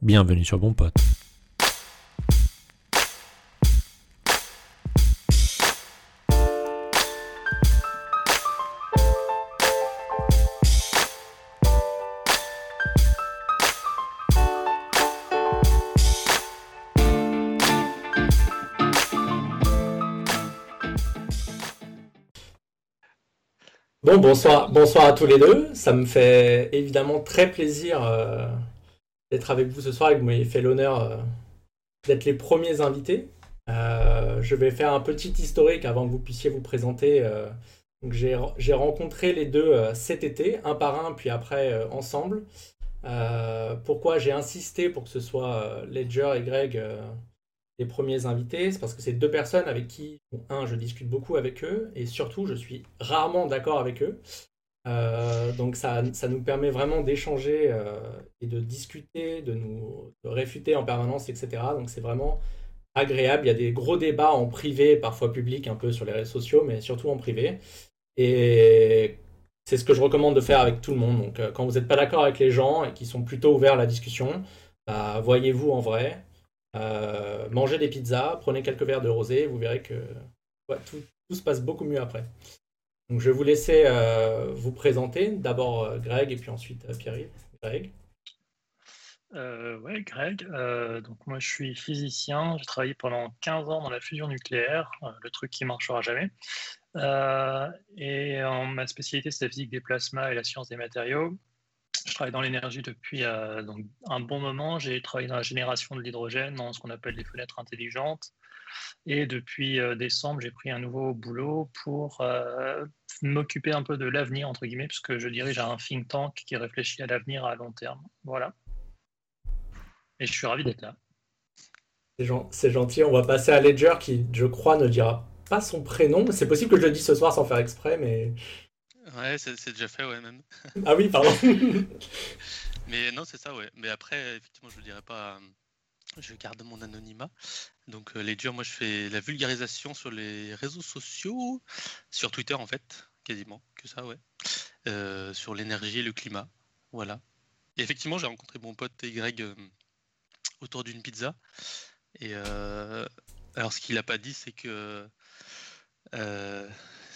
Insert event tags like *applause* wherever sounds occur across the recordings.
Bienvenue sur Bon Pote. Bon, bonsoir, bonsoir à tous les deux. Ça me fait évidemment très plaisir euh, d'être avec vous ce soir et que vous m'ayez fait l'honneur euh, d'être les premiers invités. Euh, je vais faire un petit historique avant que vous puissiez vous présenter. J'ai, j'ai rencontré les deux cet été, un par un, puis après ensemble. pourquoi j'ai insisté pour que ce soit Ledger et Greg les premiers invités, c'est parce que c'est deux personnes avec qui, un, je discute beaucoup avec eux, et surtout, je suis rarement d'accord avec eux. Euh, donc ça, ça, nous permet vraiment d'échanger euh, et de discuter, de nous réfuter en permanence, etc. Donc c'est vraiment agréable. Il y a des gros débats en privé, parfois public, un peu sur les réseaux sociaux, mais surtout en privé. Et c'est ce que je recommande de faire avec tout le monde. Donc euh, quand vous n'êtes pas d'accord avec les gens et qui sont plutôt ouverts à la discussion, bah, voyez-vous en vrai, mangez des pizzas, prenez quelques verres de rosé, vous verrez que tout, se passe beaucoup mieux après. Donc je vais vous laisser euh, vous présenter. D'abord euh, Greg et puis ensuite Pierre-Yves. Greg. ouais, Greg. donc moi je suis physicien. J'ai travaillé pendant 15 ans dans la fusion nucléaire, le truc qui marchera jamais. et ma spécialité c'est la physique des plasmas et la science des matériaux. Je travaille dans l'énergie depuis euh, donc un bon moment. J'ai travaillé dans la génération de l'hydrogène, dans ce qu'on appelle les fenêtres intelligentes. Et depuis euh, décembre, j'ai pris un nouveau boulot pour euh, m'occuper un peu de l'avenir, entre guillemets, puisque je dirige un think tank qui réfléchit à l'avenir à long terme. Voilà. Et je suis ravi d'être là. C'est gentil. On va passer à Ledger qui, je crois, ne dira pas son prénom. C'est possible que je le dise ce soir sans faire exprès, mais Ouais, c'est déjà fait, ouais, même. *laughs* ah oui, pardon. *laughs* Mais non, c'est ça, ouais. Mais après, effectivement, je ne dirais pas. Euh, je garde mon anonymat. Donc, euh, les durs, moi, je fais la vulgarisation sur les réseaux sociaux, sur Twitter, en fait, quasiment, que ça, ouais. Euh, sur l'énergie et le climat. Voilà. Et effectivement, j'ai rencontré mon pote Greg autour d'une pizza. Et alors, ce qu'il n'a pas dit, c'est que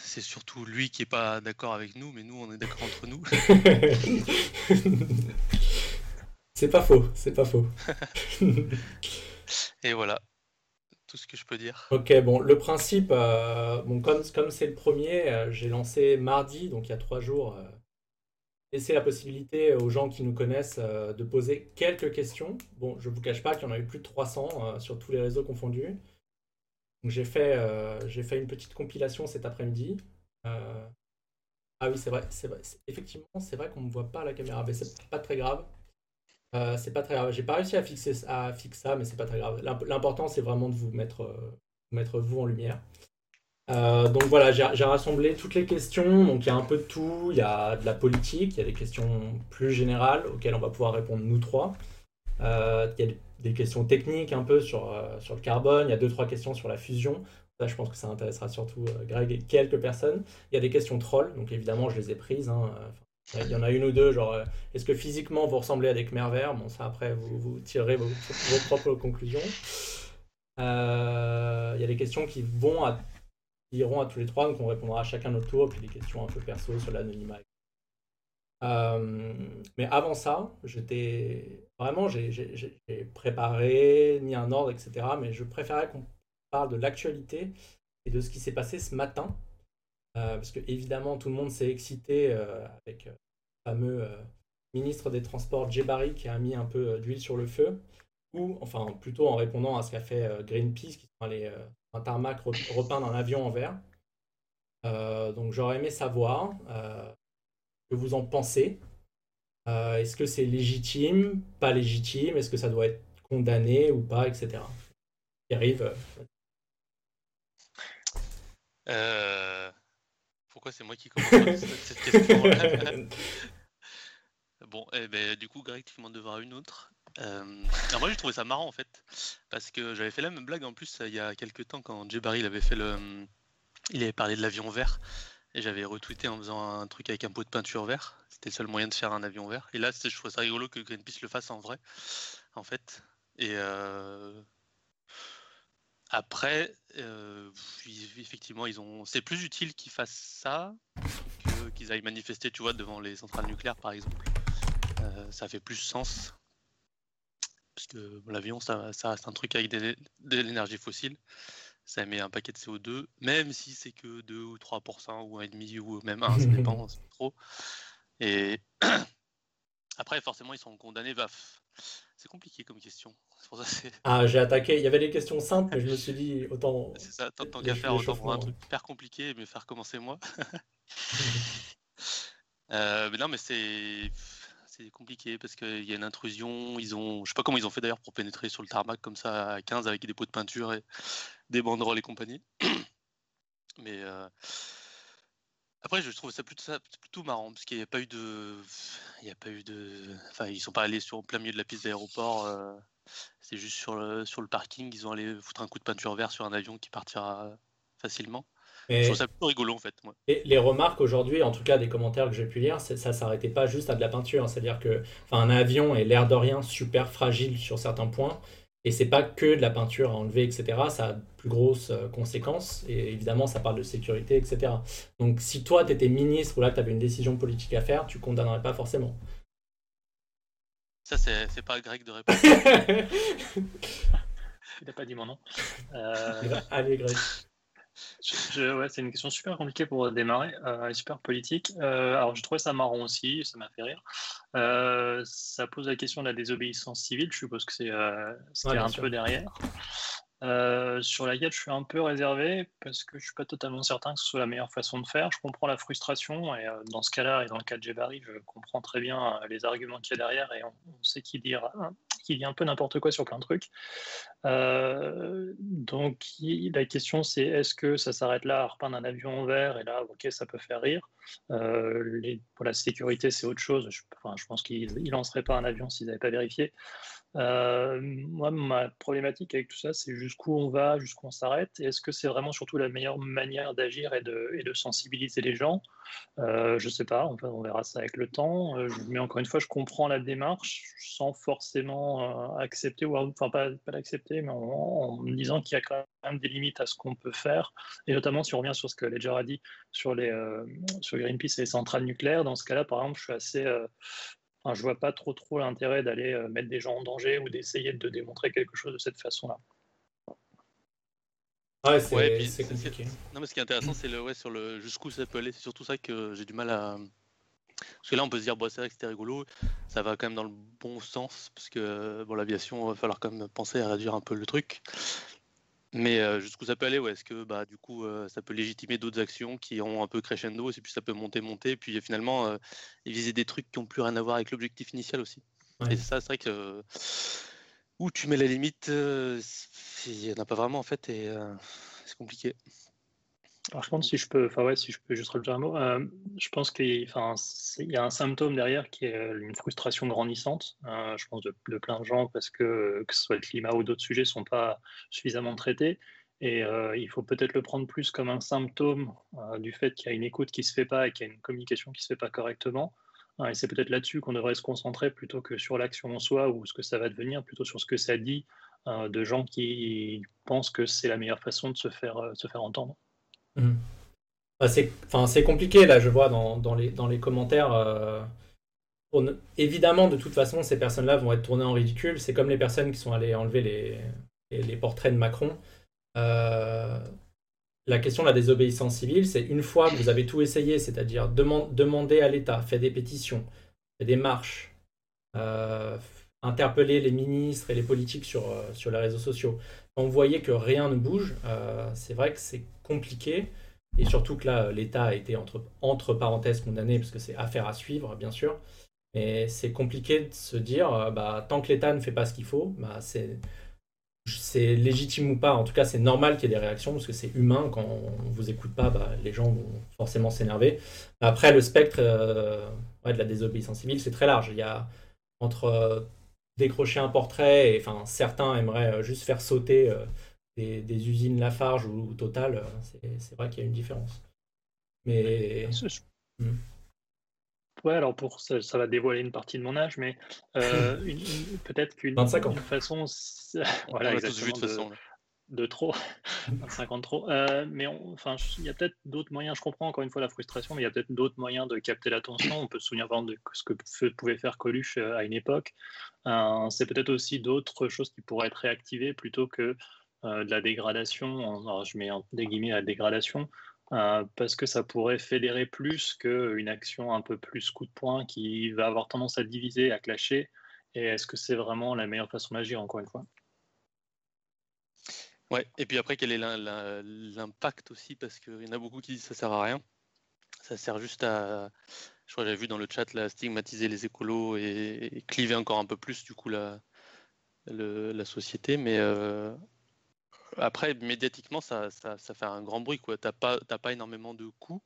c'est surtout lui qui est pas d'accord avec nous, mais nous, on est d'accord entre nous. *laughs* c'est pas faux, c'est pas faux. *laughs* Et voilà, ce que je peux dire. Ok, bon, le principe, euh, bon, comme c'est le premier, euh, j'ai lancé mardi, donc il y a trois jours, euh, laisser la possibilité aux gens qui nous connaissent de poser quelques questions. Bon, je vous cache pas qu'il y en a eu plus de 300 sur tous les réseaux confondus j'ai fait, euh, j'ai fait une petite compilation cet après-midi. Euh, ah oui, c'est vrai, c'est vrai. Effectivement, c'est vrai qu'on ne me voit pas à la caméra, mais c'est pas très grave. Euh, c'est pas très grave. J'ai pas réussi à fixer, à fixer ça, mais c'est pas très grave. L'important, c'est vraiment de vous mettre, mettre vous en lumière. donc voilà, j'ai rassemblé toutes les questions. Donc il y a un peu de tout. Il y a de la politique, il y a des questions plus générales auxquelles on va pouvoir répondre nous trois. il y a des questions techniques un peu sur, euh, sur le carbone. Il y a deux, trois questions sur la fusion. Là, je pense que ça intéressera surtout euh, Greg et quelques personnes. Il y a des questions trolls, donc évidemment, je les ai prises. Hein. Il y en a une ou deux, genre, euh, est-ce que physiquement vous ressemblez à des Bon, ça après, vous, vous tirerez vos, propres conclusions. il y a des questions qui vont iront à tous les trois, donc on répondra à chacun notre tour, puis des questions un peu perso sur l'anonymat. mais avant ça, j'étais Vraiment, j'ai préparé, ni un ordre, etc. Mais je préférais qu'on parle de l'actualité et de ce qui s'est passé ce matin. Euh, parce que évidemment, tout le monde s'est excité euh, avec euh, le fameux ministre des Transports Djebari qui a mis un peu d'huile sur le feu. Ou, enfin, plutôt en répondant à ce qu'a fait Greenpeace, qui sont allés un tarmac repeindre un avion en vert. donc j'aurais aimé savoir ce que vous en pensez. Est-ce que c'est légitime, pas légitime? Est-ce que ça doit être condamné ou pas, etc. Qui arrive. Euh, euh, pourquoi c'est moi qui commence cette, question *laughs* *laughs* Bon, eh ben, du coup, Greg, tu m'en devras une autre. moi, j'ai trouvé ça marrant en fait, parce que j'avais fait la même blague en plus il y a quelques temps quand Jay Barry il avait fait le, il avait parlé de l'avion vert et j'avais retweeté en faisant un truc avec un pot de peinture vert. C'était le seul moyen de faire un avion vert. Et là, je trouve ça rigolo que Greenpeace le fasse en vrai. en fait. Et après, effectivement, ils ont. C'est plus utile qu'ils fassent ça que qu'ils aillent manifester, tu vois, devant les centrales nucléaires, par exemple. ça fait plus sens. Parce que l'avion, ça, ça, reste un truc avec de l'énergie fossile. Ça émet un paquet de CO2, même si c'est que 2 ou 3% ou 1,5 ou même 1, ça *laughs* dépend, c'est trop. Et *clears throat* après, forcément, ils sont condamnés. VAF. C'est compliqué comme question. ah, j'ai attaqué. Il y avait des questions simples, mais je me suis dit autant. *laughs* C'est ça, tant, qu'à faire, autant pour un truc hyper compliqué, mais faire commencer moi. *laughs* Euh, mais non, mais c'est c'est compliqué parce qu'il y a une intrusion. Ils ont, je sais pas comment ils ont fait d'ailleurs pour pénétrer sur le tarmac comme ça à 15 avec des pots de peinture et des banderoles et compagnie. *clears throat* Mais euh, après, je trouve ça plutôt, ça plutôt marrant parce qu'il n'y a pas eu de, il y a pas eu de, enfin, ils sont pas allés sur plein milieu de la piste d'aéroport. Euh, c'est juste sur le sur le parking, ils ont allé foutre un coup de peinture vert sur un avion qui partira facilement. Je trouve ça plutôt rigolo en fait. Et les remarques aujourd'hui, en tout cas des commentaires que j'ai pu lire, ça s'arrêtait pas juste à de la peinture. C'est-à-dire que un avion est l'air de rien super fragile sur certains points. Et c'est pas que de la peinture à enlever, etc. Ça a de plus grosses euh, conséquences. Et évidemment, ça parle de sécurité, etc. Donc si toi, tu étais ministre ou là, tu avais une décision politique à faire, tu condamnerais pas forcément. Ça, c'est pas Greg de répondre. *laughs* Il n'a pas dit mon nom. Euh, Allez, Greg ouais, c'est une question super compliquée pour démarrer, euh, super politique. Euh, alors, je trouvais ça marrant aussi, ça m'a fait rire. Euh, ça pose la question de la désobéissance civile, je suppose que c'est ce qu'il y a un peu derrière. sur laquelle je suis un peu réservé parce que je suis pas totalement certain que ce soit la meilleure façon de faire. Je comprends la frustration et dans ce cas-là et dans le cas de Jebari, je comprends très bien les arguments qu'il y a derrière et on, on sait qui dire qui dit un peu n'importe quoi sur plein de trucs. Euh, donc la question c'est est-ce que ça s'arrête là à repeindre un avion en verre et là ok ça peut faire rire. Euh, pour la sécurité c'est autre chose. Je, pense qu'ils lanceraient pas un avion s'ils n'avaient pas vérifié. Euh, moi, ma problématique avec tout ça, c'est jusqu'où on va, jusqu'où on s'arrête. Est-ce que c'est vraiment surtout la meilleure manière d'agir et de, sensibiliser les gens? Je sais pas, on, on, verra ça avec le temps. Mais encore une fois, je comprends la démarche sans forcément accepter, ou enfin pas l'accepter, mais en, me disant qu'il y a quand même des limites à ce qu'on peut faire. Et notamment, si on revient sur ce que Ledger a dit sur, les, sur Greenpeace et les centrales nucléaires, dans ce cas-là, par exemple, je suis assez Enfin, je vois pas trop trop l'intérêt d'aller euh, mettre des gens en danger ou d'essayer de démontrer quelque chose de cette façon-là. Ouais, c'est compliqué. Non, mais ce qui est intéressant, c'est le ouais, sur le jusqu'où ça peut aller. C'est surtout ça que j'ai du mal à. Parce que là, on peut se dire, bon, c'est vrai que c'était rigolo, ça va quand même dans le bon sens, parce que bon, l'aviation, il va falloir quand même penser à réduire un peu le truc. Mais euh, jusqu'où ça peut aller, ouais, est-ce que bah, du coup euh, ça peut légitimer d'autres actions qui ont un peu crescendo, et puis ça peut monter, monter, puis finalement euh, viser des trucs qui n'ont plus rien à voir avec l'objectif initial aussi. Et ça, c'est vrai que où tu mets la limite, il n'y en a pas vraiment en fait, et c'est compliqué. Par contre, si je peux, enfin ouais, si je peux juste rajouter un mot, euh, je pense qu'il y a un symptôme derrière qui est euh, une frustration grandissante. Euh, je pense de, plein de gens parce que que ce soit le climat ou d'autres sujets sont pas suffisamment traités. Et il faut peut-être le prendre plus comme un symptôme du fait qu'il y a une écoute qui se fait pas et qu'il y a une communication qui se fait pas correctement. et c'est peut-être là-dessus qu'on devrait se concentrer plutôt que sur l'action en soi ou ce que ça va devenir, plutôt sur ce que ça dit de gens qui pensent que c'est la meilleure façon de se faire entendre. Mmh. Bah, c'est compliqué, là, je vois dans, dans, les, dans les commentaires. Euh, évidemment, de toute façon, ces personnes-là vont être tournées en ridicule. C'est comme les personnes qui sont allées enlever les, les, portraits de Macron. Euh, la question de la désobéissance civile, c'est une fois que vous avez tout essayé, c'est-à-dire demander à l'État, faire des pétitions, faire des marches, euh, interpeller les ministres et les politiques sur, sur les réseaux sociaux, vous voyez que rien ne bouge, c'est vrai que c'est compliqué. Et surtout que là, l'État a été entre, parenthèses condamné, parce que c'est affaire à suivre, bien sûr. Mais c'est compliqué de se dire, euh, bah, tant que l'État ne fait pas ce qu'il faut, bah, c'est, légitime ou pas. En tout cas, c'est normal qu'il y ait des réactions, parce que c'est humain. Quand on vous écoute pas, bah, les gens vont forcément s'énerver. Après, le spectre euh, de la désobéissance civile, c'est très large. Il y a entre euh, décrocher un portrait, et enfin, certains aimeraient juste faire sauter des, usines Lafarge ou, Total, euh, c'est vrai qu'il y a une différence. Mais. Ouais, alors pour ça, ça, va dévoiler une partie de mon âge, mais euh, *laughs* peut-être qu'une façon, *laughs* voilà, exactement, de, façon, de, trop, *laughs* 50 trop. Euh, mais enfin, il y a peut-être d'autres moyens. Je comprends encore une fois la frustration, mais il y a peut-être d'autres moyens de capter l'attention. On peut se souvenir de ce que pouvait faire Coluche euh, à une époque. C'est peut-être aussi d'autres choses qui pourraient être réactivées plutôt que de la dégradation. Alors, je mets des guillemets la dégradation euh, parce que ça pourrait fédérer plus qu'une action un peu plus coup de poing qui va avoir tendance à diviser, à clasher. Et est-ce que c'est vraiment la meilleure façon d'agir, encore une fois? Ouais, et puis après, quel est l'impact aussi? Parce qu'il y en a beaucoup qui disent que ça sert à rien. Ça sert juste à, je crois que j'avais vu dans le chat, là, stigmatiser les écolos et, cliver encore un peu plus, du coup, la, la société. Mais euh, après, médiatiquement, ça, ça, fait un grand bruit. Tu n'as pas, pas énormément de coups.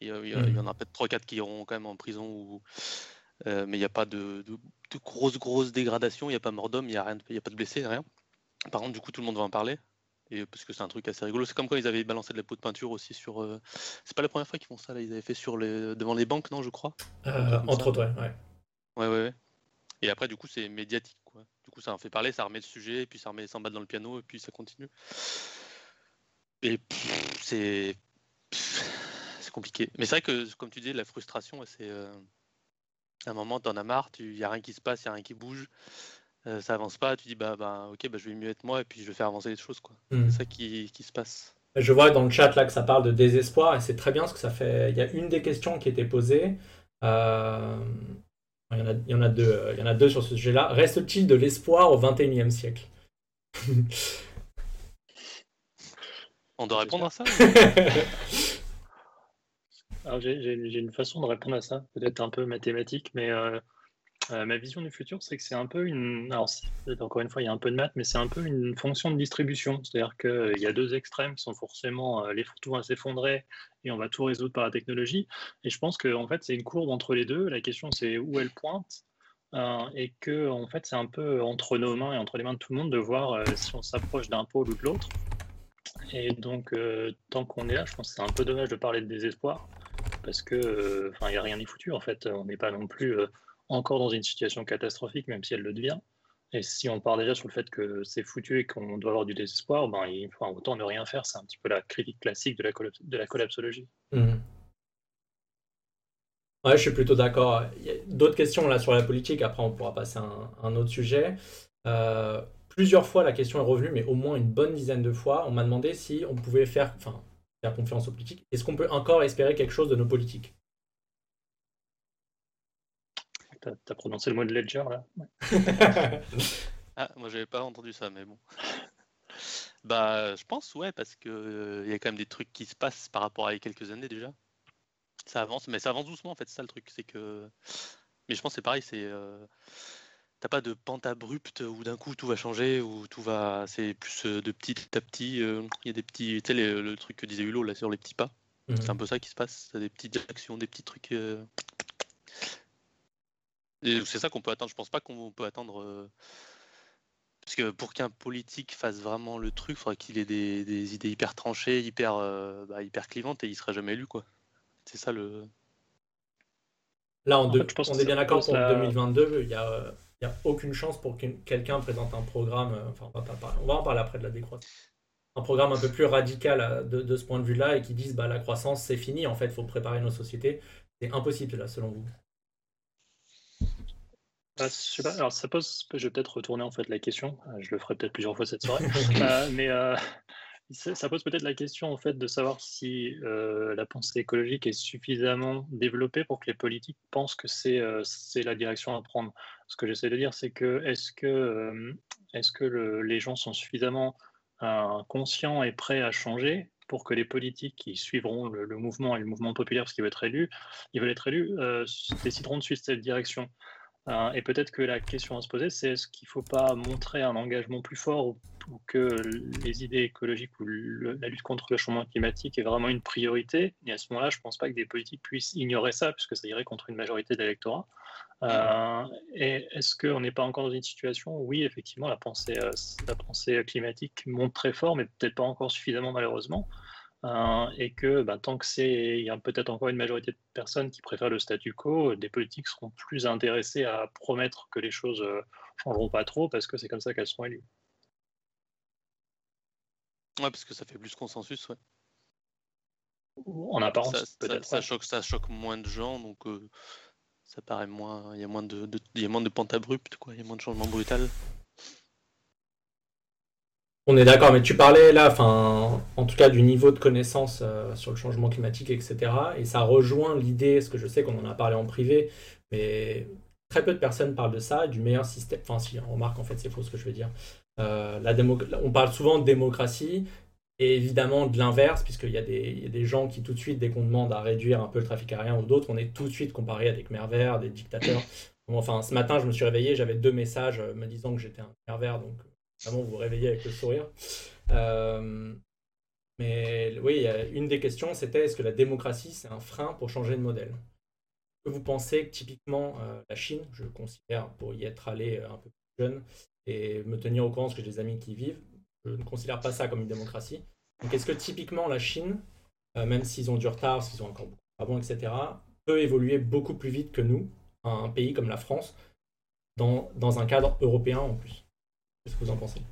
Il y, mmh. en a peut-être 3-4 qui iront quand même en prison, ou, euh, mais il n'y a pas de, de, de grosses, grosses dégradations. Il n'y a pas mort d'homme, il n'y a, rien, y a pas de blessés, rien. Par contre, du coup, tout le monde va en parler. Et, parce que c'est un truc assez rigolo. C'est comme quand ils avaient balancé de la peau de peinture aussi sur. Euh, c'est pas la première fois qu'ils font ça, là. Ils avaient fait sur les... devant les banques, non, je crois? Euh, Entre autres, ouais. Ouais, ouais, ouais. Et après, du coup, c'est médiatique. Quoi. Du coup, ça en fait parler, ça remet le sujet, et puis ça remet 100 balles dans le piano, et puis ça continue. Et c'est. C'est compliqué. Mais c'est vrai que, comme tu dis, la frustration, c'est. Euh, à un moment, t'en as marre, il n'y a rien qui se passe, il n'y a rien qui bouge, euh, ça avance pas, tu dis, bah, bah ok, bah, je vais mieux être moi, et puis je vais faire avancer les choses. quoi. Hmm. C'est ça qui, qui se passe. Je vois dans le chat là que ça parle de désespoir et c'est très bien ce que ça fait. Il y a une des questions qui était posée. Euh, il y, en a, deux, euh, il y en a deux sur ce sujet-là. Reste-t-il de l'espoir au XXIe siècle? On doit répondre à ça *laughs* J'ai une façon de répondre à ça, peut-être un peu mathématique, mais euh, euh, ma vision du futur, c'est que c'est un peu une. Alors, encore une fois, il y a un peu de maths, mais c'est un peu une fonction de distribution. C'est-à-dire qu'il y a deux extrêmes qui sont forcément. les tout va s'effondrer et on va tout résoudre par la technologie. Et je pense qu'en en fait, c'est une courbe entre les deux. La question, c'est où elle pointe. Euh, et que en fait, c'est un peu entre nos mains et entre les mains de tout le monde de voir euh, si on s'approche d'un pôle ou de l'autre. Et donc, euh, tant qu'on est là, je pense que c'est un peu dommage de parler de désespoir parce que, enfin, il n'y a rien ni foutu. En fait, on n'est pas non plus encore dans une situation catastrophique, même si elle le devient. Et si on part déjà sur le fait que c'est foutu et qu'on doit avoir du désespoir, ben, il faut autant ne rien faire. C'est un petit peu la critique classique de la, de la collapsologie. Mmh. Ouais, je suis plutôt d'accord. D'autres questions là sur la politique. Après, on pourra passer à un, autre sujet. Euh, plusieurs fois, la question est revenue, mais au moins une bonne dizaine de fois, on m'a demandé si on pouvait faire, enfin, faire confiance aux politiques. Est-ce qu'on peut encore espérer quelque chose de nos politiques? T'as as prononcé le mot de ledger là *laughs* Ah, moi j'avais pas entendu ça, mais bon. bah, je pense, ouais, parce que euh, il y a quand même des trucs qui se passent par rapport à il y a quelques années déjà. Ça avance, mais ça avance doucement en fait, c'est ça le truc, c'est que. Mais je pense c'est pareil, c'est. Euh, t'as pas de pente abrupte où d'un coup tout va changer, ou tout va. C'est plus euh, de petit à petit. Il y a des petits. Tu sais, le truc que disait Hulot là sur les petits pas. C'est un peu ça qui se passe. T'as des petites actions, des petits trucs c'est ça qu'on peut attendre. Je pense pas qu'on peut attendre. Euh, parce que pour qu'un politique fasse vraiment le truc, il faudrait qu'il ait des, idées hyper tranchées, hyper, euh, bah, hyper clivantes et il serait jamais élu. quoi. C'est ça le. Là, on est bien d'accord pour 2022. Il n'y a, y a aucune chance pour que quelqu'un présente un programme. Euh, enfin, on va, on va en parler après de la décroissance. Un programme un peu plus radical de, de ce point de vue-là et qui dise bah, la croissance, c'est fini. En fait, il faut préparer nos sociétés. C'est impossible, là, selon vous. Ah, alors ça pose, je vais peut-être retourner en fait la question, euh, je le ferai peut-être plusieurs fois cette soirée, *laughs* euh, mais euh, ça pose peut-être la question en fait de savoir si la pensée écologique est suffisamment développée pour que les politiques pensent que c'est c'est la direction à prendre. Ce que j'essaie de dire, c'est que est-ce que, est-ce que les gens sont suffisamment conscients et prêts à changer pour que les politiques qui suivront le, mouvement et le mouvement populaire, parce qu'ils veulent être élus, ils veulent être élus, décideront de suivre cette direction. Euh, et peut-être que la question à se poser, c'est est-ce qu'il ne faut pas montrer un engagement plus fort ou, que les idées écologiques ou la lutte contre le changement climatique est vraiment une priorité? Et à ce moment-là, je ne pense pas que des politiques puissent ignorer ça, puisque ça irait contre une majorité de l'électorat. Euh, et est-ce qu'on n'est pas encore dans une situation où, oui, effectivement, la pensée, euh, la pensée climatique monte très fort, mais peut-être pas encore suffisamment, malheureusement et que bah, tant que c'est, il y a peut-être encore une majorité de personnes qui préfèrent le statu quo, des politiques seront plus intéressées à promettre que les choses ne changeront pas trop parce que c'est comme ça qu'elles seront élues. Ouais, parce que ça fait plus consensus, ouais. En apparence, peut-être. Ça, choque, ça choque moins de gens, donc ça paraît moins. Il y a moins de, pente abrupte. Il y a moins de changements brutal. On est d'accord, mais tu parlais là, enfin, en tout cas du niveau de connaissance euh, sur le changement climatique, etc. Et ça rejoint l'idée, parce que je sais qu'on en a parlé en privé, mais très peu de personnes parlent de ça, du meilleur système. Enfin, si, on remarque, en fait, c'est faux ce que je veux dire. Euh, on parle souvent de démocratie, et évidemment de l'inverse, puisqu'il y, a des gens qui tout de suite, dès qu'on demande à réduire un peu le trafic aérien ou d'autres, on est tout de suite comparé à des Khmer verts, des dictateurs. *coughs* enfin, ce matin, je me suis réveillé, j'avais deux messages me disant que j'étais un Khmer vert, donc vraiment vous vous réveillez avec le sourire. Euh, mais oui, une des questions, c'était est-ce que la démocratie, c'est un frein pour changer de modèle? Que vous pensez que typiquement euh, la Chine, je considère pour y être allé euh, un peu plus jeune et me tenir au courant parce que j'ai des amis qui y vivent, ne considère pas ça comme une démocratie. Donc est-ce que typiquement la Chine, même s'ils ont du retard, parce qu'ils ont encore beaucoup avant, etc., peut évoluer beaucoup plus vite que nous, un pays comme la France, dans, dans un cadre européen en plus? Qu'est-ce que vous en pensez?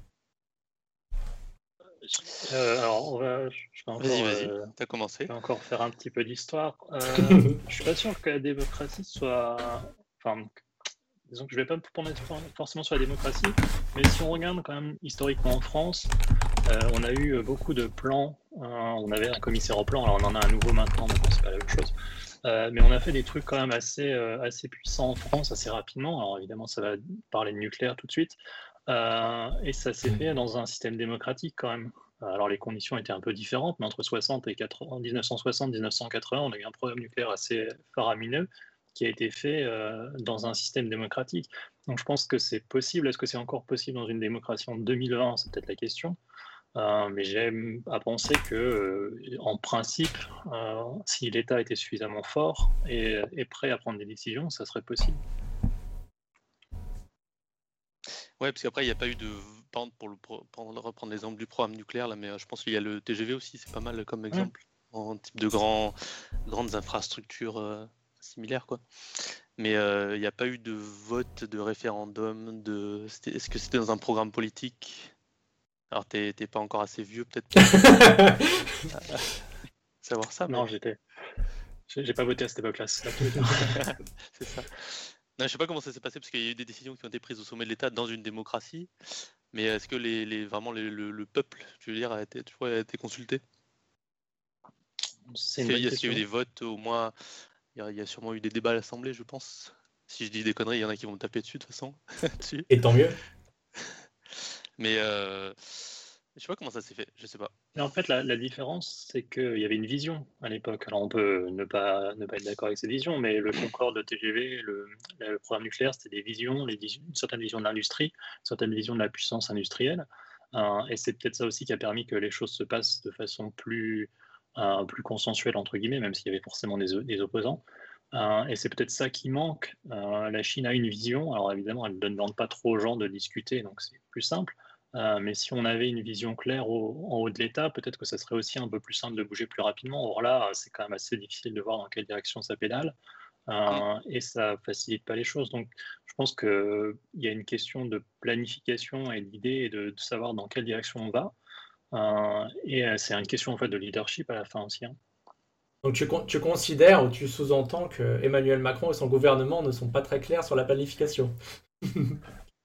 Euh, alors, on va, je vais encore, vas-y, vas-y, euh, t'as commencé. encore faire un petit peu d'histoire. Euh, *laughs* je suis pas sûr que la démocratie soit. Enfin, disons que je vais pas me prononcer forcément sur la démocratie, mais si on regarde quand même historiquement en France, euh, on a eu beaucoup de plans. on avait un commissaire au plan, alors on en a un nouveau maintenant, mais c'est pas la même chose. mais on a fait des trucs quand même assez, assez puissants en France assez rapidement. Alors évidemment, ça va parler de nucléaire tout de suite. Euh, et ça s'est fait dans un système démocratique quand même. Alors les conditions étaient un peu différentes, mais entre 60 et 80, 1960 1980, on a eu un programme nucléaire assez faramineux qui a été fait euh, dans un système démocratique. Donc je pense que c'est possible. Est-ce que c'est encore possible dans une démocratie en 2020 C'est peut-être la question. Euh, mais j'aime à penser que, en principe, si l'État était suffisamment fort et, et prêt à prendre des décisions, ça serait possible. Ouais, parce qu'après, il n'y a pas eu de. pour, le, reprendre l'exemple du programme nucléaire, là, mais euh, je pense qu'il y a le TGV aussi, c'est pas mal comme exemple, en type de grand, grandes infrastructures euh, similaires. quoi. Mais euh, il n'y a pas eu de vote, de référendum, de. Est-ce que c'était dans un programme politique? Alors, t'es pas encore assez vieux, peut-être *laughs* savoir ça. Non, j'étais. J'ai pas voté à cette époque-là. c'est *laughs* ça. Je je sais pas comment ça s'est passé parce qu'il y a eu des décisions qui ont été prises au sommet de l'État dans une démocratie. Mais est-ce que les, vraiment le, peuple, tu veux dire, a été, été consulté? Est-ce qu'il y, a eu des votes au moins il y, a, sûrement eu des débats à l'Assemblée, je pense. Si je dis des conneries, il y en a qui vont me taper dessus de toute façon. *laughs* Et tant mieux. *laughs* Mais euh, je sais pas comment ça s'est fait, je sais pas. en fait, la, différence, c'est qu'il y avait une vision à l'époque. Alors, on peut ne pas, ne pas être d'accord avec cette vision, mais le Concorde, le TGV, le, programme nucléaire, c'était des visions, les, une certaine vision de l'industrie, une certaine vision de la puissance industrielle. Euh, et c'est peut-être ça aussi qui a permis que les choses se passent de façon plus, euh, plus consensuelle, entre guillemets, même s'il y avait forcément des, des opposants. Euh, et c'est peut-être ça qui manque. la Chine a une vision. Alors évidemment, elle ne demande pas trop aux gens de discuter, donc c'est plus simple. Euh, mais si on avait une vision claire en haut de l'État, peut-être que ça serait aussi un peu plus simple de bouger plus rapidement. Or là, c'est quand même assez difficile de voir dans quelle direction ça pédale. Euh, et ça facilite pas les choses. Donc, je pense qu'il y a une question de planification et d'idée et de, savoir dans quelle direction on va. Euh, et c'est une question en fait de leadership à la fin aussi. Hein. Donc tu, tu, considères ou tu sous-entends que Emmanuel Macron et son gouvernement ne sont pas très clairs sur la planification? *laughs*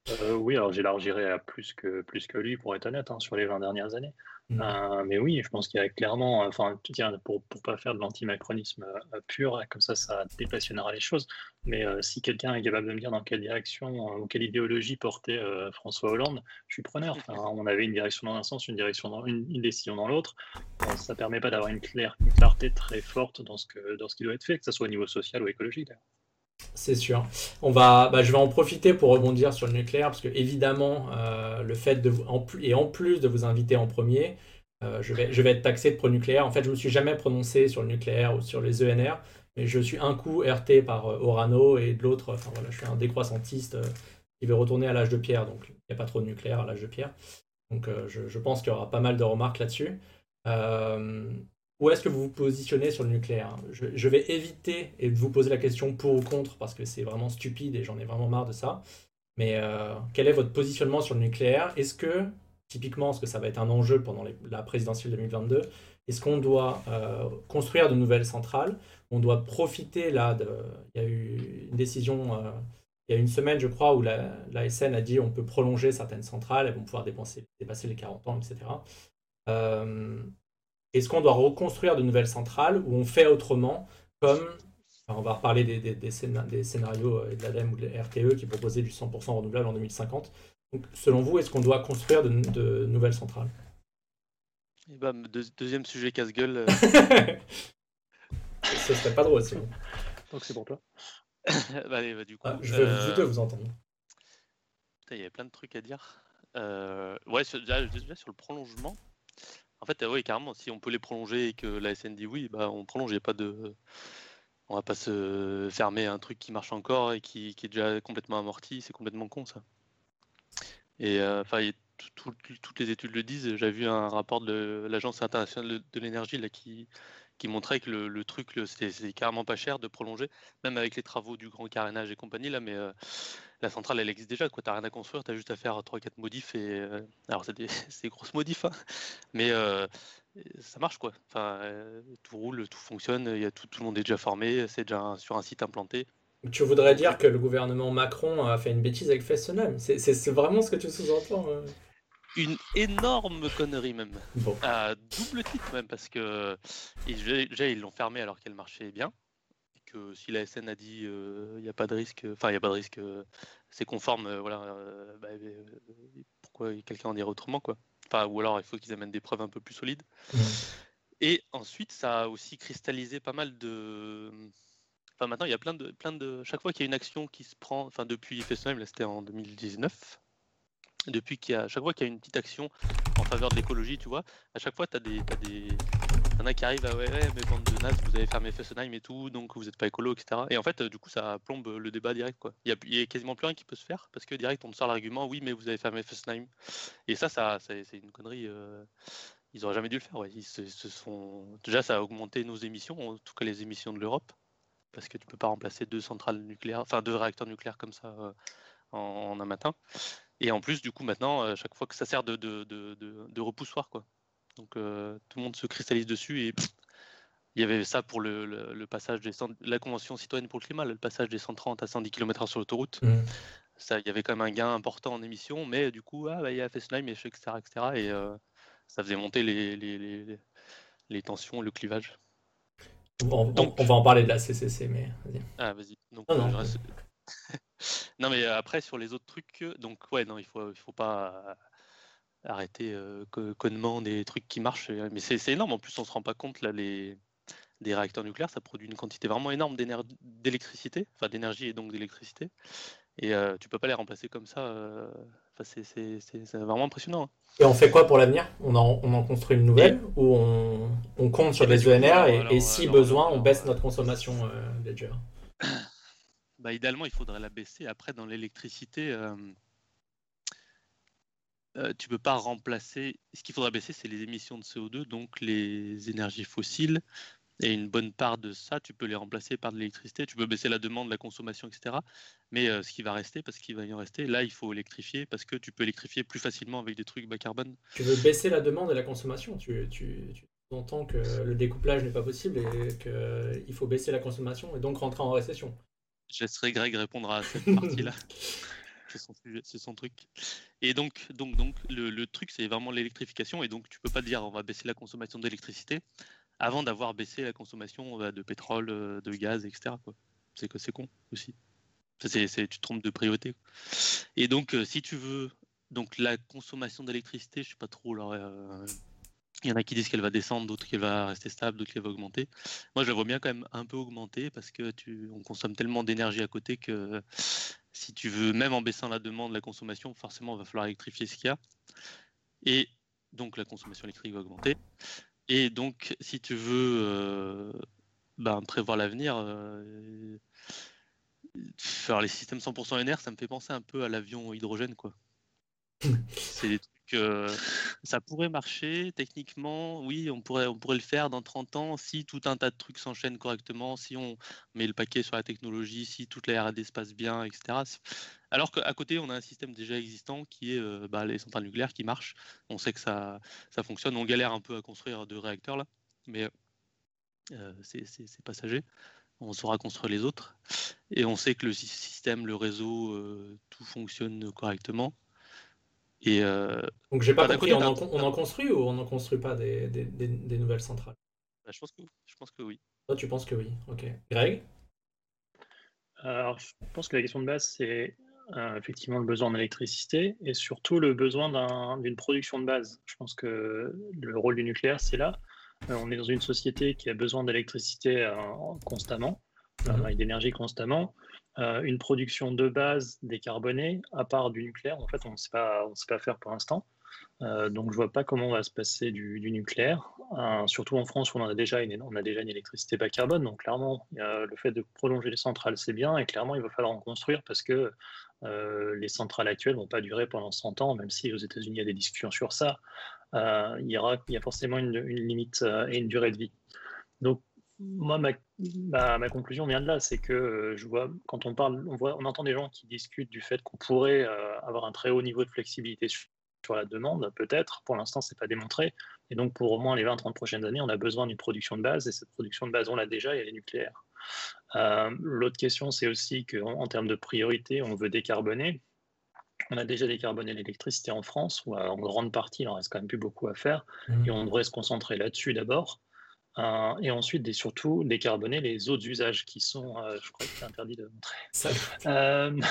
Euh, oui, alors j'élargirais à plus que, plus que lui, pour être honnête, hein, sur les 20 dernières années. Mmh. Euh, mais oui, je pense qu'il y a clairement, enfin, pour ne pas faire de l'antimacronisme euh, pur, comme ça, ça dépassionnera les choses. Mais si quelqu'un est capable de me dire dans quelle direction ou quelle idéologie portait François Hollande, je suis preneur. on avait une direction dans un sens, une, direction dans, une, décision dans l'autre. ça ne permet pas d'avoir une, une, clarté très forte dans ce, que, dans ce qui doit être fait, que ce soit au niveau social ou écologique. C'est sûr. On va, bah, je vais en profiter pour rebondir sur le nucléaire parce que évidemment, euh, le fait de en, et en plus de vous inviter en premier, euh, je, vais, être taxé de pro-nucléaire. En fait, je me suis jamais prononcé sur le nucléaire ou sur les ENR, mais je suis un coup RT par euh, Orano et de l'autre, je suis un décroissantiste qui veut retourner à l'âge de pierre, donc il n'y a pas trop de nucléaire à l'âge de pierre. Donc je, pense qu'il y aura pas mal de remarques là-dessus. Où est-ce que vous vous positionnez sur le nucléaire je, vais éviter et vous poser la question pour ou contre parce que c'est vraiment stupide et j'en ai vraiment marre de ça. Mais euh, quel est votre positionnement sur le nucléaire? Est-ce que, typiquement, parce que ça va être un enjeu pendant la présidentielle 2022, est-ce qu'on doit euh, construire de nouvelles centrales? On doit profiter là de... Il y a eu une décision euh, il y a une semaine, je crois, où la, SN a dit on peut prolonger certaines centrales, elles vont pouvoir dépasser les 40 ans, etc. Est-ce qu'on doit reconstruire de nouvelles centrales ou on fait autrement comme on va reparler des, des, scénarios euh, de l'ADEME ou de la RTE qui proposaient du 100% renouvelable en 2050. Donc, selon vous, est-ce qu'on doit construire de, nouvelles centrales? Et bah, Deuxième sujet casse-gueule. Euh. *laughs* Ce serait pas drôle, sinon. Donc c'est pour toi. *coughs* bah, allez, bah, du coup, ah, je veux euh... vous entendre. Il y avait plein de trucs à dire. Euh... Ouais, déjà, déjà, sur le prolongement, en fait, oui, carrément, si on peut les prolonger et que la SN dit oui, bah, on prolonge, il pas de. On va pas se fermer un truc qui marche encore et qui, est déjà complètement amorti, c'est complètement con ça. Et euh, enfin, toutes les études le disent. J'avais vu un rapport de l'Agence internationale de l'énergie qui montrait que le, truc, c'est carrément pas cher de prolonger, même avec les travaux du grand carénage et compagnie, là, mais euh, la centrale, elle existe déjà, quoi. T'as rien à construire, t'as juste à faire 3-4 modifs, et euh, alors *laughs* c'est des, grosses modifs, hein, mais euh, ça marche, quoi. Enfin, tout roule, tout fonctionne, y a tout, tout le monde est déjà formé, c'est déjà sur un site implanté. Tu voudrais dire que le gouvernement Macron a fait une bêtise avec Fessenheim C'est vraiment ce que tu sous-entends une énorme connerie même. À double titre même, parce que déjà ils l'ont fermé alors qu'elle marchait bien. Que si la SN a dit il euh, n'y a pas de risque, enfin il n'y a pas de risque, euh, c'est conforme, euh, voilà, bah, pourquoi quelqu'un en dirait autrement quoi. Enfin, ou alors il faut qu'ils amènent des preuves un peu plus solides. Et ensuite, ça a aussi cristallisé pas mal de. Enfin, maintenant, il y a plein de, plein de. Chaque fois qu'il y a une action qui se prend, enfin, depuis FSM, là c'était en 2019, depuis qu'il y a, chaque fois qu'il y a une petite action en faveur de l'écologie, tu vois, à chaque fois, tu as des. As des... Y en a qui arrivent à ouais, ouais, mais bande de nazes, vous avez fermé Fessenheim et tout, donc vous n'êtes pas écolo, etc. Et en fait, du coup, ça plombe le débat direct, quoi. Il y a, quasiment plus rien qui peut se faire parce que direct, on sort l'argument, oui, mais vous avez fermé Fessenheim. Et ça, ça c'est une connerie. Euh, ils auraient jamais dû le faire. Ouais. Ils se, sont... Déjà, ça a augmenté nos émissions, en tout cas les émissions de l'Europe, parce que tu peux pas remplacer deux centrales nucléaires, enfin deux réacteurs nucléaires comme ça euh, en, un matin. Et en plus, du coup, maintenant, euh, chaque fois que ça sert de, de, de repoussoir, quoi. Donc euh, tout le monde se cristallise dessus et il y avait ça pour le, le, passage des la convention citoyenne pour le climat, le passage des 130 à 110 km/h sur l'autoroute. Mmh. Ça, il y avait quand même un gain important en émissions, mais du coup, ah, bah, il y a Fessenheim, etc., etc. Et euh, ça faisait monter les, les, les, les, tensions, le clivage. On, Donc, on va en parler de la CCC, mais vas-y. Ah, vas-y. Donc, non, *laughs* mais après, sur les autres trucs, donc, ouais, non, il faut, il faut pas arrêter euh, connement des trucs qui marchent. Mais c'est énorme. En plus, on se rend pas compte, là, les, des réacteurs nucléaires, ça produit une quantité vraiment énorme d'électricité, enfin d'énergie et donc d'électricité. Et euh, tu peux pas les remplacer comme ça. Euh, c'est vraiment impressionnant. Hein. Et on fait quoi pour l'avenir? On en, on en, construit une nouvelle ou on, on, compte sur les ENR et, si besoin, on baisse notre consommation euh, bah, idéalement, il faudrait la baisser. Après, dans l'électricité, euh, euh, tu peux pas remplacer. Ce qu'il faudra baisser, c'est les émissions de CO2, donc les énergies fossiles. Et une bonne part de ça, tu peux les remplacer par de l'électricité. Tu peux baisser la demande, la consommation, etc. Mais euh, ce qui va rester, parce qu'il va y en rester, là, il faut électrifier parce que tu peux électrifier plus facilement avec des trucs bas carbone. Tu veux baisser la demande et la consommation tu, tu, tu entends que le découplage n'est pas possible et qu'il faut baisser la consommation et donc rentrer en récession. Je laisserai Greg répondre à cette *laughs* partie-là. C'est son truc. Et donc, donc, donc le, truc, c'est vraiment l'électrification. Et donc, tu peux pas dire on va baisser la consommation d'électricité avant d'avoir baissé la consommation bah, de pétrole, euh, de gaz, etc. C'est que c'est con aussi. C'est, tu te trompes de priorité. Et donc, euh, si tu veux, donc la consommation d'électricité, je sais pas trop. Alors, euh, il y en a qui disent qu'elle va descendre, d'autres qu'elle va rester stable, d'autres qu'elle va augmenter. Moi, je la vois bien quand même un peu augmenter parce que tu, on consomme tellement d'énergie à côté que si tu veux, même en baissant la demande, la consommation, forcément, il va falloir électrifier ce qu'il y a. Et donc, la consommation électrique va augmenter. Et donc, si tu veux euh, ben, prévoir l'avenir, euh, faire les systèmes 100% NR, ça me fait penser un peu à l'avion hydrogène, quoi. *laughs* C'est des trucs que ça pourrait marcher techniquement. Oui, on pourrait, on pourrait le faire dans 30 ans si tout un tas de trucs s'enchaînent correctement, si on met le paquet sur la technologie, si toute la R&D se passe bien, etc. Alors qu'à côté, on a un système déjà existant qui est euh, bah, les centrales nucléaires qui marchent. On sait que ça, ça fonctionne. On galère un peu à construire deux réacteurs là, mais euh, c'est passager. On saura construire les autres. Et on sait que le système, le réseau, euh, tout fonctionne correctement. Et euh, Donc j'ai pas compris, on, en, construit ou on n'en construit pas des, nouvelles centrales? Bah, je, pense que, je pense que oui. Toi tu penses que oui, ok. Greg? Alors je pense que la question de base c'est euh, effectivement le besoin d'électricité et surtout le besoin d'une production de base. Je pense que le rôle du nucléaire c'est là. Euh, on est dans une société qui a besoin d'électricité constamment, mhm. et d'énergie constamment. Euh, une production de base décarbonée, à part du nucléaire, en fait, on ne sait pas, sait pas faire pour l'instant. Euh, donc, je vois pas comment on va se passer du, nucléaire, euh, surtout en France on a déjà une, on a déjà une électricité bas carbone. Donc, clairement, le fait de prolonger les centrales, c'est bien, et clairement, il va falloir en construire parce que les centrales actuelles vont pas durer pendant 100 ans, même si aux États-Unis il y a des discussions sur ça. il y aura, il y a forcément une, une limite et une durée de vie. Donc, moi, ma, conclusion vient de là, c'est que euh, je vois, quand on parle, on, voit, on entend des gens qui discutent du fait qu'on pourrait euh, avoir un très haut niveau de flexibilité sur, la demande, peut-être. Pour l'instant, c'est pas démontré. Et donc, pour au moins les 20-30 prochaines années, on a besoin d'une production de base, et cette production de base, on l'a déjà, et elle est nucléaire. Euh, l'autre question, c'est aussi qu'en en termes de priorité, on veut décarboner. On a déjà décarboné l'électricité en France, où en grande partie, il en reste quand même plus beaucoup à faire, mmh. et on devrait se concentrer là-dessus d'abord. Euh, et ensuite, et surtout, décarboner les autres usages qui sont, euh, je crois que c'est interdit de montrer. *laughs*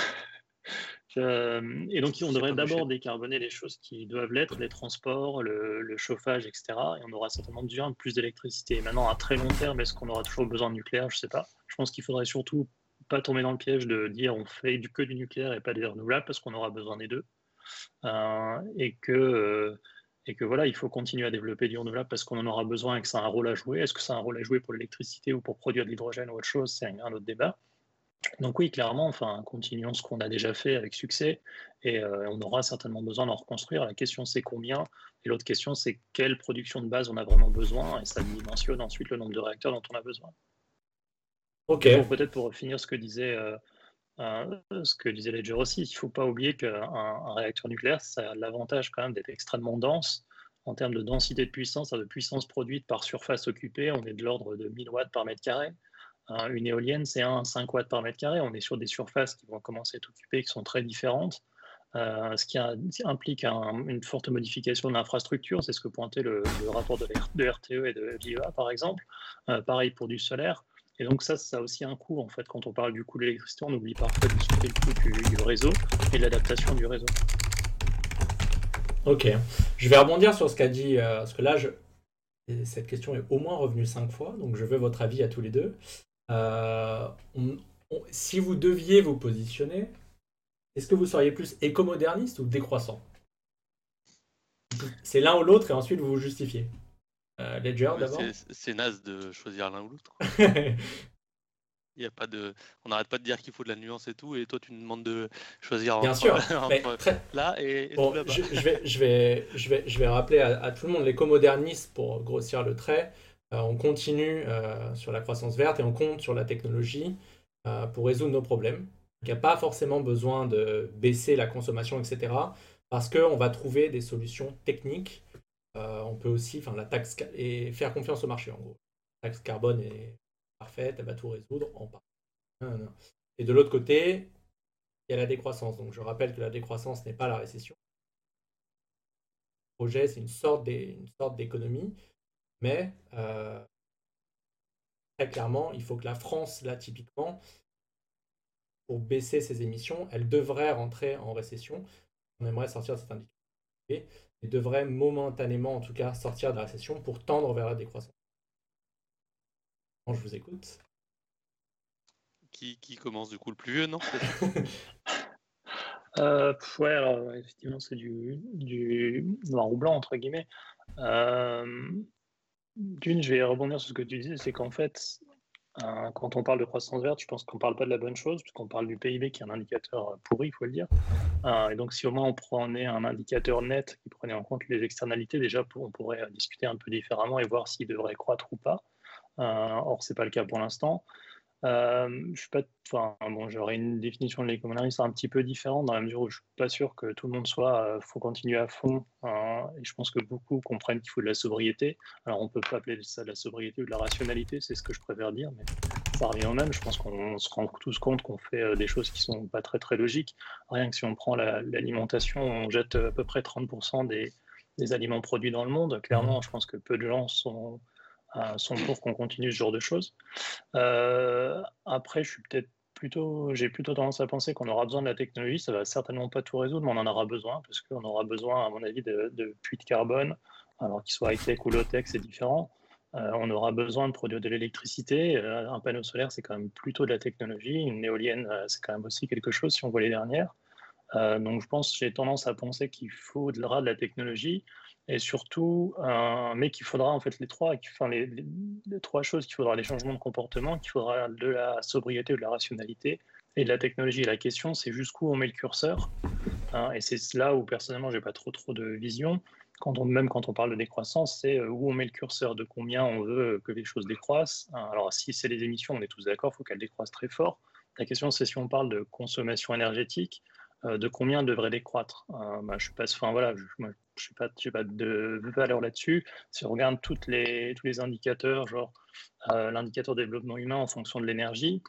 Euh, et donc, on devrait d'abord décarboner les choses qui doivent l'être, les transports, le, chauffage, etc. Et on aura certainement besoin de plus d'électricité. Maintenant, à très long terme, est-ce qu'on aura toujours besoin de nucléaire? Je ne sais pas. Je pense qu'il faudrait surtout pas tomber dans le piège de dire on fait du que du nucléaire et pas des renouvelables parce qu'on aura besoin des deux. et que et que voilà, il faut continuer à développer du renouvelable parce qu'on en aura besoin et que ça a un rôle à jouer. Est-ce que ça a un rôle à jouer pour l'électricité ou pour produire de l'hydrogène ou autre chose? C'est un, autre débat. Donc oui, clairement, enfin, continuons ce qu'on a déjà fait avec succès et euh, on aura certainement besoin d'en reconstruire. La question c'est combien? Et l'autre question c'est quelle production de base on a vraiment besoin et ça dimensionne ensuite le nombre de réacteurs dont on a besoin. Ok. Peut-être pour finir ce que disait euh, ce que disait Ledger aussi, il ne faut pas oublier qu'un réacteur nucléaire, ça a l'avantage quand même d'être extrêmement dense. En termes de densité de puissance, de puissance produite par surface occupée, on est de l'ordre de 1000 watts par mètre carré. une éolienne, c'est 1 5 watts par mètre carré. On est sur des surfaces qui vont commencer à être occupées, qui sont très différentes. Euh, ce qui implique une forte modification de l'infrastructure, c'est ce que pointait le, rapport de, RTE e et de l'IEA, par exemple. Euh, pareil pour du solaire. Et donc ça, ça a aussi un coût, en fait, quand on parle du coût de l'électricité, on oublie parfois de discuter le coût du, réseau et de l'adaptation du réseau. Ok, je vais rebondir sur ce qu'a dit, euh, parce que là, je... cette question est au moins revenue cinq fois, donc je veux votre avis à tous les deux. Euh, si vous deviez vous positionner, est-ce que vous seriez plus écomoderniste ou décroissant? C'est l'un ou l'autre et ensuite vous vous justifiez. Euh, Ledger d'abord C'est naze de choisir l'un ou l'autre. Il *laughs* y a pas de, on n'arrête pas de dire qu'il faut de la nuance et tout, et toi tu nous demandes de choisir Bien sûr, *laughs* là et, bon, là-bas. Je, vais, je, vais, je, vais, je vais rappeler à, tout le monde l'écomodernisme pour grossir le trait. Euh, on continue euh, sur la croissance verte et on compte sur la technologie pour résoudre nos problèmes. Il n'y a pas forcément besoin de baisser la consommation, etc. Parce qu'on va trouver des solutions techniques euh, on peut aussi, enfin la taxe et faire confiance au marché en gros. La taxe carbone est parfaite, elle va tout résoudre en partie. Et de l'autre côté, il y a la décroissance. Donc je rappelle que la décroissance n'est pas la récession. Le projet, c'est une sorte d'économie, mais euh, très clairement, il faut que la France, là typiquement, pour baisser ses émissions, elle devrait rentrer en récession. On aimerait sortir de cet indicateur et devrait momentanément, en tout cas, sortir de la récession pour tendre vers la décroissance. je vous écoute. Qui, commence du coup le plus vieux, non *laughs* euh, Ouais, alors effectivement, c'est du, du noir ou blanc, entre guillemets. Euh, d'une, je vais rebondir sur ce que tu disais, c'est qu'en fait, quand on parle de croissance verte, je pense qu'on ne parle pas de la bonne chose, puisqu'on parle du PIB qui est un indicateur pourri, il faut le dire. Euh, et donc, si au moins on prenait un indicateur net qui prenait en compte les externalités, déjà, on pourrait discuter un peu différemment et voir s'il devrait croître ou pas. or, ce n'est pas le cas pour l'instant. Euh, je suis pas, enfin bon, j'aurais une définition de l'économie un petit peu différente dans la mesure où je suis pas sûr que tout le monde soit, euh, faut continuer à fond. Hein, et je pense que beaucoup comprennent qu'il faut de la sobriété. Alors on peut pas appeler ça de la sobriété ou de la rationalité, c'est ce que je préfère dire, mais ça revient au même. Je pense qu'on se rend tous compte qu'on fait euh, des choses qui sont pas très très logiques. Rien que si on prend l'alimentation, on jette à peu près 30% des, des aliments produits dans le monde. Clairement, mmh. je pense que peu de gens sont sont pour qu'on continue ce genre de choses. Euh, après, je suis peut-être plutôt, j'ai plutôt tendance à penser qu'on aura besoin de la technologie. Ça va certainement pas tout résoudre, mais on en aura besoin parce qu'on aura besoin, à mon avis, de, puits de carbone. Alors qu'ils soient high-tech ou low-tech, c'est différent. Euh, on aura besoin de produire de l'électricité. Euh, un panneau solaire, c'est quand même plutôt de la technologie. Une éolienne, c'est quand même aussi quelque chose si on voit les dernières. donc je pense, j'ai tendance à penser qu'il faudra de la technologie et surtout, mais qu'il faudra en fait les trois, enfin les, trois choses qu'il faudra les changements de comportement, qu'il faudra de la sobriété de la rationalité et de la technologie. la question, c'est jusqu'où on met le curseur. Hein, et c'est là où personnellement, j'ai pas trop trop de vision. Quand même quand on parle de décroissance, c'est euh, où on met le curseur, de combien on veut que les choses décroissent. Hein, alors si c'est les émissions, on est tous d'accord, il faut qu'elles décroissent très fort. La question, c'est si on parle de consommation énergétique, euh, de combien devrait décroître. Euh, bah, je suis pas, enfin voilà, je, je n'ai pas, pas, de valeur là-dessus. Si on regarde les, tous les indicateurs, genre euh, l'indicateur développement humain en fonction de l'énergie,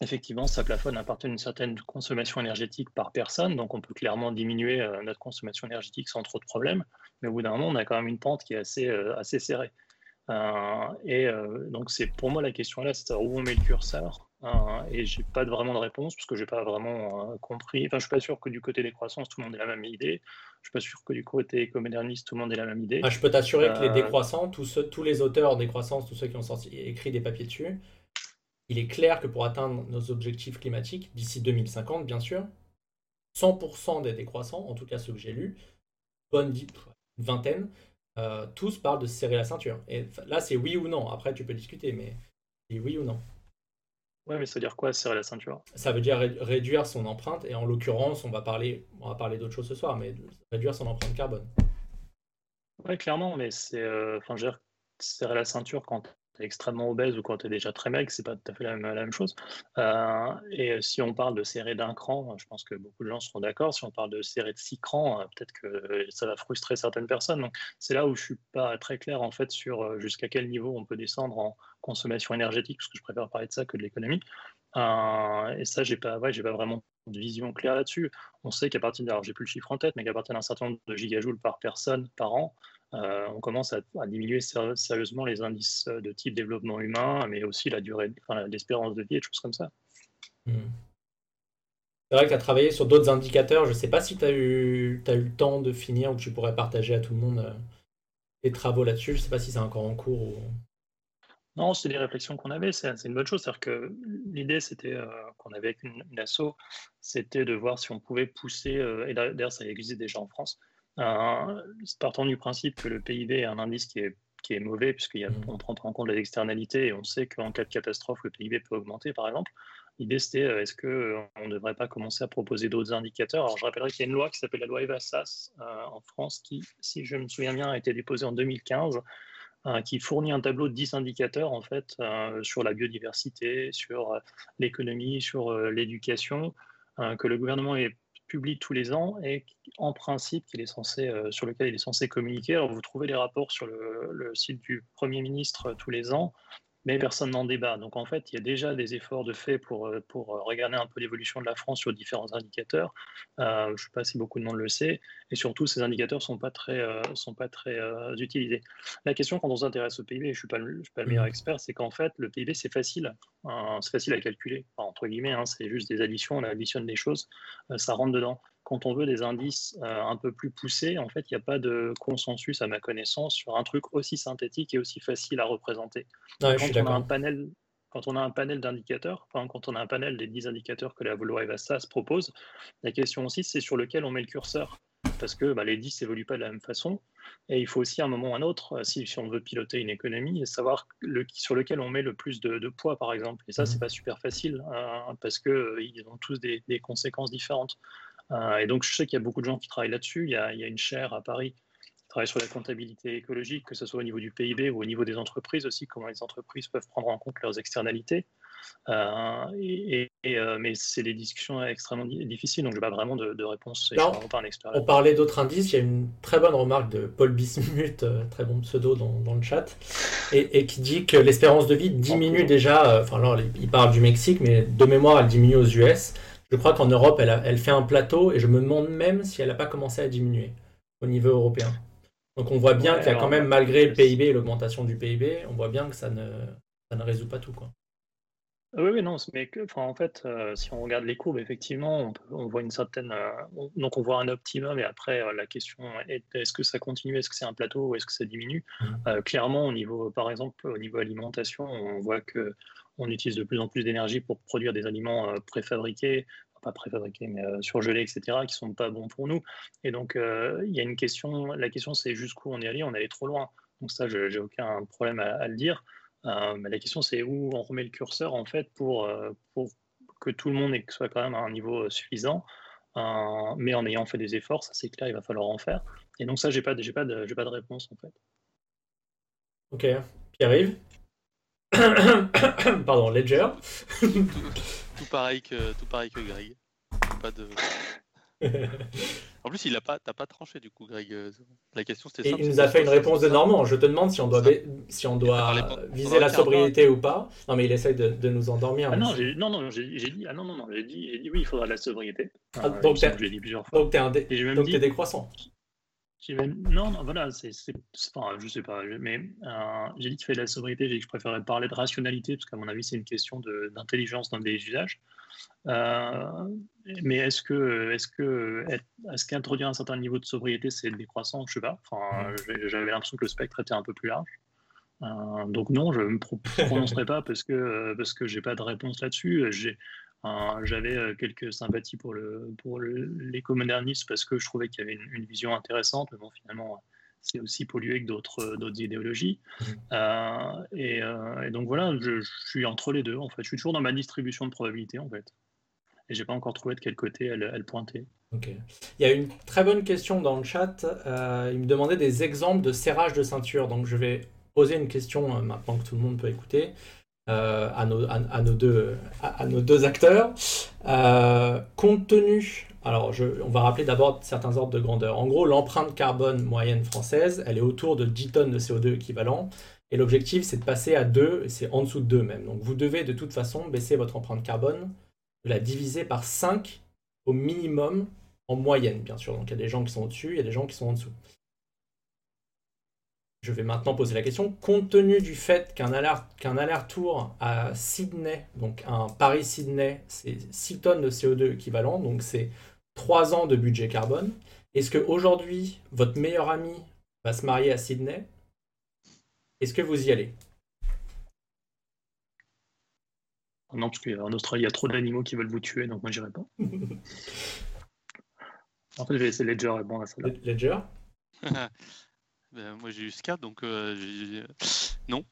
effectivement, ça plafonne à partir d'une certaine consommation énergétique par personne. Donc, on peut clairement diminuer euh, notre consommation énergétique sans trop de problèmes. Mais au bout d'un moment, on a quand même une pente qui est assez, euh, assez serrée. et donc, c'est pour moi la question là, c'est où on met le curseur? Hein, et j'ai pas vraiment de réponse parce que j'ai pas vraiment euh, compris. Enfin, je suis pas sûr que du côté des croissances tout le monde ait la même idée. Je suis pas sûr que du côté éco-moderniste tout le monde ait la même idée. Ah, je peux t'assurer que les euh, décroissants, tous, tous les auteurs décroissance, tous ceux qui ont sorti, écrit des papiers dessus, il est clair que pour atteindre nos objectifs climatiques d'ici 2050, bien sûr, 100% des décroissants, en tout cas ceux que j'ai lus, bonne vingtaine, euh, tous parlent de se serrer la ceinture. Et là, c'est oui ou non. Après, tu peux discuter, mais c'est oui ou non. Ouais, mais ça veut dire quoi, serrer la ceinture? Ça veut dire réduire son empreinte, et en l'occurrence, on va parler, on va parler d'autres choses ce soir, mais réduire son empreinte carbone. Ouais, clairement, mais c'est, euh, enfin, je veux dire, serrer la ceinture quand extrêmement obèse ou quand tu es déjà très maigre, c'est pas tout à fait la même, chose. Euh, et si on parle de serrer d'un cran, je pense que beaucoup de gens seront d'accord. Si on parle de serrer de six crans, euh, peut-être que ça va frustrer certaines personnes. Donc c'est là où je suis pas très clair en fait sur euh, jusqu'à quel niveau on peut descendre en consommation énergétique, parce que je préfère parler de ça que de l'économie. et ça, j'ai pas, ouais, j'ai pas vraiment de vision claire là-dessus. On sait qu'à partir, alors j'ai plus le chiffre en tête, mais qu'à partir d'un certain nombre de gigajoules par personne par an, euh, on commence à, diminuer sérieusement les indices de type développement humain, mais aussi la durée, l'espérance de vie et des choses comme ça. Hmm. C'est vrai que tu as travaillé sur d'autres indicateurs. Je ne sais pas si tu as, eu, as eu le temps de finir ou que tu pourrais partager à tout le monde euh, tes travaux là-dessus. Je ne sais pas si c'est encore en cours. Ou... Non, c'est des réflexions qu'on avait. C'est une bonne chose. C'est-à-dire que l'idée, c'était euh, qu'on avait avec une, asso, c'était de voir si on pouvait pousser, et d'ailleurs, ça existe déjà en France, partant du principe que le PIB est un indice qui est, qui est mauvais, puisqu'on prend en compte les externalités et on sait qu'en cas de catastrophe, le PIB peut augmenter, par exemple. L'idée, c'était euh, est-ce qu'on euh, ne devrait pas commencer à proposer d'autres indicateurs? Alors, je rappellerai qu'il y a une loi qui s'appelle la loi EVASAS euh, en France, qui, si je me souviens bien, a été déposée en 2015, qui fournit un tableau de 10 indicateurs, en fait, sur la biodiversité, sur l'économie, sur l'éducation, que le gouvernement est publie tous les ans et en principe est censé, euh, sur lequel il est censé communiquer. Vous trouvez les rapports sur le site du Premier ministre tous les ans mais personne n'en débat. Donc en fait, il y a déjà des efforts de fait pour, euh, pour euh, regarder un peu l'évolution de la France sur différents indicateurs. Euh, je ne sais pas si beaucoup de monde le sait, et surtout ces indicateurs ne sont pas très, sont pas très utilisés. La question quand on s'intéresse au PIB, je ne suis, pas le, suis pas le meilleur mmh. expert, c'est qu'en fait, le PIB, c'est facile. c'est facile à calculer, entre guillemets, hein, c'est juste des additions, on additionne des choses, ça rentre dedans quand on veut des indices euh, un peu plus poussés, en fait, il n'y a pas de consensus, à ma connaissance, sur un truc aussi synthétique et aussi facile à représenter. quand, on a un panel, quand on a un panel d'indicateurs, enfin, quand on a un panel des 10 indicateurs que la loi EVASAS propose, la question aussi, c'est sur lequel on met le curseur. parce que bah, les 10 n'évoluent pas de la même façon. Et il faut aussi, à un moment ou à un autre, euh, si, on veut piloter une économie, savoir le, sur lequel on met le plus de, poids, par exemple. Et ça, c'est mmh. pas super facile, hein, parce qu'ils euh, ont tous des, conséquences différentes. Euh, et donc, je sais qu'il y a beaucoup de gens qui travaillent là-dessus. Il, y a une chaire à Paris qui travaille sur la comptabilité écologique, que ce soit au niveau du PIB ou au niveau des entreprises aussi, comment les entreprises peuvent prendre en compte leurs externalités. Euh, et, euh, mais c'est des discussions extrêmement difficiles, donc je n'ai pas vraiment de, réponse. pas un expert. On parlait d'autres indices. Il y a une très bonne remarque de Paul Bismuth, très bon pseudo dans, dans le chat, et, qui dit que l'espérance de vie diminue déjà. Enfin, alors, il parle du Mexique, mais de mémoire, elle diminue aux US. Je crois qu'en Europe, elle, elle fait un plateau, et je me demande même si elle n'a pas commencé à diminuer au niveau européen. Donc on voit bien qu'il y a quand même, malgré le PIB et l'augmentation du PIB, on voit bien que ça ne, ça ne résout pas tout. Quoi. Oui, oui, non, mais que, enfin, en fait, euh, si on regarde les courbes, effectivement, on, voit une certaine. Euh, donc, on voit un optimum, et après, euh, la question est est-ce que ça continue, est-ce que c'est un plateau ou est-ce que ça diminue? Mmh. Clairement, au niveau, par exemple, au niveau alimentation, on voit que on utilise de plus en plus d'énergie pour produire des aliments préfabriqués, pas préfabriqués, mais surgelés, etc., qui sont pas bons pour nous. Et donc, il y a une question. La question, c'est jusqu'où on est allé? On est allé trop loin. Donc, ça, je n'ai aucun problème à le dire. Euh, mais la question, c'est où on remet le curseur en fait pour, euh, que tout le monde soit quand même à un niveau euh, suffisant. mais en ayant fait des efforts, ça c'est clair, il va falloir en faire. Et donc ça, j'ai pas, j'ai pas de, j'ai pas de réponse en fait. Ok, Pierre-Yves? *coughs* Pardon, Ledger. tout, pareil que, tout pareil que Greg. Pas de. *laughs* En plus, il a pas, t'as pas tranché du coup, Greg. La question c'était. Il nous a fait une réponse de Normand. Je te demande si on doit, si on doit viser la sobriété ou pas. Non, mais il essaye de, de nous endormir. Ah non, j'ai, non, non, j'ai, dit, ah non, non, non, j'ai dit, dit, oui, il faudra de la sobriété. Ah, euh, donc, j'ai dit plusieurs fois. Donc t'es un dé... donc dit... décroissant. Non, non, voilà, c'est, enfin, je sais pas, mais euh, j'ai dit qu'il fallait de la sobriété, j'ai dit que je préférais parler de rationalité, parce qu'à mon avis, c'est une question d'intelligence dans des usages. Euh, mais est-ce que, est-ce que, est-ce qu'introduire un certain niveau de sobriété, c'est décroissant? Je sais pas. Enfin, j'avais l'impression que le spectre était un peu plus large. Euh, donc non, je ne me prononcerai pas parce que parce que pas de réponse là-dessus. J'ai euh, j'avais quelques sympathies pour le pour l'écomodernisme parce que je trouvais qu'il y avait une, vision intéressante. Mais bon, finalement, c'est aussi pollué que d'autres d'autres idéologies. Mmh. et, donc voilà, je, je, suis entre les deux. En fait, je suis toujours dans ma distribution de probabilité en fait et j'ai pas encore trouvé de quel côté elle, elle, pointait. Ok. Il y a une très bonne question dans le chat. Euh, il me demandait des exemples de serrage de ceinture. Donc je vais poser une question euh, maintenant que tout le monde peut écouter euh, à, nos, à, nos deux, acteurs. compte tenu, alors on va rappeler d'abord certains ordres de grandeur. En gros, l'empreinte carbone moyenne française, elle est autour de 10 tonnes de CO2 équivalent. Et l'objectif, c'est de passer à 2, et c'est en dessous de 2 même. Donc vous devez de toute façon baisser votre empreinte carbone la diviser par 5 au minimum en moyenne, bien sûr. Donc il y a des gens qui sont au-dessus, il y a des gens qui sont en dessous. Je vais maintenant poser la question. Compte tenu du fait qu'un aller-retour à Sydney, donc un Paris-Sydney, c'est 6 tonnes de CO2 équivalent, donc c'est 3 ans de budget carbone, est-ce qu'aujourd'hui, votre meilleur ami va se marier à Sydney? Est-ce que vous y allez? Non, parce qu'en Australie, il y a trop d'animaux qui veulent vous tuer, donc moi, j'irai pas. *laughs* en fait, je vais laisser Ledger répondre à ça. Ledger? *laughs* ben, Moi, j'ai eu Scat, donc euh, non,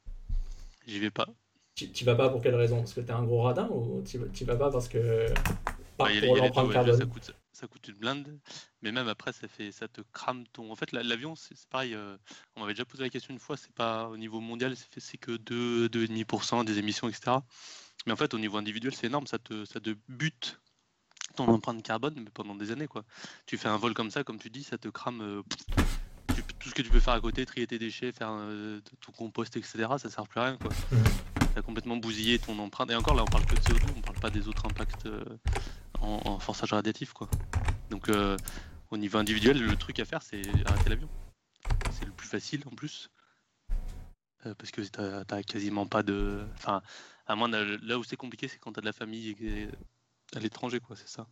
j'y vais pas. Tu vas pas pour quelle raison? Parce que t'es un gros radin ou tu vas pas parce que. ça, coûte, une blinde, mais même après, ça, fait, ça te crame ton. En fait, l'avion, c'est pareil. Euh, on m'avait déjà posé la question une fois, c'est pas au niveau mondial, c'est que 2, 2,5% des émissions, etc. Mais en fait, au niveau individuel, c'est énorme. Ça te, ça te bute ton empreinte carbone mais pendant des années. quoi. Tu fais un vol comme ça, comme tu dis, ça te crame euh, tout ce que tu peux faire à côté, trier tes déchets, faire euh, tout compost, etc. Ça sert plus à rien. quoi. Ça a complètement bousillé ton empreinte. Et encore là, on parle que de CO2, on parle pas des autres impacts euh, en, forçage radiatif. quoi. Donc au niveau individuel, le truc à faire, c'est arrêter l'avion. C'est le plus facile en plus. parce que t'as quasiment pas de. Enfin, à moins là où c'est compliqué, c'est quand tu as de la famille à l'étranger, quoi, c'est ça.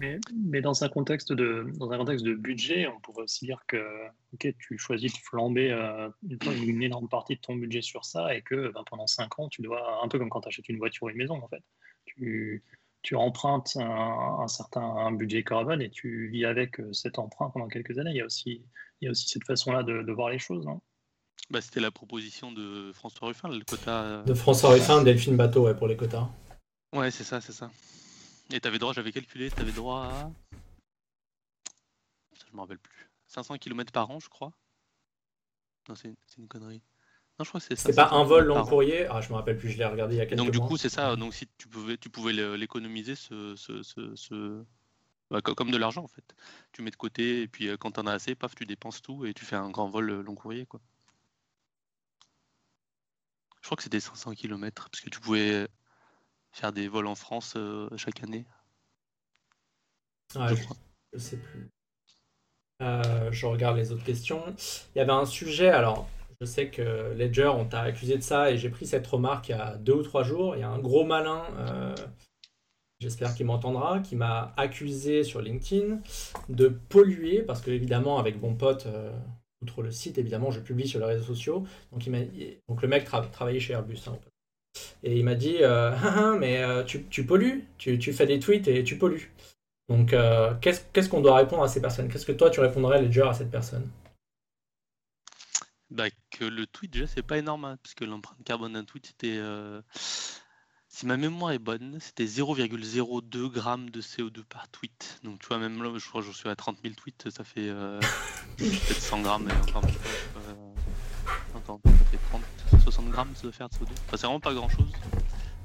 Mais, mais, dans, un contexte de, dans un contexte de budget, on pourrait aussi dire que tu choisis de flamber euh, une, énorme partie de ton budget sur ça et que ben, pendant 5 ans, tu dois, un peu comme quand tu achètes une voiture ou une maison, en fait. Tu, tu empruntes un, certain budget carbone et tu vis avec cet emprunt pendant quelques années. Il y a aussi, il y a aussi cette façon-là de, voir les choses, non? Bah, C'était la proposition de François Ruffin, le quota. De François Ruffin, Delphine Bateau, ouais, pour les quotas. Ouais, c'est ça, c'est ça. Et t'avais droit, j'avais calculé, t'avais droit à. Je me rappelle plus. 500 km par an, je crois. Non, c'est une connerie. Non, je crois que c'est C'est pas un vol long courrier? Ah, je me rappelle plus, je l'ai regardé il y a quelques Donc, du coup, c'est ça. Donc, si tu pouvais, tu pouvais l'économiser, ce, ce, ce, bah, comme de l'argent, en fait. Tu mets de côté, et puis euh, quand t'en as assez, paf, tu dépenses tout, et tu fais un grand vol euh, long courrier, quoi. Je crois que c'était 500 km, parce que tu pouvais faire des vols en France euh, chaque année. Ah, je, je, sais plus. je regarde les autres questions. Il y avait un sujet, alors je sais que Ledger, on t'a accusé de ça et j'ai pris cette remarque il y a deux ou trois jours. Il y a un gros malin, euh, j'espère qu'il m'entendra, qui m'a accusé sur LinkedIn de polluer, parce que évidemment, avec mon pote, euh, outre le site, évidemment, je publie sur les réseaux sociaux. Donc, il donc le mec travaillait chez Airbus. Hein, et il m'a dit euh, ah, ah, Mais tu, pollues, tu, fais des tweets et tu pollues. Donc, qu'est-ce qu'on doit répondre à ces personnes Qu'est-ce que toi, tu répondrais, Ledger, à cette personne bah, que le tweet, déjà, c'est pas énorme, hein, parce que l'empreinte carbone d'un tweet, c'était. Euh, si ma mémoire est bonne, c'était 0,02 grammes de CO2 par tweet. Donc, tu vois, même là, je crois que je suis à 30 000 tweets, ça fait euh, peut-être 100 grammes. Et encore, euh, 30, 60 grammes, doit faire de CO2. Enfin, c'est vraiment pas grand chose.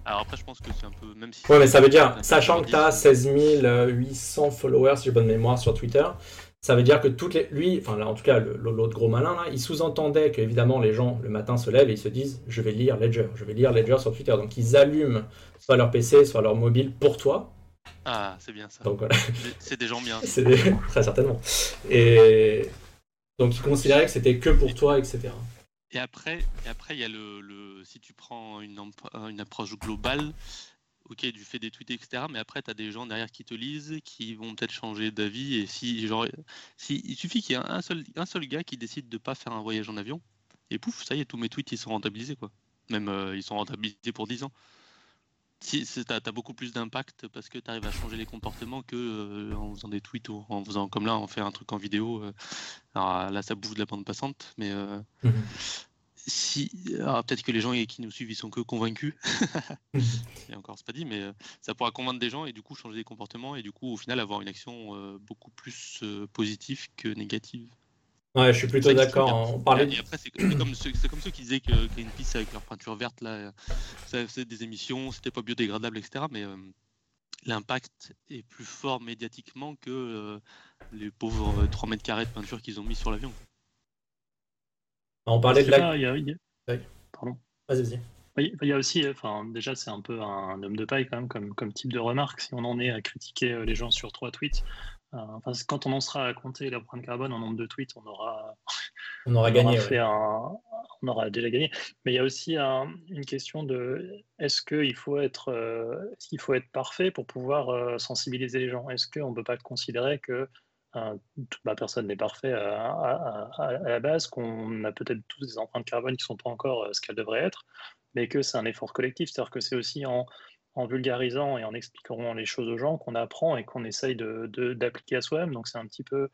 Alors après, je pense que c'est un peu. Même si ouais, mais ça veut dire, sachant que tu as 16 800 followers, si j'ai bonne mémoire, sur Twitter, ça veut dire que toutes les, lui, enfin là, en tout cas l'autre gros malin là, il sous-entendait que évidemment les gens le matin se lèvent et ils se disent je vais lire Ledger, je vais lire Ledger sur Twitter. Donc ils allument soit leur PC, soit leur mobile pour toi. Ah, c'est bien ça. Donc voilà. C'est des gens bien. *laughs* C'est *laughs* très certainement. Et donc ils considéraient que c'était que pour toi, etc. Et après, il y a le, le, si tu prends une, une approche globale, ok, tu fais des tweets, etc. Mais après, tu as des gens derrière qui te lisent, qui vont peut-être changer d'avis. Et si, genre, si, il suffit qu'il y ait un seul, un seul gars qui décide de pas faire un voyage en avion, et pouf, ça y est, tous mes tweets, ils sont rentabilisés, quoi. Même, euh, ils sont rentabilisés pour 10 ans. Si, tu as, beaucoup plus d'impact parce que tu arrives à changer les comportements que euh, en faisant des tweets ou en faisant comme là, on fait un truc en vidéo. Euh. alors là, ça bouffe de la bande passante, mais mmh si, peut-être que les gens qui nous suivent, ils sont que convaincus. *laughs* et encore, c'est pas dit, mais euh, ça pourra convaincre des gens et du coup changer des comportements et du coup, au final, avoir une action euh, beaucoup plus euh, positive que négative. Ouais, je suis plutôt d'accord. On parlait. Et après, c'est comme, ceux qui disaient que Greenpeace avec leur peinture verte là, ça faisait des émissions, c'était pas biodégradable, etc. Mais l'impact est plus fort médiatiquement que les pauvres 3 mètres carrés de peinture qu'ils ont mis sur l'avion. On parlait de la. il y a... Pardon. Vas-y, vas-y. Il y a aussi, enfin, déjà, c'est un peu un homme de paille quand même, comme, comme type de remarque. Si on en est à critiquer euh, les gens sur trois tweets, euh, enfin, quand on en sera à compter l'empreinte carbone en nombre de tweets, on aura, *laughs* on aura gagné. On aura déjà gagné. Mais il y a aussi une question de est-ce qu'il faut, être, euh, qu'il faut être parfait pour pouvoir sensibiliser les gens? Est-ce qu'on ne peut pas considérer que bah, personne n'est parfait à, la base, qu'on a peut-être tous des empreintes carbone qui ne sont pas encore euh, ce qu'elles devraient être, mais que c'est un effort collectif. C'est-à-dire que c'est aussi en, vulgarisant et en expliquant les choses aux gens qu'on apprend et qu'on essaye d'appliquer à soi-même. Donc c'est un petit peu,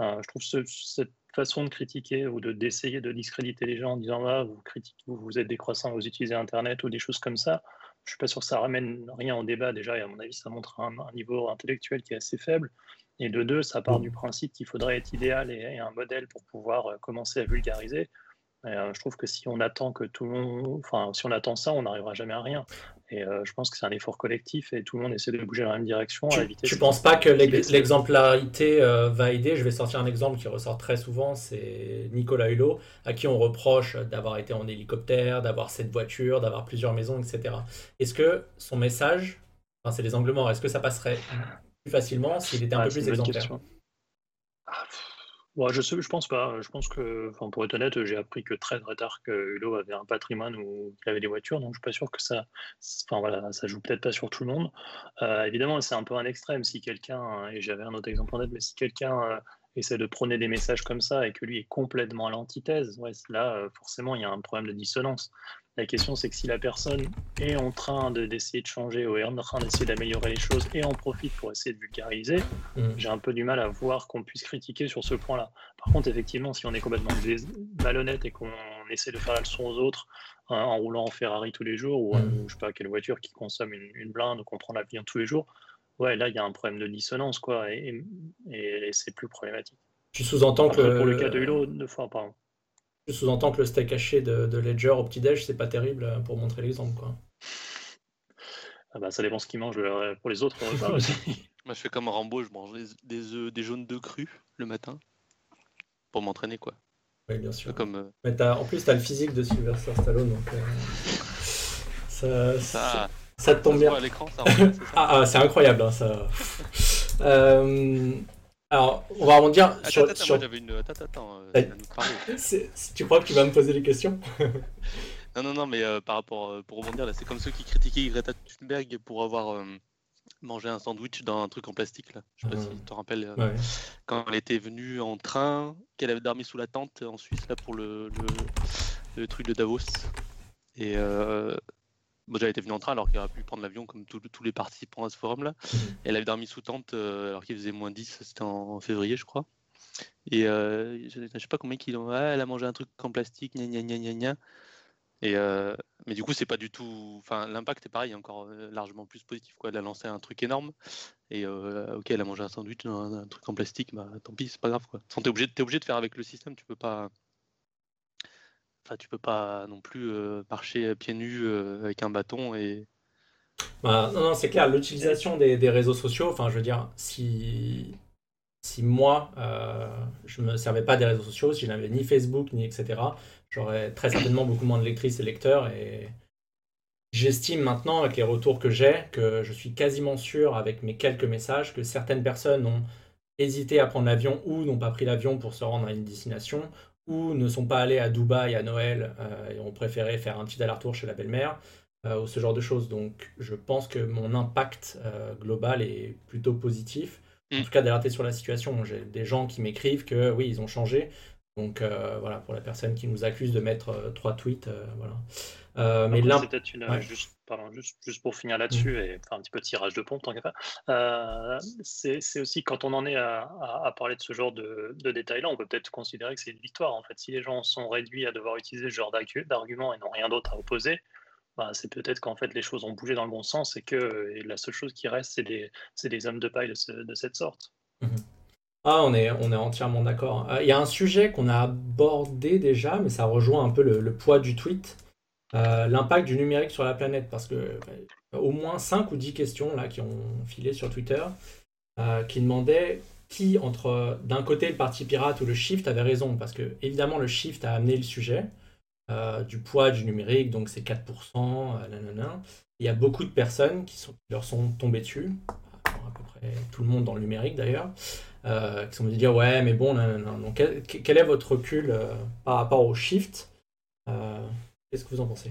euh, je trouve cette façon de critiquer ou d'essayer de, discréditer les gens en disant ah, vous, critiquez, vous, vous êtes décroissant, vous utilisez Internet ou des choses comme ça. Je ne suis pas sûr que ça ramène rien au débat déjà, et à mon avis, ça montre un niveau intellectuel qui est assez faible. Et de deux, ça part du principe qu'il faudrait être idéal et, un modèle pour pouvoir euh, commencer à vulgariser. Euh, je trouve que si on attend que tout le monde, enfin, si on attend ça, on n'arrivera jamais à rien. Et euh, je pense que c'est un effort collectif et tout le monde essaie de bouger dans la même direction. Tu, ne penses pas que l'exemplarité va aider? Je vais sortir un exemple qui ressort très souvent, c'est Nicolas Hulot, à qui on reproche d'avoir été en hélicoptère, d'avoir cette voiture, d'avoir plusieurs maisons, etc. Est-ce que son message, enfin, c'est les angles morts, est-ce que ça passerait facilement s'il était un peu plus exemplaire? Je, pense pas. Je pense que, pour être honnête, j'ai appris que très très tard que Hulot avait un patrimoine où il avait des voitures, donc je suis pas sûr que ça, enfin voilà, ça joue peut-être pas sur tout le monde. Euh, évidemment, c'est un peu un extrême si quelqu'un, et j'avais un autre exemple en tête, mais si quelqu'un euh, essaie de prôner des messages comme ça et que lui est complètement à l'antithèse, ouais, là, euh, forcément, il y a un problème de dissonance. La question, c'est que si la personne est en train d'essayer de, changer ou est en train d'essayer d'améliorer les choses et en profite pour essayer de vulgariser, mm. j'ai un peu du mal à voir qu'on puisse critiquer sur ce point-là. Par contre, effectivement, si on est complètement malhonnête et qu'on essaie de faire la leçon aux autres hein, en roulant en Ferrari tous les jours ou, mm. je sais pas quelle voiture qui consomme une, blinde ou qu'on prend l'avion tous les jours, ouais, là, il y a un problème de dissonance, quoi, et, c'est plus problématique. Tu sous-entends que. Pour le cas de Hulot, deux fois, pardon. Je sous-entends que le steak haché de, Ledger au petit-déj, c'est pas terrible euh, pour montrer l'exemple, quoi. Ah bah, ça dépend ce qu'il mange euh, pour les autres aussi. *laughs* Moi, je fais comme Rambo, je mange des, œufs, des jaunes de crus le matin pour m'entraîner, quoi. Oui, bien sûr. Comme, euh, Mais en plus, tu as le physique de Sylvester Stallone, donc ça, ça, ça, te tombe bien. À l'écran, *laughs* ça ah, ah c'est incroyable, hein, ça. *laughs* Alors, on va rebondir attends, sur. Attends, sur... Moi, j'avais une. Attends, attends, euh, *laughs* Tu crois que tu vas me poser les questions *laughs* Non, non, non, mais euh, par rapport. Euh, pour rebondir, là, c'est comme ceux qui critiquaient Greta Thunberg pour avoir mangé un sandwich dans un truc en plastique, là. Je sais pas si tu te rappelles. Quand elle était venue en train, qu'elle avait dormi sous la tente en Suisse, là, pour le, le, le truc de Davos. Et Bon, j'avais été venu en train alors qu'il aurait pu prendre l'avion comme tous les participants à ce forum-là. Elle avait dormi sous tente euh, alors qu'il faisait moins 10, c'était en, février, je crois. Et euh, je, ne sais pas combien kilos. Ah, elle a mangé un truc en plastique, gna gna gna gna gna. Et euh, mais du coup, c'est pas du tout. Enfin, l'impact est pareil, encore largement plus positif. Quoi. Elle a lancé un truc énorme. Et ok, elle a mangé un sandwich, un, truc en plastique, bah tant pis, c'est pas grave. Quoi. T'es obligé, obligé de faire avec le système, tu peux pas. Enfin, tu peux pas non plus euh, marcher pieds nus euh, avec un bâton et. Bah, non, non c'est clair. L'utilisation des, réseaux sociaux, enfin, je veux dire, si, si moi, euh, je me servais pas des réseaux sociaux, si je n'avais ni Facebook, ni etc., j'aurais très certainement beaucoup moins de lectrices et lecteurs. Et j'estime maintenant, avec les retours que j'ai, que je suis quasiment sûr, avec mes quelques messages, que certaines personnes ont hésité à prendre l'avion ou n'ont pas pris l'avion pour se rendre à une destination ou ne sont pas allés à Dubaï à Noël euh, et ont préféré faire un petit aller-retour chez la belle-mère, euh, ou ce genre de choses. Donc je pense que mon impact euh, global est plutôt positif. En mm. tout cas, d'alerter sur la situation. J'ai des gens qui m'écrivent que oui, ils ont changé. Donc voilà, pour la personne qui nous accuse de mettre trois tweets, voilà. Euh, mais là, peut-être une, juste, juste, pour finir là-dessus mmh. et faire un petit peu de tirage de pompe, tant qu'à faire. Euh, c'est aussi quand on en est à, à, parler de ce genre de, de détails-là, on peut peut-être considérer que c'est une victoire. En fait, si les gens sont réduits à devoir utiliser ce genre d'arguments et n'ont rien d'autre à opposer, bah, c'est peut-être qu'en fait les choses ont bougé dans le bon sens et que la seule chose qui reste, c'est des, des, hommes de paille de, de cette sorte. Mmh. Ah, on est, on est entièrement d'accord. Euh, il y a un sujet qu'on a abordé déjà, mais ça rejoint un peu le, le poids du tweet. Euh, l'impact du numérique sur la planète, parce que bah, au moins 5 ou 10 questions là, qui ont filé sur Twitter, euh, qui demandaient qui, entre d'un côté le parti pirate ou le shift, avait raison, parce que évidemment le shift a amené le sujet euh, du poids du numérique, donc c'est 4%, Il y a beaucoup de personnes qui, sont, leur sont tombées dessus, à peu près tout le monde dans le numérique d'ailleurs, qui sont dit dire ouais mais bon, Donc, quel, est votre recul par rapport au shift Qu'est-ce que vous en pensez?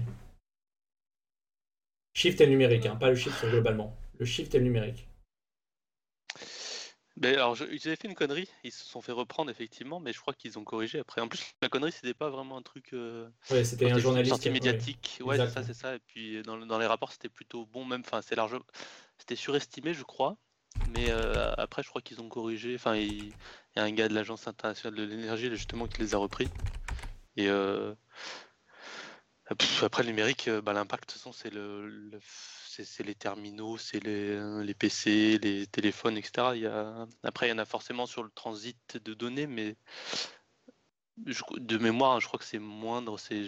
Shift et le numérique, hein, pas le shift globalement. Le shift et le numérique. Ben alors, ils avaient fait une connerie, ils se sont fait reprendre effectivement, mais je crois qu'ils ont corrigé après. En plus, la connerie, c'était pas vraiment un truc. Euh, ouais, c'était un journaliste. médiatique. Ouais, c'est ça, c'est ça. Et puis dans, dans les rapports, c'était plutôt bon, même. Enfin, c'est large. C'était surestimé, je crois. Mais euh, après, je crois qu'ils ont corrigé. Enfin, il... y a un gars de l'Agence internationale de l'énergie justement qui les a repris. Et euh, après, le numérique, euh, bah, l'impact, de toute façon, c'est le, c'est les terminaux, c'est les, les, PC, les téléphones, etc. Il y a... Après, il y en a forcément sur le transit de données, mais de mémoire, je crois que c'est moindre, c'est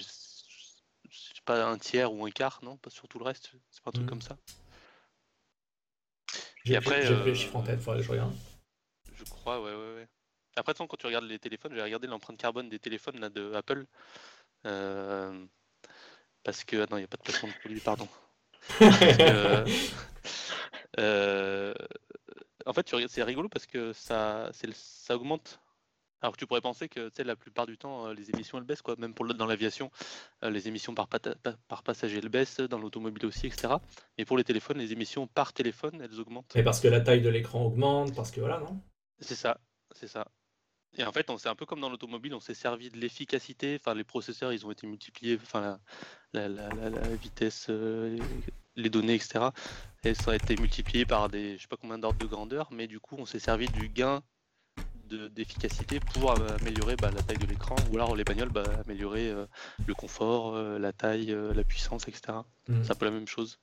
pas un tiers ou un quart, non Pas sur tout le reste, c'est pas un truc mmh. comme ça. J'ai après, euh... les chiffres en tête, faudrait que je regarde. Je crois, ouais, ouais, ouais. Après, quand tu regardes les téléphones, j'ai regardé l'empreinte carbone des téléphones là, de Apple. Euh, parce que. Ah non, il n'y a pas de placement de produit, pardon. *laughs* Euh, en fait, c'est rigolo parce que ça, ça augmente. Alors que tu pourrais penser que la plupart du temps, euh, les émissions elles baissent, quoi. même pour dans l'aviation, euh, les émissions par, par passager elles baissent, dans l'automobile aussi, etc. Et pour les téléphones, les émissions par téléphone elles augmentent. Et parce que la taille de l'écran augmente, parce que voilà, non? C'est ça, c'est ça. Et en fait, on c'est un peu comme dans l'automobile, on s'est servi de l'efficacité. Enfin, les processeurs, ils ont été multipliés. Enfin, la, vitesse, euh, les données, etc. Et ça a été multiplié par des, je sais pas combien d'ordres de grandeur, mais du coup, on s'est servi du gain d'efficacité pour améliorer bah, la taille de l'écran, ou alors les bagnoles, bah, améliorer euh, le confort, euh, la taille, la puissance, etc. Mmh. C'est un peu la même chose.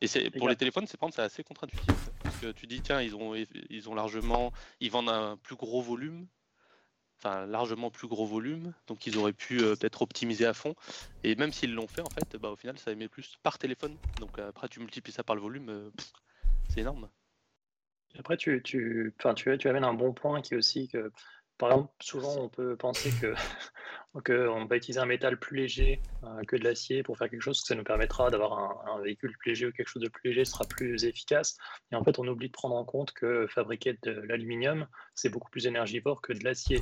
Et c'est pour les téléphones, c'est c'est assez contre-intuitif. Parce que tu dis, tiens, ils ont, ils ont largement, ils vendent un plus gros volume, largement plus gros volume, donc ils auraient pu euh, peut-être optimiser à fond. Et même s'ils l'ont fait, en fait, bah, au final, ça émet plus par téléphone. Donc après, tu multiplies ça par le volume, euh, c'est énorme. Après, tu, tu, tu, tu amènes un bon point qui est aussi que par exemple, souvent on peut penser que *laughs* qu'on va utiliser un métal plus léger euh, que de l'acier pour faire quelque chose, que ça nous permettra d'avoir un, véhicule plus léger ou quelque chose de plus léger sera plus efficace. Et en fait, on oublie de prendre en compte que fabriquer de l'aluminium, c'est beaucoup plus énergivore que de l'acier.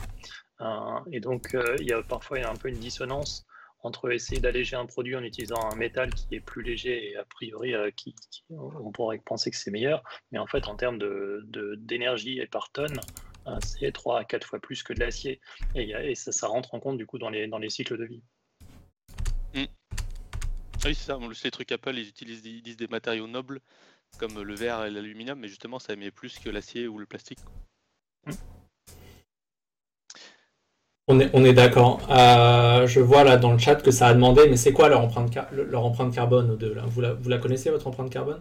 Euh, et donc, euh, il y a parfois un peu une dissonance entre essayer d'alléger un produit en utilisant un métal qui est plus léger et a priori qui, on pourrait penser que c'est meilleur, mais en fait en termes d'énergie de, et par tonne, c'est 3 à 4 fois plus que de l'acier. Et, ça, ça, rentre en compte du coup dans les, dans les cycles de vie. Mm. Ah oui, c'est ça. Les trucs Apple, ils utilisent ils disent des matériaux nobles comme le verre et l'aluminium, mais justement, ça émet plus que l'acier ou le plastique. Mm. On est, on est d'accord. Euh, je vois là dans le chat que ça a demandé, mais c'est quoi leur empreinte, leur empreinte carbone aux deux là? Vous la, vous la connaissez, votre empreinte carbone?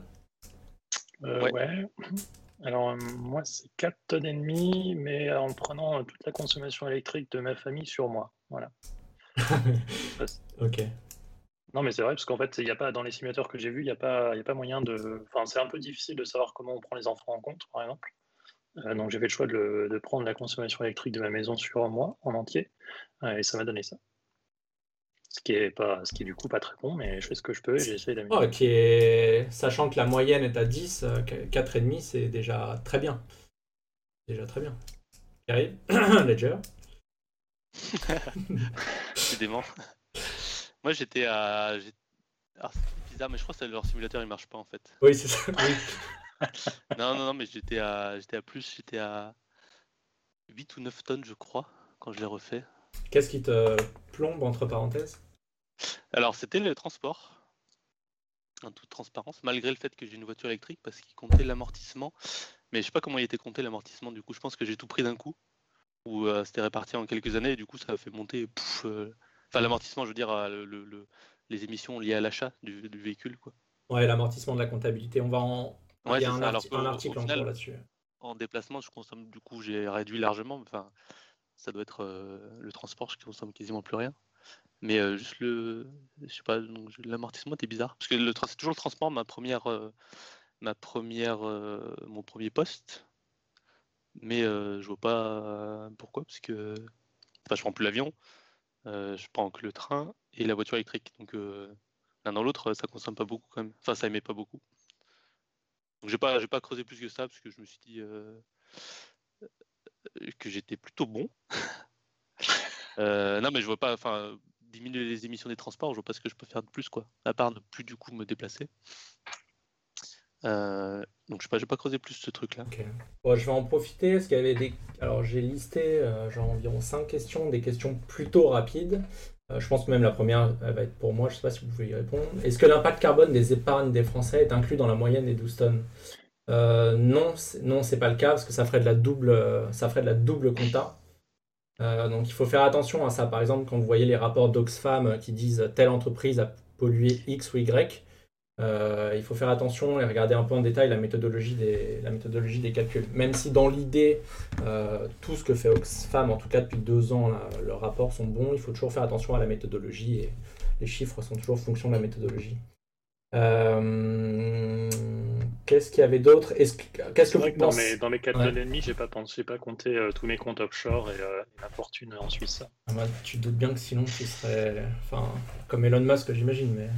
Euh, ouais. Alors, euh, moi, c'est 4 tonnes et demie, mais en prenant euh, toute la consommation électrique de ma famille sur moi. Voilà. *laughs* ok. Non, mais c'est vrai, parce qu'en fait, il y a pas, dans les simulateurs que j'ai vus, il n'y a, pas, a pas moyen de. Enfin, c'est un peu difficile de savoir comment on prend les enfants en compte, par exemple. Euh, donc, j'ai fait le choix de, prendre la consommation électrique de ma maison sur moi en entier, et ça m'a donné ça. Ce qui est pas, ce qui est du coup pas très bon, mais je fais ce que je peux et j'essaie d'améliorer. Oh, est... Sachant que la moyenne est à 10, 4,5 euh, c'est déjà très bien. Déjà très bien. Qui *clears throat* Ledger *laughs* Décidément. Moi j'étais à. Ah, c'est bizarre, mais je crois que leur simulateur il marche pas en fait. Oui, c'est ça. *laughs* non, non, non, mais j'étais à... j'étais à plus, j'étais à 8 ou 9 tonnes, je crois, quand je l'ai refait. Qu'est-ce qui te plombe entre parenthèses? Alors, c'était le transport. En toute transparence, malgré le fait que j'ai une voiture électrique, parce qu'il comptait l'amortissement. Mais je sais pas comment il était compté l'amortissement, du coup, je pense que j'ai tout pris d'un coup. Ou euh, c'était réparti en quelques années, et du coup, ça a fait monter. Euh, enfin, l'amortissement, je veux dire, euh, le, les émissions liées à l'achat du, véhicule, quoi. Ouais, l'amortissement de la comptabilité. On va en. il y a un, article en là-dessus. En déplacement, je consomme, du coup, j'ai réduit largement. Enfin, ça doit être le transport, je consomme quasiment plus rien. Mais juste le, je sais pas, l'amortissement était bizarre parce que c'est toujours le transport, ma première, ma première, mon premier poste. Mais je vois pas pourquoi, parce que, enfin, je prends plus l'avion, je prends que le train et la voiture électrique. Donc l'un dans l'autre, ça consomme pas beaucoup quand même. Enfin, ça émet pas beaucoup. Donc j'ai pas, j'ai pas creusé plus que ça parce que je me suis dit que j'étais plutôt bon. *laughs* Euh, non, mais je vois pas, enfin, diminuer les émissions des transports, je vois pas ce que je peux faire de plus, quoi, à part ne plus du coup me déplacer. Euh, donc je sais pas, pas creusé plus ce truc-là. Bon, je vais en profiter parce qu'il y avait des. Alors j'ai listé euh, genre environ 5 questions, des questions plutôt rapides. je pense que même la première elle va être pour moi, je sais pas si vous pouvez y répondre. Est-ce que l'impact carbone des épargnes des Français est inclus dans la moyenne des 12 tonnes? Euh, non, non, c'est pas le cas parce que ça ferait de la double, ça la double compta. Euh, donc il faut faire attention à ça. Par exemple, quand vous voyez les rapports d'Oxfam qui disent telle entreprise a pollué X ou Y, euh, il faut faire attention et regarder un peu en détail la méthodologie des, calculs. Même si dans l'idée, tout ce que fait Oxfam, en tout cas depuis deux ans, leurs rapports sont bons, il faut toujours faire attention à la méthodologie et les chiffres sont toujours fonction de la méthodologie. Euh, qu'est-ce qu'il y avait d'autre? Qu'est-ce que vous dans, mes, dans mes 4 ouais. demi, j'ai pas pensé, pas compté euh, tous mes comptes offshore et euh, la fortune en Suisse. Ah bah, tu doutes bien que sinon tu serais, enfin, comme Elon Musk, j'imagine, mais.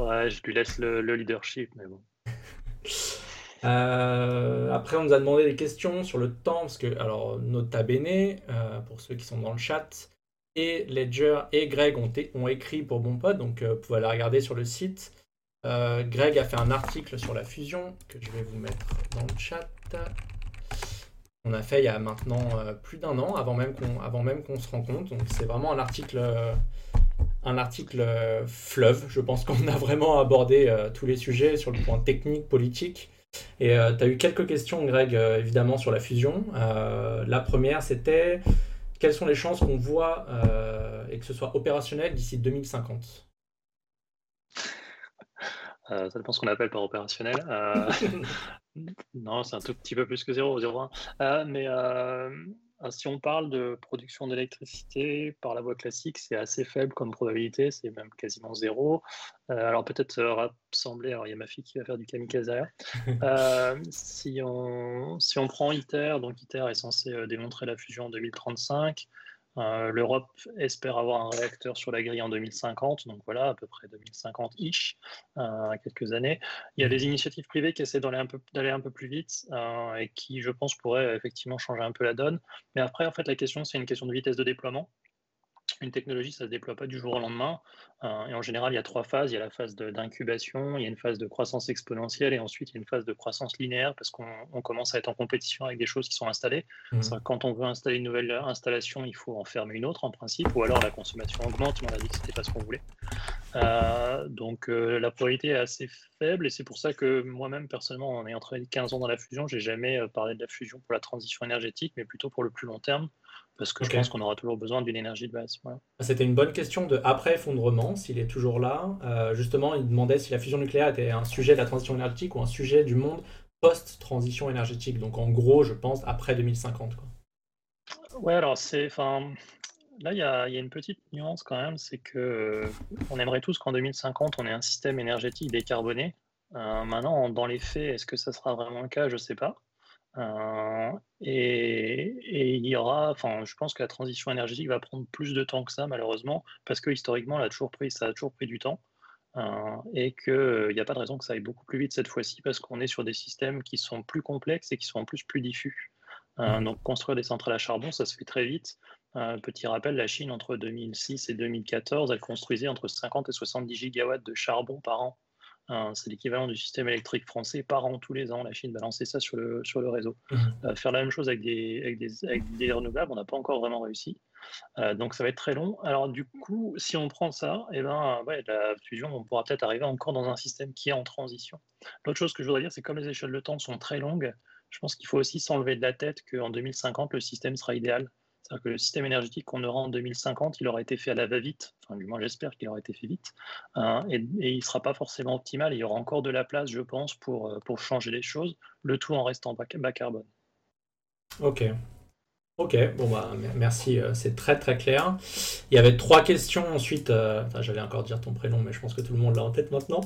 Ouais, je lui laisse le, leadership, mais bon. *laughs* après, on nous a demandé des questions sur le temps, parce que, alors, nota bene, pour ceux qui sont dans le chat, et Ledger et Greg ont, ont écrit pour Bon donc euh, vous pouvez aller regarder sur le site. Euh, Greg a fait un article sur la fusion que je vais vous mettre dans le chat. On a fait il y a maintenant plus d'un an, avant même qu'on avant même qu'on se rencontre. Donc c'est vraiment un article un article fleuve. Je pense qu'on a vraiment abordé tous les sujets sur le point technique, politique. Et tu as eu quelques questions, Greg, évidemment, sur la fusion. la première, c'était quelles sont les chances qu'on voit et que ce soit opérationnel d'ici 2050 euh, ça dépend ce qu'on appelle par opérationnel. Euh, *laughs* non, c'est un tout petit peu plus que 0, 0,1. Euh, mais si on parle de production d'électricité par la voie classique, c'est assez faible comme probabilité, c'est même quasiment zéro. alors peut-être rassembler, alors il y a ma fille qui va faire du kamikaze derrière. *laughs* si, on, si on prend ITER, donc ITER est censé démontrer la fusion en 2035, euh, L'Europe espère avoir un réacteur sur la grille en 2050, donc voilà, à peu près 2050-ish, euh, quelques années. Il y a des initiatives privées qui essaient d'aller un, peu, plus vite euh, et qui, je pense, pourraient effectivement changer un peu la donne. Mais après, en fait, la question, c'est une question de vitesse de déploiement une technologie, ça ne se déploie pas du jour au lendemain. Euh, et en général, il y a trois phases. Il y a la phase d'incubation, il y a une phase de croissance exponentielle et ensuite il y a une phase de croissance linéaire parce qu'on commence à être en compétition avec des choses qui sont installées. Mmh. Quand on veut installer une nouvelle installation, il faut en fermer une autre en principe, ou alors la consommation augmente, mais on a dit que ce n'était pas ce qu'on voulait. Euh, donc euh, la probabilité est assez faible et c'est pour ça que moi-même, personnellement, en ayant travaillé 15 ans dans la fusion, j'ai jamais parlé de la fusion pour la transition énergétique, mais plutôt pour le plus long terme parce que je pense qu'on aura toujours besoin d'une énergie de base. C'était une bonne question de après effondrement, s'il est toujours là. Euh, justement, il demandait si la fusion nucléaire était un sujet de la transition énergétique ou un sujet du monde post-transition énergétique. Donc en gros, je pense après 2050. Quoi. Ouais, alors c'est, enfin, là il y a, y a, une petite nuance quand même, c'est que euh, on aimerait tous qu'en 2050 on ait un système énergétique décarboné. Euh, maintenant, dans les faits, est-ce que ça sera vraiment le cas? Je ne sais pas. Euh, et, il y aura, enfin, je pense que la transition énergétique va prendre plus de temps que ça, malheureusement, parce que historiquement, a toujours pris, ça a toujours pris du temps. Euh, et qu'il n'y a pas de raison que ça aille beaucoup plus vite cette fois-ci, parce qu'on est sur des systèmes qui sont plus complexes et qui sont en plus plus diffus. Euh, mmh. donc, construire des centrales à charbon, ça se fait très vite. petit rappel, la Chine, entre 2006 et 2014, elle construisait entre 50 et 70 gigawatts de charbon par an. C'est l'équivalent du système électrique français par an tous les ans. La Chine va lancer ça sur le, sur le réseau. Mmh. Euh, faire la même chose avec des, avec des, avec des renouvelables, on n'a pas encore vraiment réussi. Euh, donc ça va être très long. Alors du coup, si on prend ça, et eh ben, ouais, la fusion, on pourra peut-être arriver encore dans un système qui est en transition. L'autre chose que je voudrais dire, c'est comme les échelles de temps sont très longues, je pense qu'il faut aussi s'enlever de la tête qu'en 2050, le système sera idéal. C'est-à-dire que le système énergétique qu'on aura en 2050, il aura été fait à la va-vite, enfin du moins j'espère qu'il aura été fait vite, hein, et, il ne sera pas forcément optimal, il y aura encore de la place, je pense, pour, euh, pour changer les choses, le tout en restant bas, carbone. Ok. Ok, bon bah merci, euh, c'est très très clair. Il y avait trois questions ensuite, euh, j'allais encore dire ton prénom, mais je pense que tout le monde l'a en tête maintenant.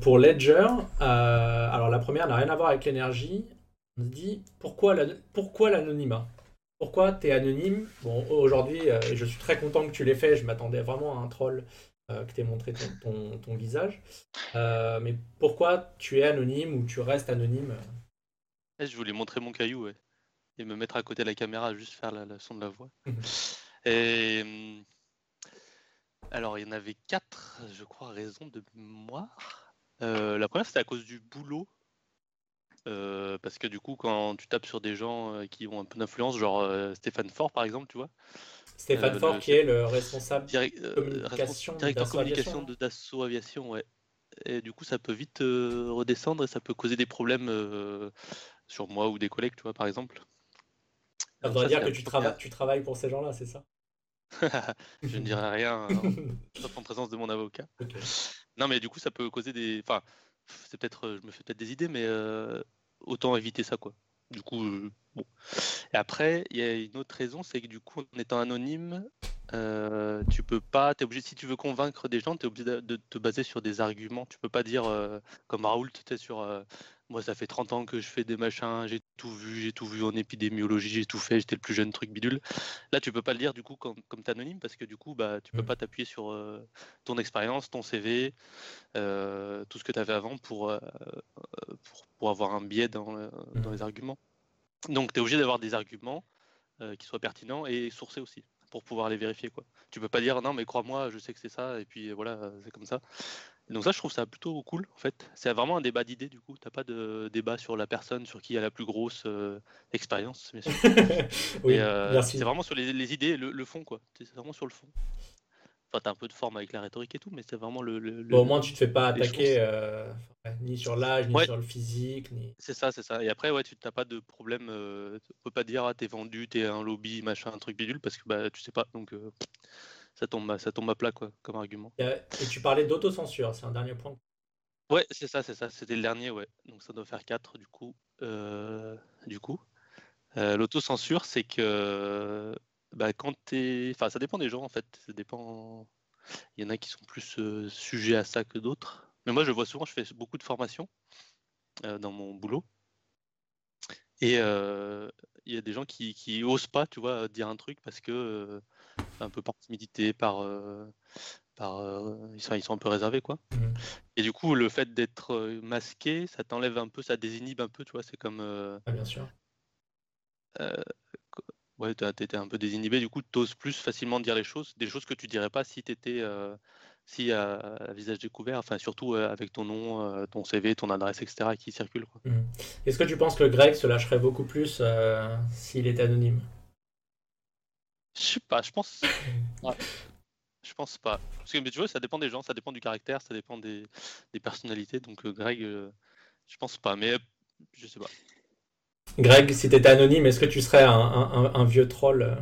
pour Ledger, alors la première n'a rien à voir avec l'énergie. On se dit pourquoi l'anonymat? Pourquoi tu es anonyme Bon, aujourd'hui, euh, je suis très content que tu l'aies fait. Je m'attendais vraiment à un troll euh, que tu aies montré ton, visage. Euh, mais pourquoi tu es anonyme ou tu restes anonyme eh, Je voulais montrer mon caillou ouais. et me mettre à côté de la caméra, juste faire la, son de la voix. *laughs* et. Hum, alors, il y en avait quatre, je crois, raisons de mémoire. la première, c'était à cause du boulot euh, parce que du coup, quand tu tapes sur des gens euh, qui ont un peu d'influence, genre euh, Stéphane Fort par exemple, tu vois. Stéphane Fort qui est le responsable communication directeur communication de Dassault Aviation, ouais. Et du coup, ça peut vite redescendre et ça peut causer des problèmes sur moi ou des collègues, tu vois, par exemple. Ça voudrait dire que tu, tu travailles pour ces gens-là, c'est ça? *laughs* Je ne dirai rien, *laughs* sauf en présence de mon avocat. Non, mais du coup, ça peut causer des. Enfin, c'est peut-être, euh, je me fais peut-être des idées, mais euh, autant éviter ça, quoi. Du coup, euh. Et après, il y a une autre raison, c'est que du coup, en étant anonyme, tu peux pas, obligé, si tu veux convaincre des gens, tu es obligé de, te baser sur des arguments. Tu peux pas dire, comme Raoul, tu sur moi, ça fait 30 ans que je fais des machins, j'ai tout vu, j'ai tout vu en épidémiologie, j'ai tout fait, j'étais le plus jeune truc bidule. Là, tu peux pas le dire du coup comme, comme tu es anonyme parce que du coup, bah, tu peux mmh. pas t'appuyer sur euh, ton expérience, ton CV, euh, tout ce que tu avais avant pour, euh, pour, pour, avoir un biais dans, mmh. les arguments. Donc, tu es obligé d'avoir des arguments qui soient pertinents et sourcés aussi pour pouvoir les vérifier. Quoi. Tu peux pas dire non, mais crois-moi, je sais que c'est ça, et puis voilà, c'est comme ça. Donc ça, je trouve ça plutôt cool, en fait. C'est vraiment un débat d'idées, du coup. T'as pas de débat sur la personne, sur qui a la plus grosse euh, expérience, bien sûr. *laughs* Oui, euh, merci. c'est vraiment sur les, les idées, le, le fond, quoi. C'est vraiment sur le fond. Enfin, t'as un peu de forme avec la rhétorique et tout, mais c'est vraiment le... le- le- Bon, au moins, tu te fais pas attaquer euh, ni sur l'âge, ni Ouais. sur le physique, ni... C'est ça, c'est ça. Et après, ouais, tu n'as pas de problème. Tu peux pas dire, ah, t'es vendu, t'es un lobby, machin, un truc bidule, parce que bah, tu sais pas. Donc, ça, tombe, à- ça tombe à plat, quoi, comme argument. Et, euh, et tu parlais d'autocensure, c'est un dernier point. Ouais, c'est ça, c'est ça. C'était le dernier, ouais. Donc, ça doit faire 4, du coup. Euh, du coup. Euh, L'autocensure, c'est que bah, quand t'es. Enfin, ça dépend des gens, en fait. Ça dépend. Il y en a qui sont plus euh, sujets à ça que d'autres. Mais moi, je vois souvent, je fais beaucoup de formations dans mon boulot. Et il y a des gens qui, qui osent pas, tu vois, dire un truc parce que un peu par timidité, par, euh, par euh, ils, sont, ils sont un peu réservés, quoi. Mhm. Et du coup, le fait d'être euh, masqué, ça t'enlève un peu, ça désinhibe un peu, tu vois. C'est comme, Ah, bien sûr. ouais, t'étais un peu désinhibé. Du coup, t'oses plus facilement dire les choses, des choses que tu dirais pas si t'étais, si à, à visage découvert. Enfin, surtout avec ton nom, ton CV, ton adresse, etc. qui circulent, quoi. Mhm. Est-ce que tu penses que Greg se lâcherait beaucoup plus euh, s'il était anonyme? Je sais pas, je pense. Ouais. Je pense pas. Parce que mais tu vois, ça dépend des gens, ça dépend du caractère, ça dépend des, des personnalités. Donc euh, Greg, euh, je pense pas. Mais euh, je sais pas. Greg, si tu étais anonyme, est-ce que tu serais un, un- un- un vieux troll? Euh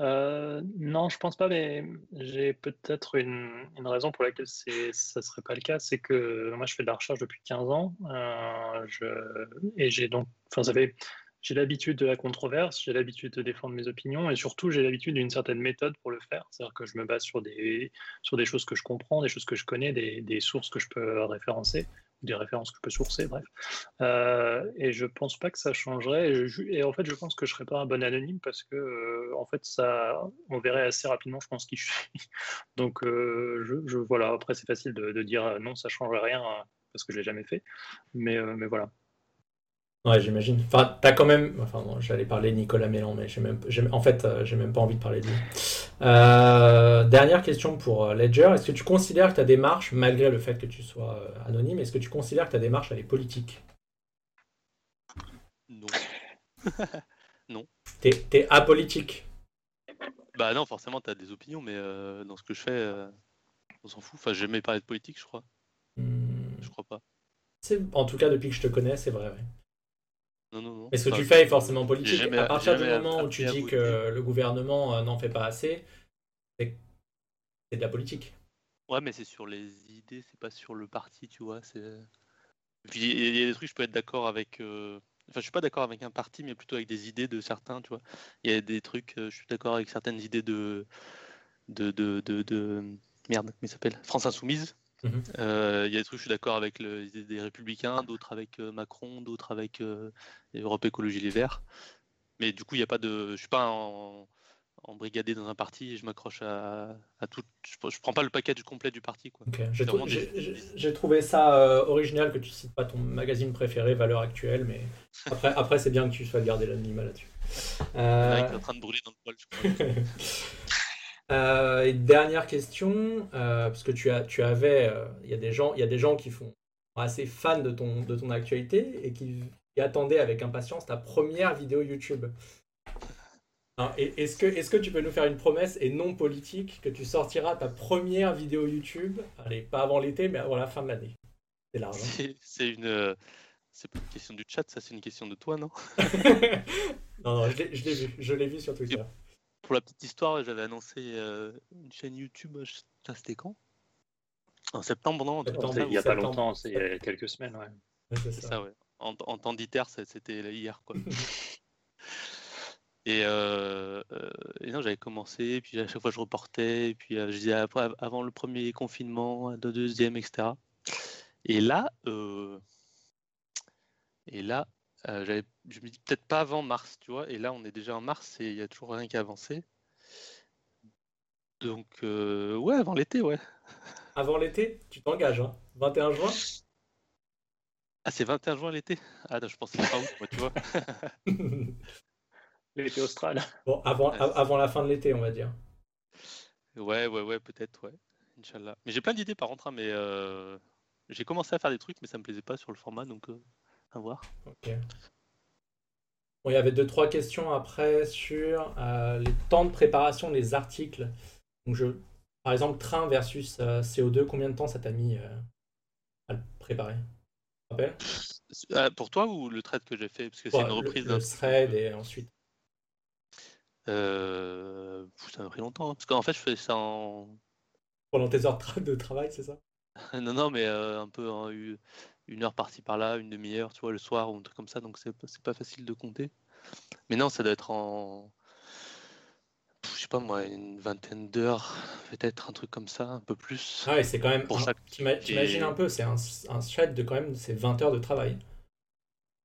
Euh, non, je pense pas, mais j'ai peut-être une, une raison pour laquelle c'est, ça serait pas le cas, c'est que moi je fais de la recherche depuis 15 ans, euh, je, et j'ai donc, enfin ça fait, j'ai l'habitude de la controverse, j'ai l'habitude de défendre mes opinions, et surtout j'ai l'habitude d'une certaine méthode pour le faire, c'est-à-dire que je me base sur des, sur des choses que je comprends, des choses que je connais, des, des sources que je peux référencer, des références que je peux sourcer, bref. Euh, et je pense pas que ça changerait. Et, en fait, je pense que je serais pas un bon anonyme parce que, euh, en fait, ça, on verrait assez rapidement, je pense, qui je suis. *laughs* Donc, euh, je, je- voilà. Après, c'est facile de, dire non, ça change rien euh, parce que je l'ai jamais fait. Mais, mais voilà. Ouais, j'imagine. Enfin, t'as quand même. Enfin, non, j'allais parler de Nicolas Mélan, mais j'ai même... en fait, euh, j'ai même pas envie de parler de lui. Euh, dernière question pour euh, Ledger. Est-ce que tu considères que ta démarche, malgré le fait que tu sois euh, anonyme, est-ce que tu considères que ta démarche, elle est politique *laughs* Non. T'es t'es apolitique Bah non, forcément, tu as des opinions, mais euh, dans ce que je fais, euh, on s'en fout. Enfin, j'ai jamais parlé de politique, je crois. Hmm, Je crois pas. En tout cas, depuis que je te connais, c'est vrai. ouais. Non, non, non. Mais ce que tu fais est forcément politique. jamais- à partir du moment où tu dis que le gouvernement euh, n'en fait pas assez, c'est de la politique. Ouais, mais c'est sur les idées, c'est pas sur le parti, tu vois. C'est. Et Puis il y a des trucs, je peux être d'accord avec. euh, Enfin, je suis pas d'accord avec un parti, mais plutôt avec des idées de certains, tu vois. Il y a des trucs, euh, je suis d'accord avec certaines idées de. de. de. de, de- Merde, comment il s'appelle? France Insoumise. Mhm. Euh, Il y a des trucs, je suis d'accord avec le- des Républicains, d'autres avec euh, Macron, d'autres avec euh, Europe Écologie Les Verts. Mais du coup, il n'y a pas de. Je suis pas en, embrigadé dans un parti et je m'accroche à, à tout. Je, je prends pas le package complet du parti, quoi. J'ai trou- des- trouvé ça euh, original que tu cites pas ton magazine préféré, valeur actuelle, mais après, après c'est bien que tu sois gardé l'anonymat là-dessus. Il en a un qui est Euh, en train de brûler dans le poil, je crois. *laughs* euh, et dernière question, euh, parce que tu as, tu avais, euh, il y a des gens, il y a des gens qui font sont assez fans de ton, de ton actualité et qui, qui attendaient avec impatience ta première vidéo YouTube. Et- Est-ce que, est-ce que tu peux nous faire une promesse et non politique que tu sortiras ta première vidéo YouTube, allez, pas avant l'été, mais avant la fin de l'année C'est large. hein. C'est- une. euh, C'est pas une question du chat, ça c'est une question de toi, non? *laughs* Non, non, je l'ai vu, je l'ai vu sur Twitter. Pour la petite histoire, j'avais annoncé euh, une chaîne YouTube, c'était quand? En septembre, non Septembre, il y a pas septembre. longtemps, c'est il y a quelques semaines. Ouais. Ouais, c'est ça. ça, ouais. En, en temps d'ITER, c'était hier, quoi. Et, euh, euh, et non, j'avais commencé, puis à chaque fois je reportais, et puis euh, je disais après, avant le premier confinement, le deuxième, etc. Et là, euh, et là, euh, j'avais, je me dis peut-être pas avant mars, tu vois. Et là, on est déjà en mars et il y a toujours rien qui a avancé. Donc, euh, ouais, avant l'été, ouais. Avant l'été, tu t'engages, hein 21 juin Ah, c'est 21 juin l'été Ah, non, je pensais pas août, moi, tu vois. *laughs* L'été austral. Bon, avant, Ouais, avant la fin de l'été, on va dire. Ouais, ouais, ouais, peut-être, ouais. Inch'Allah. Mais j'ai plein d'idées par contre, hein, mais euh, j'ai commencé à faire des trucs, mais ça me plaisait pas sur le format, donc euh, à voir. Ok. Bon, il y avait deux, trois questions après sur euh, les temps de préparation des articles. Donc je, par exemple, train versus CO2, combien de temps ça t'a mis à le préparer? Pour toi ou le trade que j'ai fait? Parce que c'est une le- reprise le, d'un. thread et ensuite. Euh, ça m'a pris longtemps. hein, Parce qu'en fait, je fais ça en. Pendant tes heures de tra- de travail, c'est ça? *laughs* Non, non, mais euh, un peu en u- une heure par-ci par-là, une demi-heure, tu vois, le soir ou un truc comme ça, donc c'est pas- c'est pas facile de compter. Mais non, ça doit être en. Je sais pas moi, une vingtaine d'heures, peut-être un truc comme ça, un peu plus. Ah ouais, c'est quand même. Pour un- chaque T'imagines et- un peu, c'est un, un thread de quand même c'est 20 heures de travail.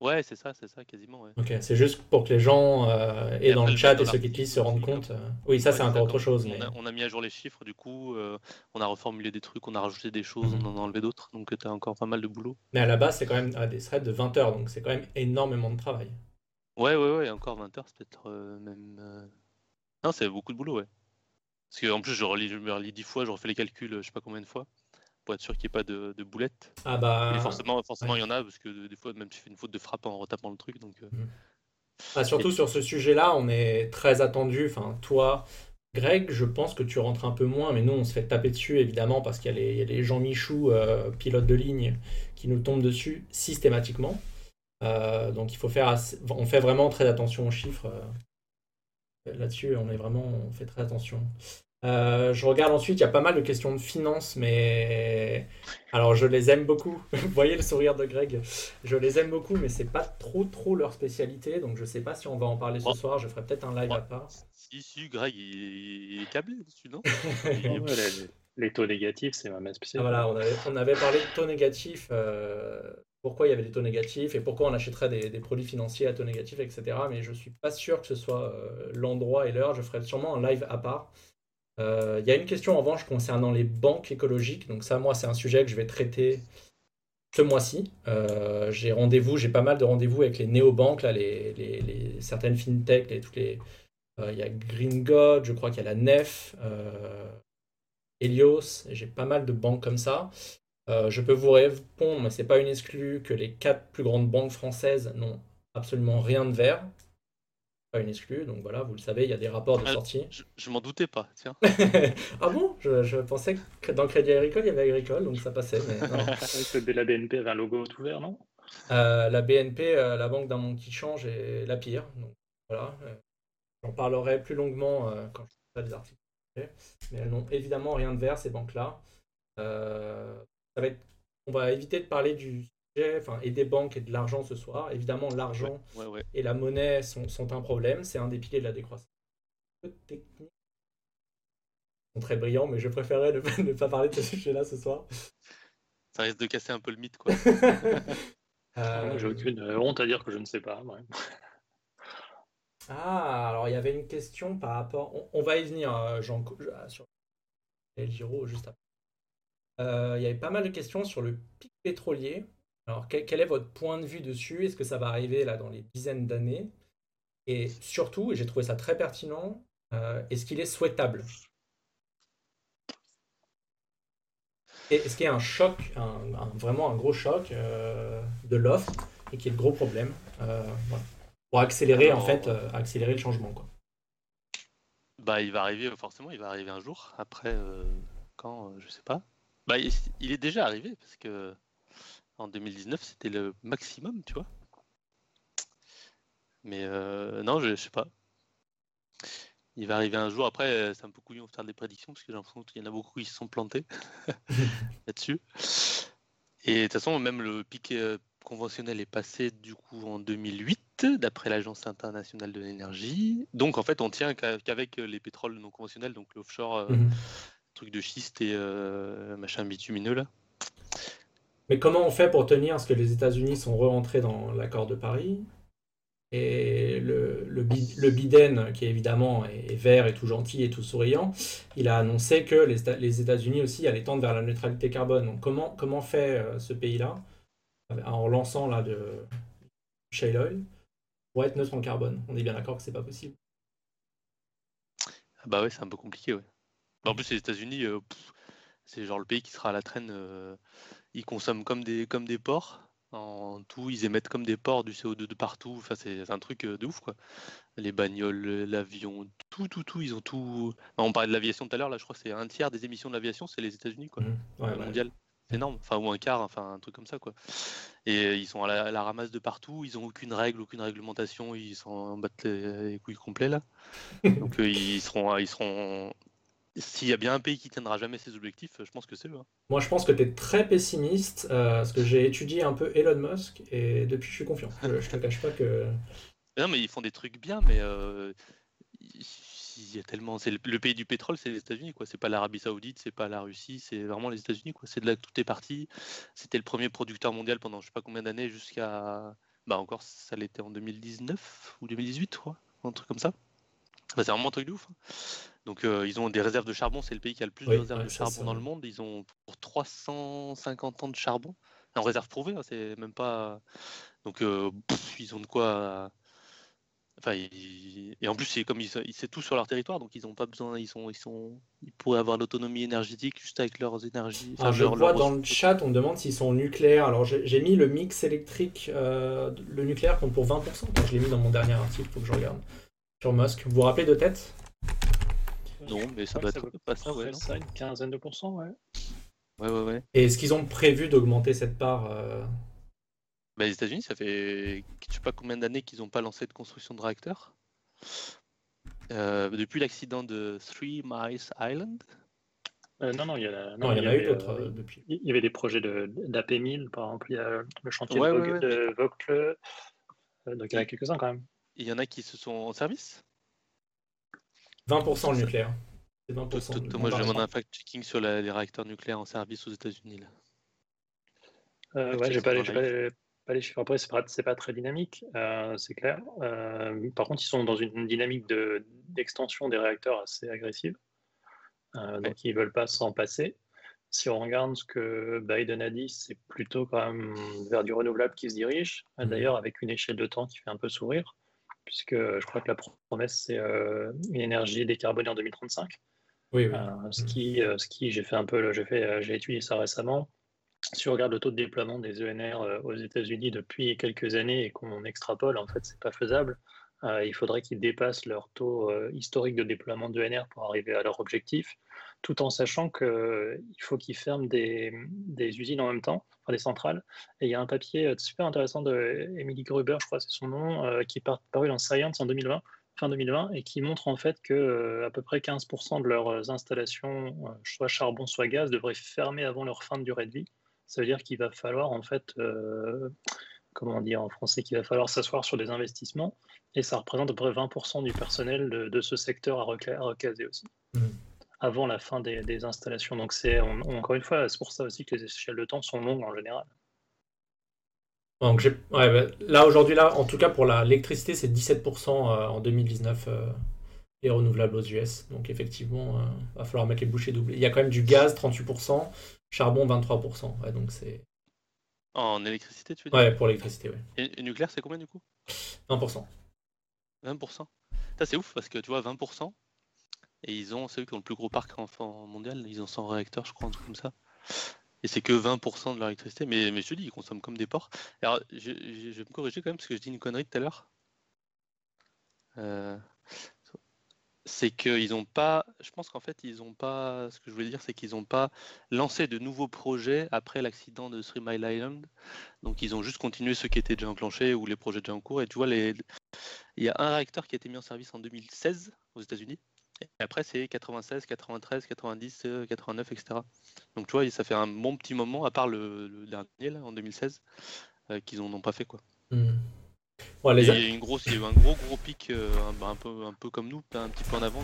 Ouais, c'est ça, c'est ça, quasiment, ouais. Ok, c'est juste pour que les gens euh, et Et dans le chat et ceux qui lisent se rendent compte. euh, Oui, ça Ouais, c'est encore autre chose. On Mais... a, on a mis à jour les chiffres, du coup, euh, on a reformulé des trucs, on a rajouté des choses, Mhm. on en a enlevé d'autres, donc tu as encore pas mal de boulot. mais à la base, c'est quand même ah, des threads de 20 heures, donc c'est quand même énormément de travail. Ouais, ouais, ouais, encore 20 heures, c'est peut-être même. Non, c'est beaucoup de boulot, ouais. Parce qu'en plus, je, relis, je me relis 10 fois, je refais les calculs, je sais pas combien de fois, pour être sûr qu'il n'y ait pas de, de boulettes. Ah bah. Et forcément, forcément, ouais. il y en a, parce que des fois, même tu fais une faute de frappe en retapant le truc, donc. Ah, surtout sur ce sujet-là, on est très attendu. Enfin, toi, Greg, je pense que tu rentres un peu moins, mais nous, on se fait taper dessus, évidemment, parce qu'il y a les, il y a les Jean Michou, euh, pilotes de ligne, qui nous tombent dessus systématiquement. Euh, donc, il faut faire assez- on fait vraiment très attention aux chiffres. euh, Là-dessus, on est vraiment, on fait très attention. Euh, je regarde ensuite, il y a pas mal de questions de finances, mais alors je les aime beaucoup. *laughs* Vous voyez le sourire de Greg. Je les aime beaucoup, mais c'est pas trop trop leur spécialité, donc je sais pas si on va en parler ce soir. Je ferai peut-être un live à part. Si, si, Greg, il, il est câblé dessus, non? *laughs* Les, taux négatifs, c'est ma Ah, spécialité. voilà, on avait, on avait parlé de taux négatifs, euh, pourquoi il y avait des taux négatifs et pourquoi on achèterait des, des produits financiers à taux négatifs, etc. Mais je suis pas sûr que ce soit euh, l'endroit et l'heure. Je ferai sûrement un live à part. Euh, Il y a une question en revanche concernant les banques écologiques. Donc ça, moi, c'est un sujet que je vais traiter ce mois-ci. Euh, j'ai rendez-vous, j'ai pas mal de rendez-vous avec les néobanques, là, les, certaines fintech, les, toutes les. euh, Il y a Green God, je crois qu'il y a la Nef, Helios, j'ai pas mal de banques comme ça. Je peux vous répondre, mais c'est pas une exclue, que les quatre plus grandes banques françaises n'ont absolument rien de vert. Pas une exclue, donc voilà, vous le savez, il y a des rapports de Ah, sortie. Je, je m'en doutais pas, tiens. *laughs* ah bon? Je, je pensais que dans Crédit Agricole, il y avait Agricole, donc ça passait. Mais non. *laughs* Le- la BNP avait un logo tout vert, non? Euh, la BNP, euh, la banque d'un monde qui change, est la pire. Donc voilà, euh, j'en parlerai plus longuement euh, quand je ferai des articles. Mais elles n'ont évidemment rien de vert, ces banques-là. Euh, ça va être... On va éviter de parler du enfin, et des banques et de l'argent ce soir. Évidemment, l'argent Ouais, ouais. et la monnaie sont, sont un problème. C'est un des piliers de la décroissance. Ils sont très brillants, mais je préférerais ne pas, ne pas parler de ce sujet-là ce soir. Ça risque de casser un peu le mythe, quoi. *laughs* Euh, J'ai aucune honte à dire que je ne sais pas. ouais. Ah, alors il y avait une question par rapport. On, on va y venir, euh, Jean, euh, sur El Giro juste après. Euh, il y avait pas mal de questions sur le pic pétrolier. Alors, quel, est votre point de vue dessus? Est-ce que ça va arriver là dans les dizaines d'années? Et surtout, et j'ai trouvé ça très pertinent, euh, est-ce qu'il est souhaitable? Est-ce qu'il y a un choc, vraiment un gros choc euh, de l'offre et qui est le gros problème euh. Pour accélérer en fait, accélérer le changement. Bah, il va arriver, forcément, il va arriver un jour. Après, quand, je sais pas. Bah, il, il est déjà arrivé, parce que en 2019, c'était le maximum, tu vois. Mais euh, non, je, je sais pas. Il va arriver un jour. Après, euh, c'est un peu couillon de faire des prédictions, parce que j'ai l'impression qu'il y en a beaucoup qui se sont plantés *laughs* là-dessus. Et de toute façon, même le pic euh, conventionnel est passé du coup en 2008, d'après l'Agence internationale de l'énergie. Donc en fait, on tient qu'avec les pétroles non conventionnels, donc l'offshore, euh, Mhm. truc de schiste et euh, machin bitumineux là. Mais comment on fait pour tenir Parce que les États-Unis sont re-rentrés dans l'accord de Paris. Et le, le, Bi- le Biden, qui évidemment est, vert et tout gentil et tout souriant, il a annoncé que les, Éta- les États-Unis aussi allaient tendre vers la neutralité carbone. Donc comment, comment fait euh, ce pays-là, en lançant là de shale oil, pour être neutre en carbone? On est bien d'accord que c'est pas possible. Ah bah ouais, c'est un peu compliqué, ouais. En plus, les États-Unis, euh, C'est genre le pays qui sera à la traîne. Ils consomment comme des, comme des porcs. En tout, ils émettent comme des porcs du CO2 de partout. Enfin, c'est un truc de ouf, quoi. Les bagnoles, l'avion, tout, tout, tout. Ils ont tout. On parlait de l'aviation tout à l'heure. Là, je crois que c'est un tiers des émissions de l'aviation, c'est les États-Unis, quoi. Mmh. mondial. C'est énorme. Enfin, ou un quart, enfin, un truc comme ça, quoi. Et ils sont à la, ramasse de partout. Ils ont aucune règle, aucune réglementation. Ils s'en battent les, couilles complets, là. *laughs* Donc, ils seront, ils seront s'il y a bien un pays qui tiendra jamais ses objectifs, je pense que c'est eux. Hein. Moi, je pense que tu es très pessimiste, euh, parce que j'ai étudié un peu Elon Musk, et depuis, je suis confiant. Je, je te cache pas que. *laughs* Non, mais ils font des trucs bien, mais euh, il y a tellement. C'est le, pays du pétrole, c'est les États-Unis, quoi. C'est pas l'Arabie Saoudite, c'est pas la Russie, c'est vraiment les États-Unis, quoi. C'est de là que tout est parti. C'était le premier producteur mondial pendant je sais pas combien d'années, jusqu'à. Bah, encore, ça l'était en 2019 ou 2018, quoi. Un truc comme ça. Bah, c'est vraiment un truc de ouf. Hein. Donc euh, ils ont des réserves de charbon, c'est le pays qui a le plus de réserves de charbon dans le monde. Ils ont pour 350 ans de charbon en réserve prouvée, hein, c'est même pas. Donc euh, ils ont de quoi. Enfin, et en plus, c'est comme ils, c'est tout sur leur territoire, donc ils n'ont pas besoin. Ils sont, ils sont, ils pourraient avoir l'autonomie énergétique juste avec leurs énergies. Enfin, je vois dans le chat, on me demande s'ils sont nucléaires. Alors j'ai mis le mix électrique, euh, le nucléaire compte pour 20%. je l'ai mis dans mon dernier article, faut que je regarde sur Musk. Vous vous rappelez de tête? Non, mais ça doit être pas ça, ouais. Ça, une quinzaine de pourcents, ouais. Ouais, ouais, ouais. Et est-ce qu'ils ont prévu d'augmenter cette part euh bah, Les États-Unis, ça fait je sais pas combien d'années qu'ils n'ont pas lancé de construction de réacteurs. Euh, depuis l'accident de Three Miles Island. Euh, non, non, il y, a, non, il y, en a eu d'autres depuis. Il y avait des projets d'AP1000, par exemple, il y a le chantier de, Vocle. donc il y en a quelques-uns quand même. Il y en a qui se sont en service? 20% le nucléaire. C'est 20%. moi, je demande un fact-checking sur les réacteurs nucléaires en service aux États-Unis. Euh, ouais, j'ai pas, les chiffres. Après, c'est pas, pas très dynamique, euh, c'est clair. Euh, par contre, ils sont dans une dynamique d'extension des réacteurs assez agressive. Euh, donc, ils veulent pas s'en passer. Si on regarde ce que Biden a dit, c'est plutôt quand même vers du renouvelable qui se dirige. Mmh. D'ailleurs, avec une échelle de temps qui fait un peu sourire puisque je crois que la promesse, c'est euh, une énergie décarbonée en 2035. Oui, oui. Euh, ce qui, euh, ce qui j'ai fait un peu, j'ai étudié ça récemment. Si on regarde le taux de déploiement des ENR aux États-Unis depuis quelques années et qu'on extrapole, en fait, c'est pas faisable. il faudrait qu'ils dépassent leur taux historique de déploiement d'ENR pour arriver à leur objectif tout en sachant qu'il faut qu'ils ferment des, usines en même temps, enfin des centrales. Et il y a un papier euh, super intéressant de Emily Gruber, je crois c'est son nom, euh, qui est paru dans Science en 2020, fin 2020, et qui montre en fait que euh, à peu près 15% de leurs installations, soit charbon, soit gaz, devraient fermer avant leur fin de durée de vie. Ça veut dire qu'il va falloir en fait, comment dire en français, qu'il va falloir s'asseoir sur des investissements, et ça représente à peu près 20% du personnel de, ce secteur à, recaser aussi. Mmh avant la fin des, installations. Donc c'est encore une fois, c'est pour ça aussi que les échelles de temps sont longues en général. Donc ouais, bah, là aujourd'hui là, en tout cas pour l'électricité, c'est 17% euh, en 2019 euh, les renouvelables aux US. Donc effectivement, il euh, va falloir mettre les bouchées doublées. Il y a quand même du gaz 38%, charbon 23%. donc c'est en électricité, tu veux dire? Ouais, pour l'électricité, oui. Et, nucléaire, c'est combien du coup? 20%. 20%. Ça c'est ouf parce que tu vois 20%, et ils ont, ceux qui ont le plus gros parc enfant mondial, ils ont 100 réacteurs, je crois, un truc comme ça. Et c'est que 20% de leur électricité. Mais, mais je te dis, ils consomment comme des porcs. Alors, je, vais me corriger quand même, parce que je dis une connerie tout à l'heure. Euh, c'est qu'ils n'ont pas. Je pense qu'en fait, ils n'ont pas. Ce que je voulais dire, c'est qu'ils n'ont pas lancé de nouveaux projets après l'accident de Three Mile Island. Donc, ils ont juste continué ceux qui étaient déjà enclenchés ou les projets déjà en cours. Et tu vois, les... il y a un réacteur qui a été mis en service en 2016 aux États-Unis. Et après, c'est 96, 93, 90, 89, etc. Donc, tu vois, ça fait un bon petit moment, à part le, dernier, là, en 2016, euh, qu'ils n'en ont pas fait, quoi. Hmm. il, y a une grosse, il y a eu un gros, gros pic, euh, un, peu, un peu comme nous, un petit peu en avant,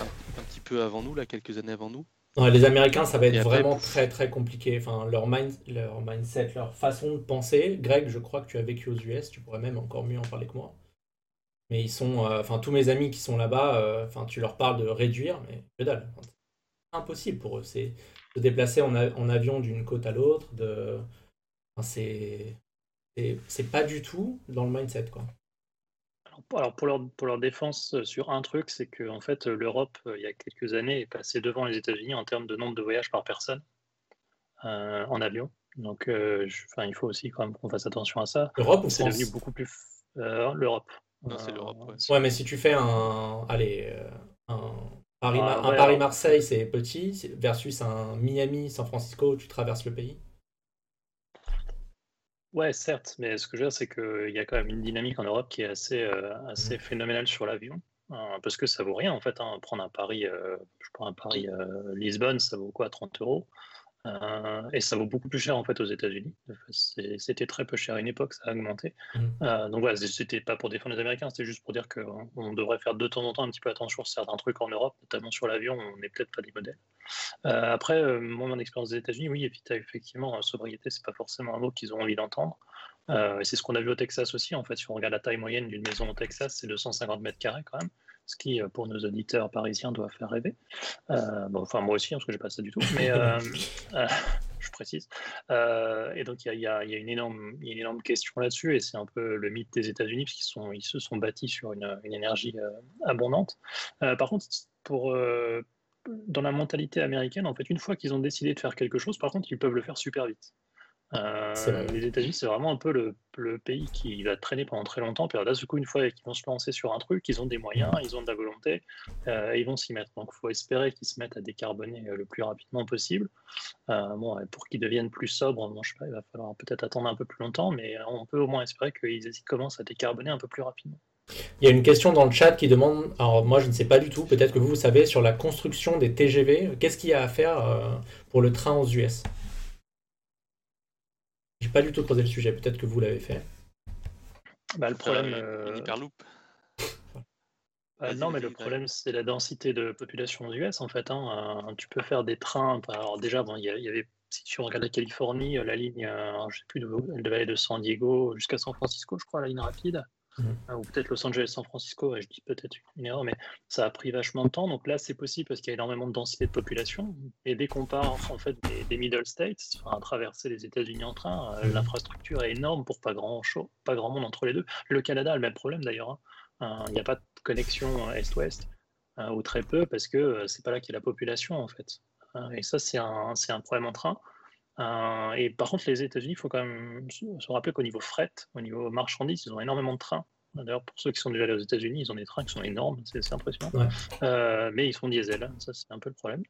un, petit peu avant nous, là, quelques années avant nous. les Américains, ça va être vraiment très très compliqué. Enfin, leur, mind, leur mindset, leur façon de penser. Greg, je crois que tu as vécu aux US, tu pourrais même encore mieux en parler que moi. Mais ils sont, euh, enfin, tous mes amis qui sont là-bas, euh, enfin, tu leur parles de réduire, mais que dalle. C'est impossible pour eux. C'est de déplacer en, avion d'une côte à l'autre. De, c'est, c'est pas du tout dans le mindset, quoi. alors, pour, leur, pour leur défense sur un truc, c'est que en fait, l'Europe, il y a quelques années, est passée devant les États-Unis en termes de nombre de voyages par personne en avion. Donc, enfin, il faut aussi quand même qu'on fasse attention à ça. L'Europe ou C'est devenu beaucoup plus l'Europe. Non, c'est l'Europe. ouais. Ouais, mais si tu fais un. Allez, euh, un Paris- Ah, ouais, Paris-Marseille, c'est petit, c'est- versus un Miami-San Francisco où tu traverses le pays. Ouais, certes, mais ce que je veux dire, c'est qu'il y a quand même une dynamique en Europe qui est assez, euh, assez phénoménale sur l'avion. euh, parce que ça vaut rien, en fait. hein. Prendre un Paris, euh, je prends un Paris-Lisbonne, ça vaut quoi, 30 euros? Euh, Et ça vaut beaucoup plus cher, en fait, aux États-Unis. C'était très peu cher à une époque, ça a augmenté. Mhm. Euh, donc voilà, c'était pas pour défendre les Américains, c'était juste pour dire qu'on on devrait faire de temps en temps un petit peu attention sur certains trucs en Europe, notamment sur l'avion, on n'est peut-être pas des modèles. Euh, après, moi, mon expérience des États-Unis, oui, effectivement, sobriété, c'est pas forcément un mot qu'ils ont envie d'entendre. Et c'est ce qu'on a vu au Texas aussi. En fait, si on regarde la taille moyenne d'une maison au Texas, c'est 250 mètres carrés quand même, ce qui, euh, pour nos auditeurs parisiens, doit faire rêver. Euh, bon, enfin, moi aussi, hein, parce que j'ai pas ça du tout, mais euh, *laughs* euh, je précise. Et donc, il y a, y y une énorme, il y a une énorme question là-dessus, et c'est un peu le mythe des États-Unis, parce qu'ils sont, ils se sont bâtis sur une, une énergie abondante. Par contre, pour, dans la mentalité américaine, en fait, une fois qu'ils ont décidé de faire quelque chose, par contre, ils peuvent le faire super vite. Euh, les États-Unis, c'est vraiment un peu le, le pays qui va traîner pendant très longtemps. Puis là, du coup, une fois qu'ils vont se lancer sur un truc, ils ont des moyens, ils ont de la volonté, euh, ils vont s'y mettre. Donc, il faut espérer qu'ils se mettent à décarboner euh, le plus rapidement possible. Euh, bon, et pour qu'ils deviennent plus sobres, bon, je sais pas, il va falloir peut-être attendre un peu plus longtemps, mais on peut au moins espérer qu'ils ils commencent à décarboner un peu plus rapidement. Il y a une question dans le chat qui demande, alors moi je ne sais pas du tout, peut-être que vous, vous savez, sur la construction des TGV, qu'est-ce qu'il y a à faire pour le train aux US J'ai pas du tout creusé le sujet, peut-être que vous l'avez fait. Bah, le Faire problème, euh, hyperloop. Euh, Vas-y, non, mais le problème, c'est la densité de population aux US, en fait. hein. Euh, tu peux faire des trains. enfin, Alors, déjà, bon, il y, a- il y avait, si tu regardes la Californie, euh, la ligne, euh, je sais plus d'où, elle devait aller de San Diego jusqu'à San Francisco, je crois, la ligne rapide. Euh, ou peut-être Los Angeles-San Francisco, ouais, je dis peut-être une erreur, mais ça a pris vachement de temps. Donc là, c'est possible parce qu'il y a énormément de densité de population. Et dès qu'on part, en fait, des, des Middle States, enfin, à traverser les États-Unis en train, euh, l'infrastructure est énorme pour pas grand, chose, pas grand monde entre les deux. Le Canada a le même problème d'ailleurs. hein. Euh, Il n'y a pas de connexion euh, est-ouest, ou très peu, parce que c'est pas là qu'il y a la population, en fait. Et ça, c'est un, c'est un problème en train. Euh, et par contre, les États-Unis, il faut quand même se rappeler qu'au niveau fret, au niveau marchandises, ils ont énormément de trains. D'ailleurs, pour ceux qui sont déjà allés aux États-Unis, ils ont des trains qui sont énormes, c'est impressionnant. Ouais. Euh, mais ils sont diesel, hein, ça c'est un peu le problème.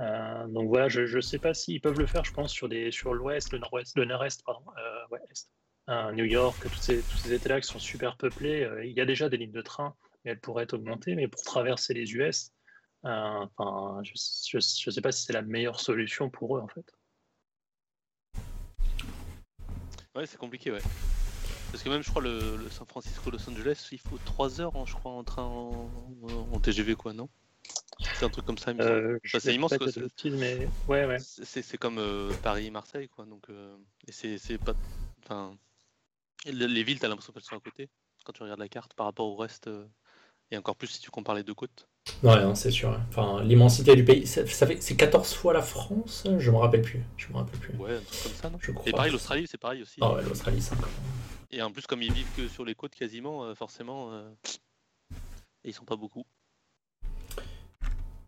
Euh, donc voilà, je ne sais pas s'ils peuvent le faire, je pense, sur, des, sur l'ouest, le nord-ouest, le nord-est, pardon, ouais, est. New York, tous ces, tous ces États-là qui sont super peuplés, il y a déjà des lignes de train, mais elles pourraient être augmentées, mais pour traverser les US, enfin, je ne sais pas si c'est la meilleure solution pour eux, en fait. Ouais, c'est compliqué, ouais. Parce que même, je crois, le, le San Francisco, Los Angeles, il faut 3 heures, hein, je crois, en train en, en TGV, quoi, non? C'est un truc comme ça. Euh, c'est immense, quoi, c'est- mais ouais, ouais. C'est comme euh, Paris-Marseille, quoi. Donc, euh, et c'est pas. Enfin, le- les villes, t'as l'impression qu'elles sont à côté quand tu regardes la carte par rapport au reste. euh, et encore plus si tu compares les deux côtes. Ouais, non, c'est sûr. ouais. Enfin, l'immensité du pays, ça, ça fait, c'est 14 fois la France Je me rappelle plus. Je me rappelle plus. Ouais, un truc comme ça, non? Je crois. Et pareil, l'Australie, c'est pareil aussi. Ah ouais, l'Australie, c'est encore. Et en plus, comme ils vivent que sur les côtes quasiment, euh, forcément, euh, ils sont pas beaucoup.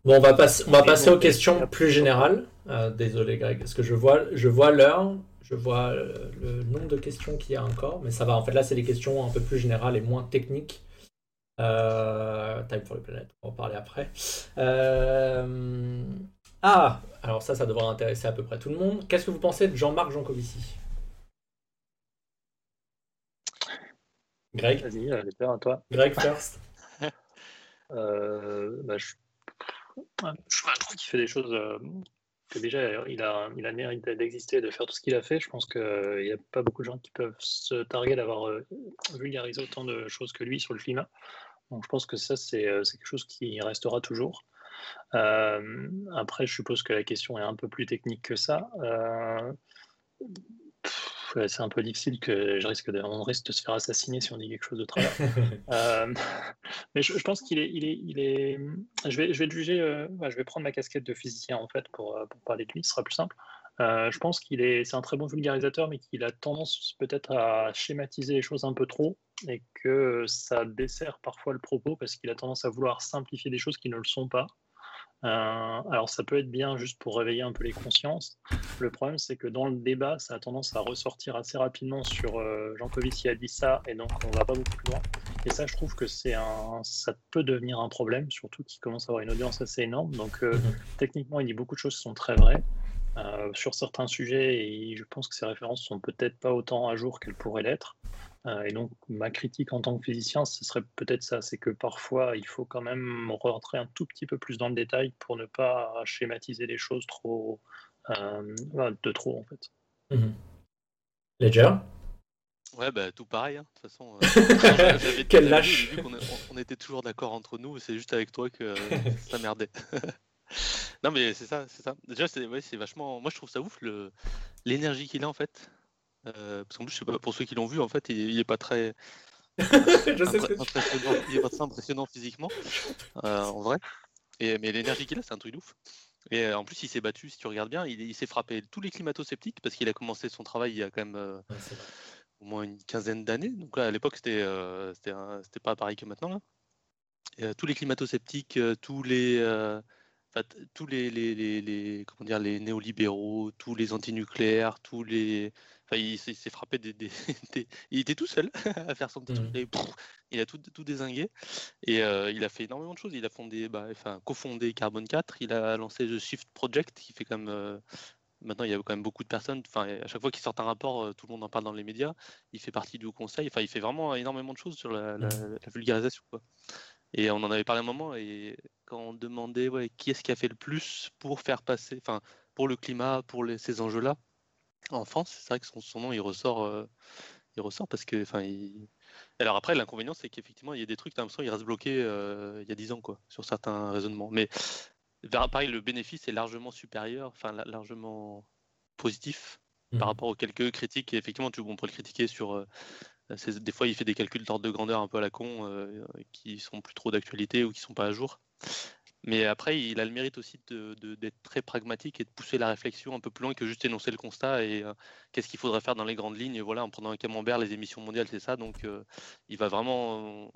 Bon, on va, passer, on va Et passer donc, aux questions plus générales. Euh, désolé, Greg, parce que je vois, je vois l'heure, je vois euh, le nombre de questions qu'il y a encore, mais ça va. En fait, là, c'est des questions un peu plus générales et moins techniques. Euh, Time for the Planet, on va en parler après. Euh, Ah, alors ça, ça devrait intéresser à peu près tout le monde. Qu'est-ce que vous pensez de Jean-Marc Jancovici? Greg? Vas-y, euh, j'espère à toi. Greg *laughs* first Euh, bah, je... je trouve qu'il fait des choses que déjà il a, il a le mérite d'exister, de faire tout ce qu'il a fait. Je pense qu'il n'y a pas beaucoup de gens qui peuvent se targuer d'avoir vulgarisé autant de choses que lui sur le climat. Donc je pense que ça, c'est euh, quelque chose qui restera toujours. Euh, après, je suppose que la question est un peu plus technique que ça. Euh, c'est un peu difficile que je risque de, on risque de se faire assassiner si on dit quelque chose de travers. *laughs* Euh, *laughs* mais je, je pense qu'il est, il est, il est. Je vais, je vais le juger. ouais, je vais prendre ma casquette de physicien en fait pour, pour parler de lui. Ce sera plus simple. Je pense qu'il est, c'est un très bon vulgarisateur, mais qu'il a tendance peut-être à schématiser les choses un peu trop et que ça dessert parfois le propos parce qu'il a tendance à vouloir simplifier des choses qui ne le sont pas. Euh, alors ça peut être bien juste pour réveiller un peu les consciences. Le problème c'est que dans le débat, ça a tendance à ressortir assez rapidement sur euh, Jean Covici a dit ça et donc on va pas beaucoup plus loin. Et ça je trouve que c'est un, ça peut devenir un problème, surtout qu'il commence à avoir une audience assez énorme. Donc euh, mhm. techniquement il dit beaucoup de choses qui sont très vraies. Sur certains sujets, et je pense que ces références sont peut-être pas autant à jour qu'elles pourraient l'être. Euh, et donc, ma critique en tant que physicien, ce serait peut-être ça, c'est que parfois, il faut quand même rentrer un tout petit peu plus dans le détail pour ne pas schématiser les choses trop, euh, de trop, en fait. Mmh. Ledger? Ouais, bah, tout pareil, hein. de toute façon. Euh, *laughs* Quel lâche on, était toujours d'accord entre nous, c'est juste avec toi que ça merdait. *laughs* non, mais c'est ça, c'est ça. Déjà, c'est ouais, vachement. Moi, je trouve ça ouf, l'énergie qu'il a, en fait. Euh, parce qu'en plus, je sais pas, pour ceux qui l'ont vu, en fait, il, est pas très. *laughs* je sais impressionnant, il est pas très impressionnant physiquement, euh, en vrai. Et, mais l'énergie qu'il a, c'est un truc ouf. Et euh, en plus, il s'est battu, si tu regardes bien, il, s'est frappé tous les climato-sceptiques parce qu'il a commencé son travail il y a quand même au moins une quinzaine d'années. Donc là, à l'époque, c'était c'était pas pareil que maintenant. Là. Et, tous les climato-sceptiques, tous les tous les, les, les, les, comment dire, les néolibéraux, tous les antinucléaires, tous les, il s'est frappé *laughs* des, Il était tout seul *laughs* à faire son petit truc. Mmh. il a tout, tout désingué. Et euh, il a fait énormément de choses. Il a fondé, bah, enfin, cofondé Carbone 4. Il a lancé The Shift Project, qui fait comme. Euh, maintenant, il y a quand même beaucoup de personnes. Enfin, à chaque fois qu'il sort un rapport, euh, tout le monde en parle dans les médias. Il fait partie du conseil. Enfin, il fait vraiment énormément de choses sur la, la, mmh. vulgarisation. Quoi. Et on en avait parlé un moment. Et quand on demandait ouais, qui est-ce qui a fait le plus pour faire passer, enfin, pour le climat, pour les, ces enjeux-là, en France, c'est vrai que son, nom, il ressort, euh, il ressort parce que, enfin, alors après, l'inconvénient, c'est qu'effectivement, il y a des trucs, t'as l'impression, il reste bloqué euh, il y a 10 ans, quoi, sur certains raisonnements. Mais pareil, le bénéfice est largement supérieur, enfin, largement positif par mmh. rapport aux quelques critiques. Et effectivement, tu, on peut le critiquer sur. Euh, des fois, il fait des calculs d'ordre de grandeur un peu à la con, qui sont plus trop d'actualité ou qui sont pas à jour. Mais après, il a le mérite aussi d'être très pragmatique et de pousser la réflexion un peu plus loin que juste énoncer le constat et euh, qu'est-ce qu'il faudrait faire dans les grandes lignes. Voilà, en prenant un camembert, les émissions mondiales, c'est ça. Donc, euh, il va vraiment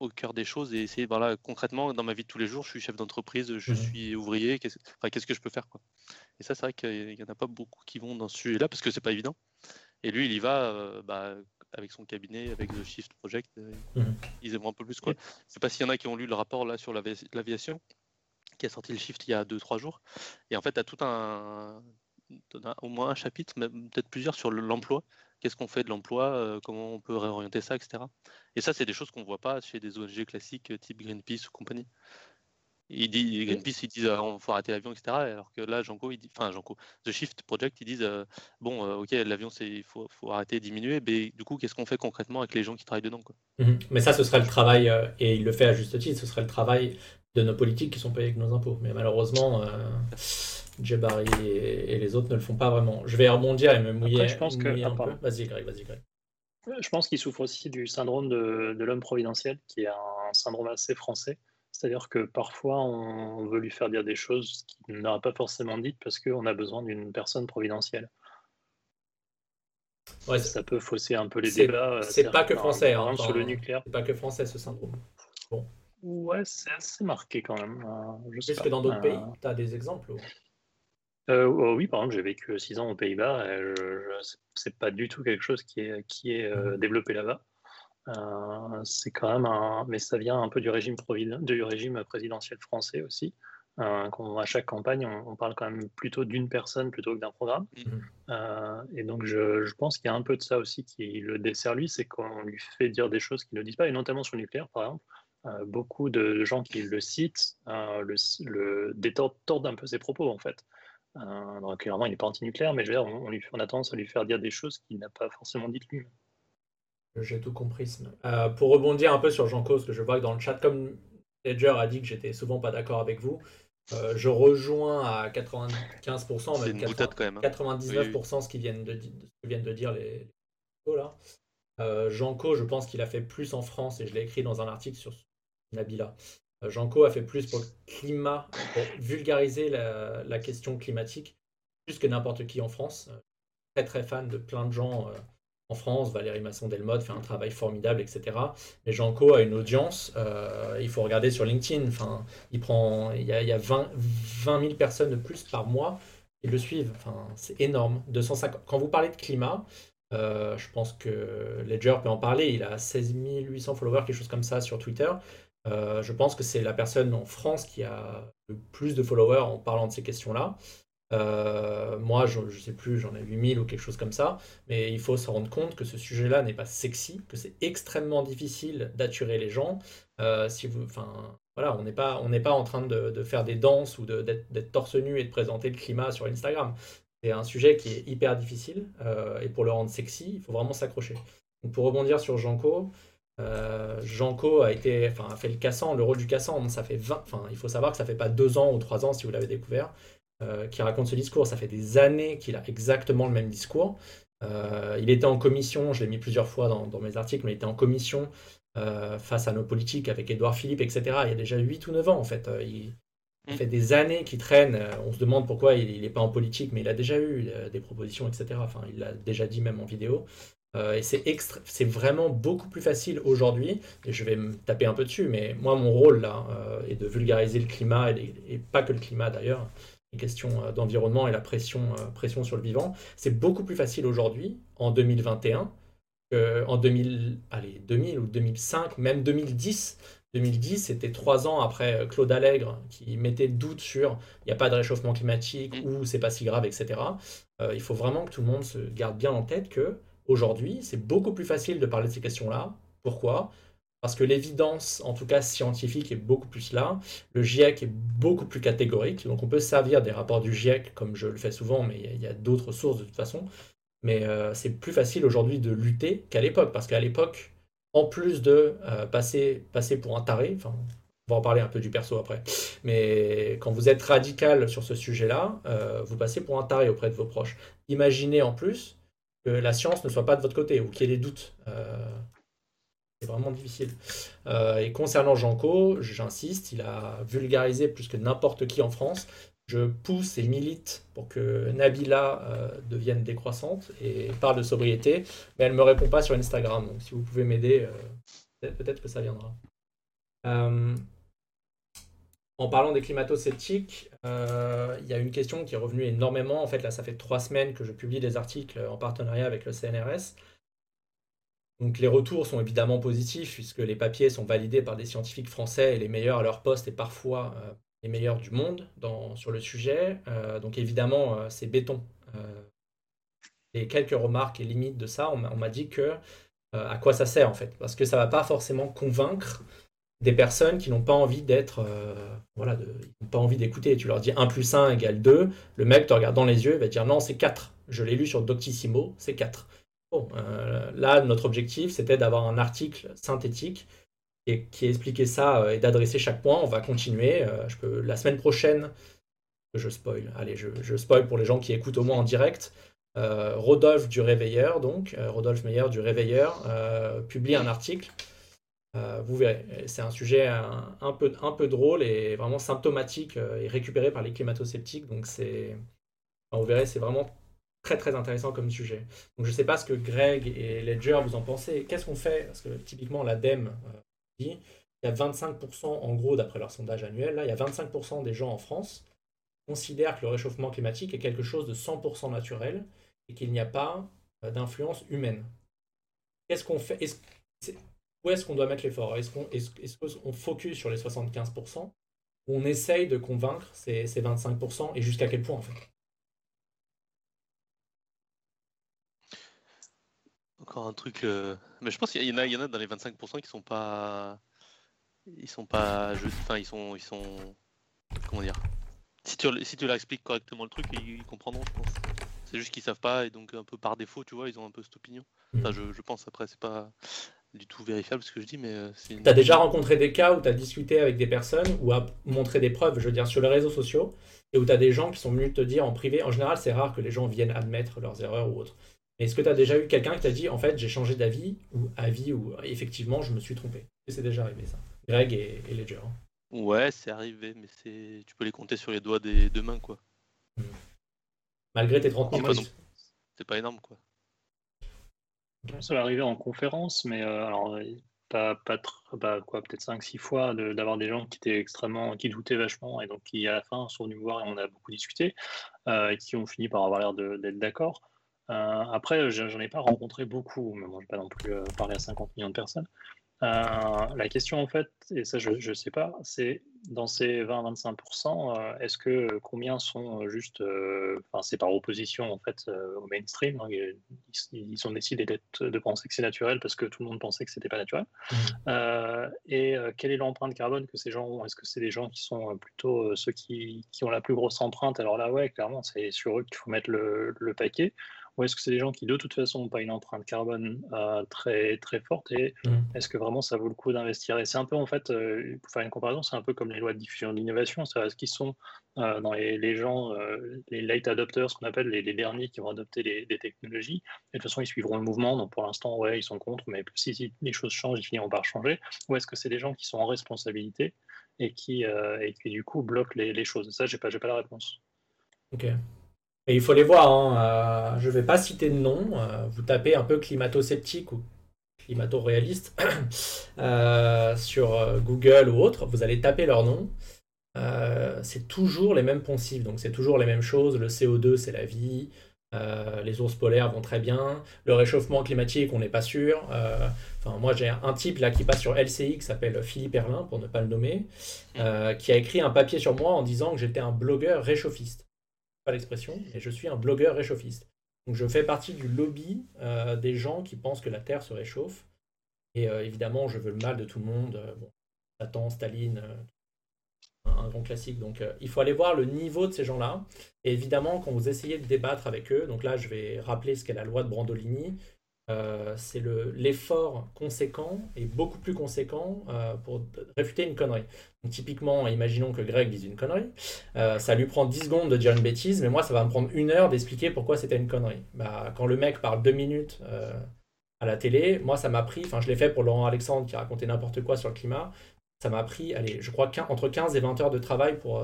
au cœur des choses et essayer, voilà, concrètement, dans ma vie de tous les jours, je suis chef d'entreprise, je mmh suis ouvrier, qu'est-ce enfin, que je peux faire quoi. Et ça, c'est vrai qu'il n'y en a pas beaucoup qui vont dans ce sujet-là parce que c'est pas évident. Et lui, il y va euh, bah, avec son cabinet, avec le Shift Project. Mmh ils aiment un peu plus quoi. Je sais pas s'il y en a qui ont lu le rapport là sur l'aviation qui a sorti le shift il y a 2-3 jours. Et en fait, tu as tout un, au moins un chapitre, peut-être plusieurs sur l'emploi. Qu'est-ce qu'on fait de l'emploi, euh, comment on peut réorienter ça, etc. Et ça, c'est des choses qu'on ne voit pas chez des ONG classiques euh, type Greenpeace ou compagnie. Il dit, Greenpeace, ils disent on euh, faut arrêter l'avion, etc. Alors que là, Janko, il dit, enfin Janko, The Shift Project, ils disent bon, ok, l'avion, c'est il faut, faut, arrêter, diminuer. Mais du coup, qu'est-ce qu'on fait concrètement avec les gens qui travaillent dedans quoi? Mmh Mais ça, ce serait le travail, et il le fait à juste titre, ce serait le travail de nos politiques qui sont payées avec nos impôts. Mais malheureusement, euh, Jebari et, les autres ne le font pas vraiment. Je vais rebondir et me mouiller, je pense que... un peu. Vas-y, Greg, vas-y, Greg. Je pense qu'il souffre aussi du syndrome de, l'homme providentiel, qui est un syndrome assez français. C'est-à-dire que parfois, on veut lui faire dire des choses qu'il n'aura pas forcément dites parce qu'on a besoin d'une personne providentielle. Ouais, ça peut fausser un peu les débats. C'est pas que français, hein, sur le nucléaire. C'est pas que français ce syndrome. Bon. Ouais, c'est assez marqué quand même. Euh, Est-ce que dans d'autres pays, tu as des exemples euh, oh oui, par exemple, j'ai vécu 6 ans aux Pays-Bas et je, c'est pas du tout quelque chose qui est, qui est euh, mmh. développé là-bas. C'est quand même un. Mais ça vient un peu du régime, du régime présidentiel français aussi. à chaque campagne, on, parle quand même plutôt d'une personne plutôt que d'un programme. Mmh. et donc, je, je pense qu'il y a un peu de ça aussi qui le dessert lui, c'est qu'on lui fait dire des choses qu'il ne dit pas, et notamment sur le nucléaire, par exemple. Euh, beaucoup de gens qui le citent euh, le, le détordent un peu ses propos en fait. Euh, donc clairement, il n'est pas anti-nucléaire, mais je veux dire, on, lui, on, a tendance à lui faire dire des choses qu'il n'a pas forcément dites lui. J'ai tout compris. pour rebondir un peu sur Jean Cause, que je vois que dans le chat, comme Ledger a dit que j'étais souvent pas d'accord avec vous, je rejoins à 95%, même, 99% ce qu'ils viennent de, viennent de dire les, les là. Janko, je pense qu'il a fait plus en France, et je l'ai écrit dans un article sur Nabila. Janko euh, a fait plus pour le climat, pour vulgariser la, question climatique plus que n'importe qui en France. Très très fan de plein de gens en France. Valérie Masson-Delmotte fait un travail formidable, etc. Mais Jean-Co a une audience, il faut regarder sur LinkedIn. Enfin, il, prend, il y a, il y a 20, 20 000 personnes de plus par mois qui le suivent. Enfin, c'est énorme. 250. Quand vous parlez de climat, euh, je pense que Ledger peut en parler. Il a 16 800 followers, quelque chose comme ça sur Twitter. Euh, je pense que c'est la personne en France qui a le plus de followers en parlant de ces questions-là. Euh, moi, je ne sais plus, j'en ai 8000 ou quelque chose comme ça, mais il faut se rendre compte que ce sujet-là n'est pas sexy, que c'est extrêmement difficile d'attirer les gens. si vous, enfin, voilà, on n'est pas, on n'est pas en train de, faire des danses ou d'être torse nu et de présenter le climat sur Instagram. C'est un sujet qui est hyper difficile euh, et pour le rendre sexy, il faut vraiment s'accrocher. pour rebondir sur Janko, euh, Janko a été, enfin, a fait le cassant, le rôle du cassant. Ça fait 20, enfin, il faut savoir que ça fait pas deux ans ou trois ans si vous l'avez découvert, euh, qui raconte ce discours. Ça fait des années qu'il a exactement le même discours. Euh, il était en commission, je l'ai mis plusieurs fois dans, mes articles, mais il était en commission face à nos politiques avec Édouard Philippe, etc. Il y a déjà 8 ou 9 ans en fait. Il, ça fait des années qu'il traîne. Euh, on se demande pourquoi il n'est pas en politique, mais il a déjà eu euh, des propositions, etc. Enfin, il l'a déjà dit même en vidéo. Euh, et c'est c'est vraiment beaucoup plus facile aujourd'hui, et je vais me taper un peu dessus, mais moi, mon rôle là est de vulgariser le climat, et, pas que le climat d'ailleurs, les questions d'environnement et la pression, pression sur le vivant. C'est beaucoup plus facile aujourd'hui, en 2021, qu'en 2000, allez, 2000 ou 2005, même 2010, 2010, c'était trois ans après euh, Claude Allègre qui mettait le doute sur il n'y a pas de réchauffement climatique mm. ou c'est pas si grave, etc. Euh, il faut vraiment que tout le monde se garde bien en tête que aujourd'hui, c'est beaucoup plus facile de parler de ces questions-là. Pourquoi? Parce que l'évidence, en tout cas scientifique, est beaucoup plus là. Le GIEC est beaucoup plus catégorique. Donc on peut servir des rapports du GIEC, comme je le fais souvent, mais il y a, d'autres sources de toute façon. Mais euh, c'est plus facile aujourd'hui de lutter qu'à l'époque. Parce qu'à l'époque, en plus de euh, passer, passer pour un taré, enfin, on va en parler un peu du perso après, mais quand vous êtes radical sur ce sujet-là, euh, vous passez pour un taré auprès de vos proches. Imaginez en plus que la science ne soit pas de votre côté ou qu'il y ait des doutes. C'est vraiment difficile. et concernant Janko, j'insiste, il a vulgarisé plus que n'importe qui en France je pousse et milite pour que Nabila euh, devienne décroissante et parle de sobriété, mais elle ne me répond pas sur Instagram. Donc si vous pouvez m'aider, euh, peut-être que ça viendra. Euh, en parlant des climato-sceptiques, il y a une question qui est revenue énormément. En fait, là, ça fait trois semaines que je publie des articles en partenariat avec le CNRS. Donc les retours sont évidemment positifs puisque les papiers sont validés par des scientifiques français et les meilleurs à leur poste et parfois les meilleurs du monde sur le sujet. Euh, donc évidemment, euh, c'est béton. Euh, et quelques remarques et limites de ça, on m'a dit que à quoi ça sert en fait, parce que ça va pas forcément convaincre des personnes qui n'ont pas envie d'être, voilà, n'ont pas envie d'écouter. Tu leur dis 1 plus 1 égale 2, le mec te regarde dans les yeux, va dire non, c'est 4. Je l'ai lu sur Doctissimo, c'est 4. Bon, là, notre objectif, c'était d'avoir un article synthétique qui expliquait ça euh, et d'adresser chaque point. On va continuer. Euh, la semaine prochaine, je spoil, allez, je, spoil pour les gens qui écoutent au moins en direct. Euh, Rodolphe du Réveilleur, donc Rodolphe Meyer du Réveilleur, publie un article. vous verrez, c'est un sujet un, peu, un peu drôle et vraiment symptomatique et récupéré par les climato-sceptiques. Donc c'est, vous verrez, c'est vraiment très très intéressant comme sujet. Donc je ne sais pas ce que Greg et Ledger vous en pensez. Qu'est-ce qu'on fait? Parce que typiquement l'ADEME il y a 25%, en gros, d'après leur sondage annuel, là, il y a 25% des gens en France considèrent que le réchauffement climatique est quelque chose de 100% naturel et qu'il n'y a pas euh, d'influence humaine. Qu'est-ce qu'on fait? Où est-ce qu'on doit mettre l'effort? Est-ce qu'on est focus sur les 75% ou on essaye de convaincre ces 25% et jusqu'à quel point en fait? Encore un truc. Euh, mais je pense qu'il y, en a, il y en a dans les 25% qui sont pas. Ils sont pas. Enfin, ils sont. Ils sont. Comment dire si tu, si tu leur expliques correctement le truc, ils, comprendront, je pense. C'est juste qu'ils savent pas et donc un peu par défaut, tu vois, ils ont un peu cette opinion. Enfin, je, je pense après, c'est pas du tout vérifiable ce que je dis, mais euh, c'est. Tu as déjà rencontré des cas où tu as discuté avec des personnes ou à montrer des preuves, je veux dire, sur les réseaux sociaux, et où tu as des gens qui sont venus te dire en privé. En général, c'est rare que les gens viennent admettre leurs erreurs ou autres. Est-ce que tu as déjà eu quelqu'un qui t'a dit en fait j'ai changé d'avis ou avis ou effectivement je me suis trompé? C'est déjà arrivé ça. Greg et, Ledger. Hein. Ouais, c'est arrivé, mais c'est tu peux les compter sur les doigts des deux mains quoi. Hmm. malgré tes 30 000 C'est pas énorme, quoi. Ça va arriver en conférence, mais alors, pas, pas, bah, quoi, peut-être 5-6 fois d'avoir des gens qui étaient extrêmement, qui doutaient vachement et donc qui à la fin sont venus me voir et on a beaucoup discuté et qui ont fini par avoir l'air d'être d'accord. Après, j'en ai pas rencontré beaucoup, mais bon, je vais pas non plus parler à 50 millions de personnes. Euh, la question en fait, et ça je ne sais pas, c'est dans ces 20-25%, euh, est-ce que combien sont euh, juste, enfin c'est par opposition en fait au mainstream, hein, ils, ont décidé de penser que c'est naturel parce que tout le monde pensait que c'était pas naturel. Mmh. et quelle est l'empreinte carbone que ces gens ont? Est-ce que c'est des gens qui sont plutôt ceux qui, qui, ont la plus grosse empreinte? Alors là ouais, clairement c'est sur eux qu'il faut mettre le, le paquet ou est-ce que c'est des gens qui de toute façon n'ont pas une empreinte carbone euh, très, très forte et mmh. est-ce que vraiment ça vaut le coup d'investir? Et c'est un peu en fait, euh, pour faire une comparaison, c'est un peu comme les lois de diffusion de l'innovation, c'est-à-dire est-ce qu'ils sont euh, dans les, gens, les late adopters, ce qu'on appelle les, derniers qui vont adopter les, technologies, et de toute façon ils suivront le mouvement, donc pour l'instant ouais ils sont contre, mais si, les choses changent, ils finiront par changer, ou est-ce que c'est des gens qui sont en responsabilité et qui, et qui du coup bloquent les, les choses? Ça j'ai pas, pas la réponse. Ok. Et il faut les voir. Hein. Euh, je ne vais pas citer de nom. Euh, vous tapez un peu climato-sceptique ou climato-réaliste *coughs* euh, sur Google ou autre. Vous allez taper leur nom. c'est toujours les mêmes poncifs. Donc c'est toujours les mêmes choses. Le CO2, c'est la vie. les ours polaires vont très bien. Le réchauffement climatique, on n'est pas sûr. Enfin, moi, j'ai un type là qui passe sur LCI qui s'appelle Philippe Erlin, pour ne pas le nommer, qui a écrit un papier sur moi en disant que j'étais un blogueur réchauffiste l'expression, mais je suis un blogueur réchauffiste. Donc je fais partie du lobby euh, des gens qui pensent que la Terre se réchauffe. Et euh, évidemment, je veux le mal de tout le monde. Euh, bon, Satan, Staline, un grand classique. Donc il faut aller voir le niveau de ces gens-là. Et évidemment, quand vous essayez de débattre avec eux, donc là je vais rappeler ce qu'est la loi de Brandolini, euh, c'est l'effort conséquent et beaucoup plus conséquent euh, pour réfuter une connerie. typiquement, imaginons que Greg dise une connerie, euh, ça lui prend 10 secondes de dire une bêtise, mais moi, ça va me prendre une heure d'expliquer pourquoi c'était une connerie. Bah, quand le mec parle deux minutes à la télé, moi, ça m'a pris, enfin, je l'ai fait pour Laurent Alexandre qui racontait n'importe quoi sur le climat, ça m'a pris, allez, je crois, entre 15 et 20 heures de travail pour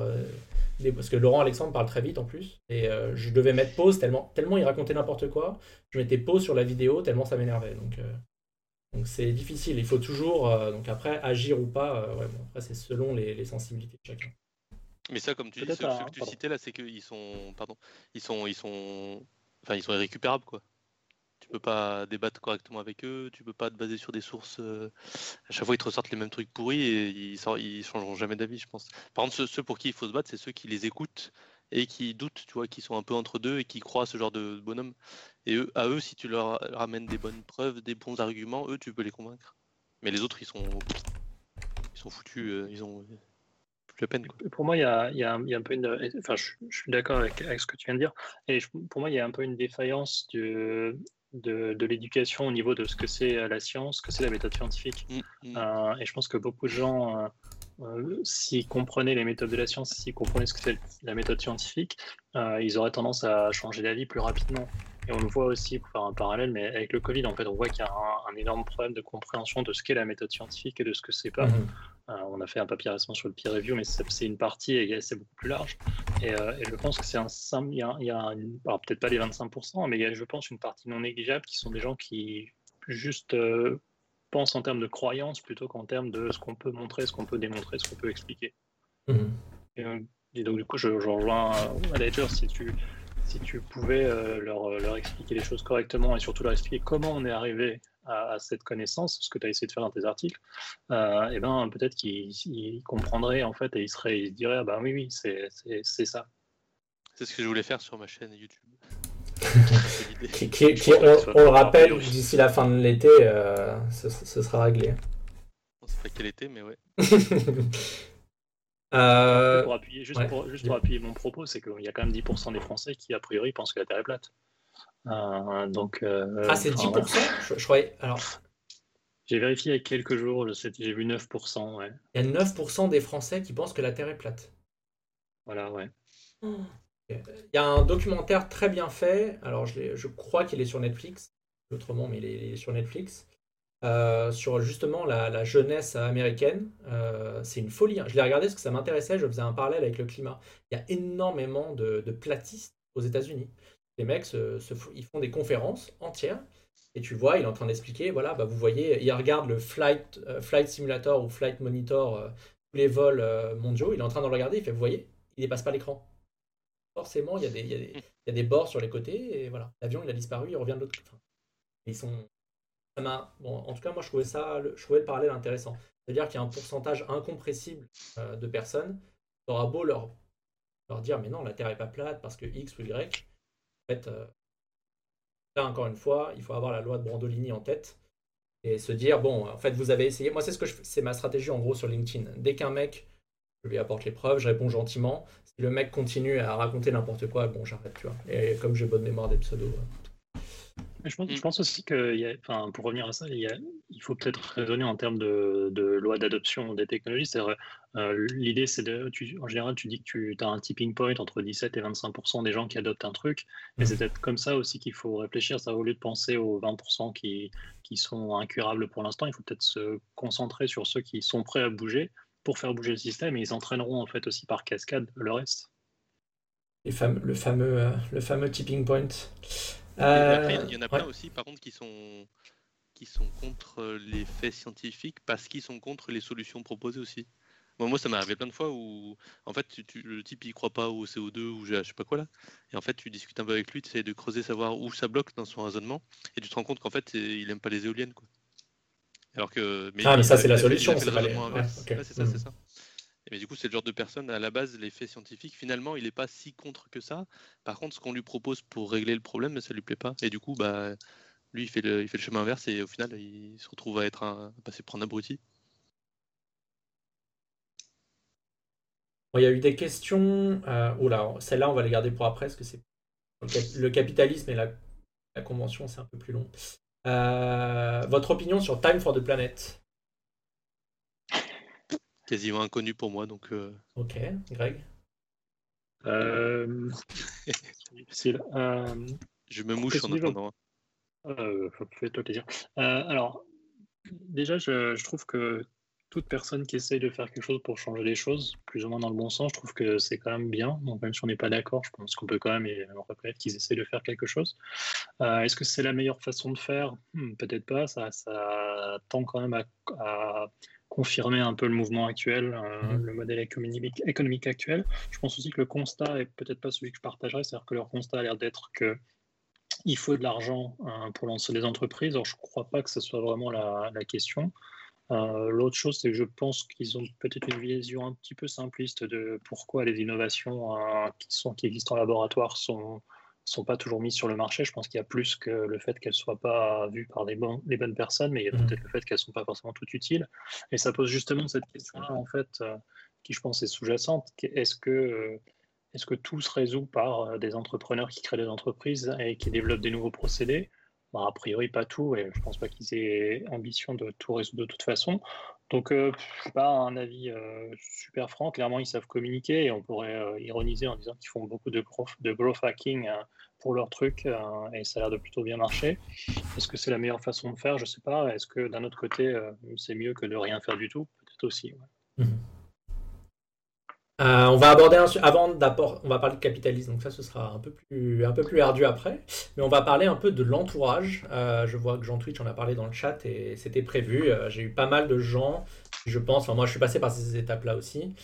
parce que Laurent Alexandre parle très vite en plus, et euh, je devais mettre pause tellement, tellement il racontait n'importe quoi, je mettais pause sur la vidéo tellement ça m'énervait. Donc euh, donc c'est difficile, il faut toujours, euh, donc après, agir ou pas, ouais, bon, après c'est selon les, sensibilités de chacun. Mais ça, comme tu dis, ceux, que tu citais là, c'est qu'ils sont, pardon, ils sont, ils sont, enfin, ils sont irrécupérables, quoi tu peux pas débattre correctement avec eux, tu peux pas te baser sur des sources. Euh, à chaque fois, ils te ressortent les mêmes trucs pourris et ils, ils changeront jamais d'avis, je pense. Par contre, ceux, pour qui il faut se battre, c'est ceux qui les écoutent et qui doutent, tu vois, qui sont un peu entre deux et qui croient à ce genre de bonhomme. Et eux, à eux, si tu leur ramènes des bonnes preuves, des bons arguments, eux, tu peux les convaincre. Mais les autres, ils sont, ils sont foutus, euh, ils ont la peine. Pour moi, il y a, y, a, un peu une. Enfin, je, suis d'accord avec, ce que tu viens de dire. Et pour moi, il y a un peu une défaillance du, de, l'éducation au niveau de ce que c'est euh, la science, ce que c'est la méthode scientifique. Mm, mm. Euh, et je pense que beaucoup de gens, euh, s'ils comprenaient les méthodes de la science, s'ils comprenaient ce que c'est la méthode scientifique, ils auraient tendance à changer d'avis plus rapidement. Et on le voit aussi, pour faire un parallèle, mais avec le Covid, en fait, on voit qu'il y a un, énorme problème de compréhension de ce qu'est la méthode scientifique et de ce que c'est pas. Mm-hmm. Euh, on a fait un papier récemment sur le peer review, mais c'est une partie et c'est beaucoup plus large. Et, euh, je pense que c'est un il y a, il y a peut-être pas les 25%, mais il y a, je pense, une partie non négligeable qui sont des gens qui juste euh, pensent en termes de croyance plutôt qu'en termes de ce qu'on peut montrer, ce qu'on peut démontrer, ce qu'on peut expliquer. Mhm. Et, donc, du coup, je, rejoins à Ledger si tu, si tu pouvais leur, leur expliquer les choses correctement et surtout leur expliquer comment on est arrivé à, cette connaissance, ce que tu as essayé de faire dans tes articles, euh, et ben peut-être qu'il comprendrait en fait et il serait, il dirait ah ben oui oui c'est ça. C'est ce que je voulais faire sur ma chaîne YouTube. Qui, on, le rappelle, d'ici la fin de l'été, euh, ce, sera réglé. On sait pas quel été, mais ouais. *laughs* euh... pour appuyer, juste, pour, juste pour appuyer mon propos, c'est qu'il y a quand même 10% des Français qui, a priori, pensent que la Terre est plate. Euh, donc, euh, ah, c'est 10% je, croyais. Alors. J'ai vérifié il y a quelques jours, j'ai vu 9%. Ouais. Il y a 9% des Français qui pensent que la Terre est plate. Voilà, ouais. Il y a un documentaire très bien fait. Alors, je, je crois qu'il est sur Netflix. Autrement, mais il est, sur Netflix. Euh, sur justement la, jeunesse américaine. c'est une folie. Hein. Je l'ai regardé parce que ça m'intéressait. Je faisais un parallèle avec le climat. Il y a énormément de, platistes aux États-Unis. Les mecs, se, ils font des conférences entières et tu vois, il est en train d'expliquer, voilà, bah vous voyez, il regarde le flight, euh, flight simulator ou flight monitor, euh, tous les vols euh, mondiaux, il est en train de regarder, il fait, vous voyez, il dépasse pas l'écran. Forcément, il y, a des, il, y a des, il y, a des, bords sur les côtés, et voilà, l'avion il a disparu, il revient de l'autre côté. Ils sont. Bon, en tout cas, moi je trouvais ça, je trouvais le parallèle intéressant. C'est-à-dire qu'il y a un pourcentage incompressible de personnes qui aura beau leur, leur dire, mais non, la Terre est pas plate parce que X ou Y. En fait, Là, encore une fois, il faut avoir la loi de Brandolini en tête et se dire bon, en fait, vous avez essayé. Moi, c'est ce que je... c'est ma stratégie en gros sur LinkedIn. Dès qu'un mec, je lui apporte les preuves, je réponds gentiment. Si le mec continue à raconter n'importe quoi, bon, j'arrête, tu vois. Et comme j'ai bonne mémoire des pseudos, je pense, je pense aussi que, enfin, pour revenir à ça, il, il faut peut-être raisonner en termes de, de loi d'adoption des technologies. Euh, l'idée, c'est de, en général, tu dis que tu as un tipping point entre 17 et 25% des gens qui adoptent un truc, mais c'est peut-être comme ça aussi qu'il faut réfléchir. Ça, au lieu de penser aux 20 qui, qui sont incurables pour l'instant, il faut peut-être se concentrer sur ceux qui sont prêts à bouger pour faire bouger le système, et ils entraîneront en fait aussi par cascade le reste. Les fameux, le fameux, euh, le fameux tipping point. Euh, il y en a plein aussi, par contre, qui sont, qui sont contre les faits scientifiques parce qu'ils sont contre les solutions proposées aussi. moi, ça m'est arrivé plein de fois où, en fait, tu, le type il croit pas au CO2 ou je sais pas quoi là, et en fait, tu discutes un peu avec lui, tu essaies de creuser, savoir où ça bloque dans son raisonnement, et tu te rends compte qu'en fait, il aime pas les éoliennes, quoi. Alors que, mais ah, mais ça, c'est la solution, c'est c'est ça, c'est ça. Mais du coup, c'est le genre de personne, à la base, l'effet scientifique, finalement, il n'est pas si contre que ça. Par contre, ce qu'on lui propose pour régler le problème, ça lui plaît pas. Et du coup, bah, lui, il fait, le, il fait le chemin inverse et au final, il se retrouve à être un, passer pour un abruti. il y a eu des questions. Euh, oula, celles-là, on va les garder pour après, parce que c'est le capitalisme et la, la convention, c'est un peu plus long. Euh, votre opinion sur Time for the Planet? Quasiment inconnu pour moi. Donc, euh. Ok, Greg? Euh... *laughs* difficile. Euh, je me mouche en attendant. Euh, Fais-toi plaisir. Euh, alors, déjà, je, je, trouve que toute personne qui essaye de faire quelque chose pour changer les choses, plus ou moins dans le bon sens, je trouve que c'est quand même bien. Donc, même si on n'est pas d'accord, je pense qu'on peut quand même reconnaître qu'ils essayent de faire quelque chose. Est-ce que c'est la meilleure façon de faire? Hmm, Peut-être pas. Ça, ça tend quand même à, à confirmer un peu le mouvement actuel, euh, mhm. le modèle économique, économique, actuel. Je pense aussi que le constat est peut-être pas celui que je partagerais, c'est-à-dire que leur constat a l'air d'être que il faut de l'argent euh, pour lancer les entreprises. Alors, je ne crois pas que ce soit vraiment la, question. Euh, l'autre chose, c'est que je pense qu'ils ont peut-être une vision un petit peu simpliste de pourquoi les innovations qui, sont, qui existent en laboratoire sont, sont pas toujours mises sur le marché. Je pense qu'il y a plus que le fait qu'elles soient pas vues par les, les bonnes personnes, mais il y a mmh. peut-être le fait qu'elles sont pas forcément toutes utiles. Et ça pose justement cette question-là, en fait, euh, qui je pense est sous-jacente. Est-ce que, euh, est-ce que tout se résout par euh, des entrepreneurs qui créent des entreprises et qui développent des nouveaux procédés? Bah, A priori, pas tout, et je pense pas qu'ils aient ambition de tout résoudre de toute façon. Donc, euh, pas un avis super franc. Clairement, ils savent communiquer et on pourrait ironiser en disant qu'ils font beaucoup de growth, de hacking pour leur truc et ça a l'air de plutôt bien marcher. Est-ce que c'est la meilleure façon de faire? Je sais pas. Est-ce que d'un autre côté, c'est mieux que de rien faire du tout? Peut-être aussi. Mmh euh, on va aborder avant d'apport, on va parler de capitalisme, donc ça ce sera un peu plus un peu plus ardu après, mais on va parler un peu de l'entourage. Euh, je vois que Jean Twitch en a parlé dans le chat et c'était prévu. Euh, j'ai eu pas mal de gens, je pense, moi je suis passé par ces étapes-là aussi,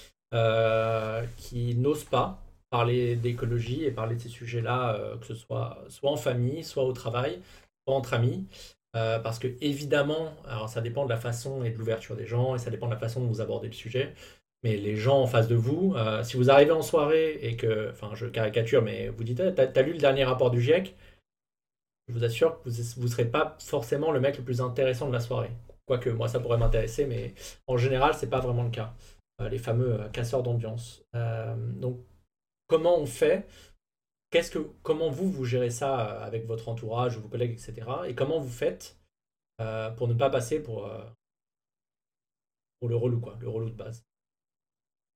qui n'osent pas parler d'écologie et parler de ces sujets-là, que ce soit soit en famille, soit au travail, soit entre amis. parce que évidemment, alors ça dépend de la façon et de l'ouverture des gens, et ça dépend de la façon dont vous abordez le sujet mais les gens en face de vous, euh, si vous arrivez en soirée et que, enfin je caricature, mais vous dites, t'as as lu le dernier rapport du GIEC, je vous assure que vous ne serez pas forcément le mec le plus intéressant de la soirée. Quoique moi ça pourrait m'intéresser, mais en général c'est pas vraiment le cas. Euh, les fameux euh, casseurs d'ambiance. donc comment on fait? Qu'est-ce que, comment vous vous gérez ça avec votre entourage, vos collègues, etc. Et comment vous faites pour ne pas passer pour pour le relou quoi, le relou de base?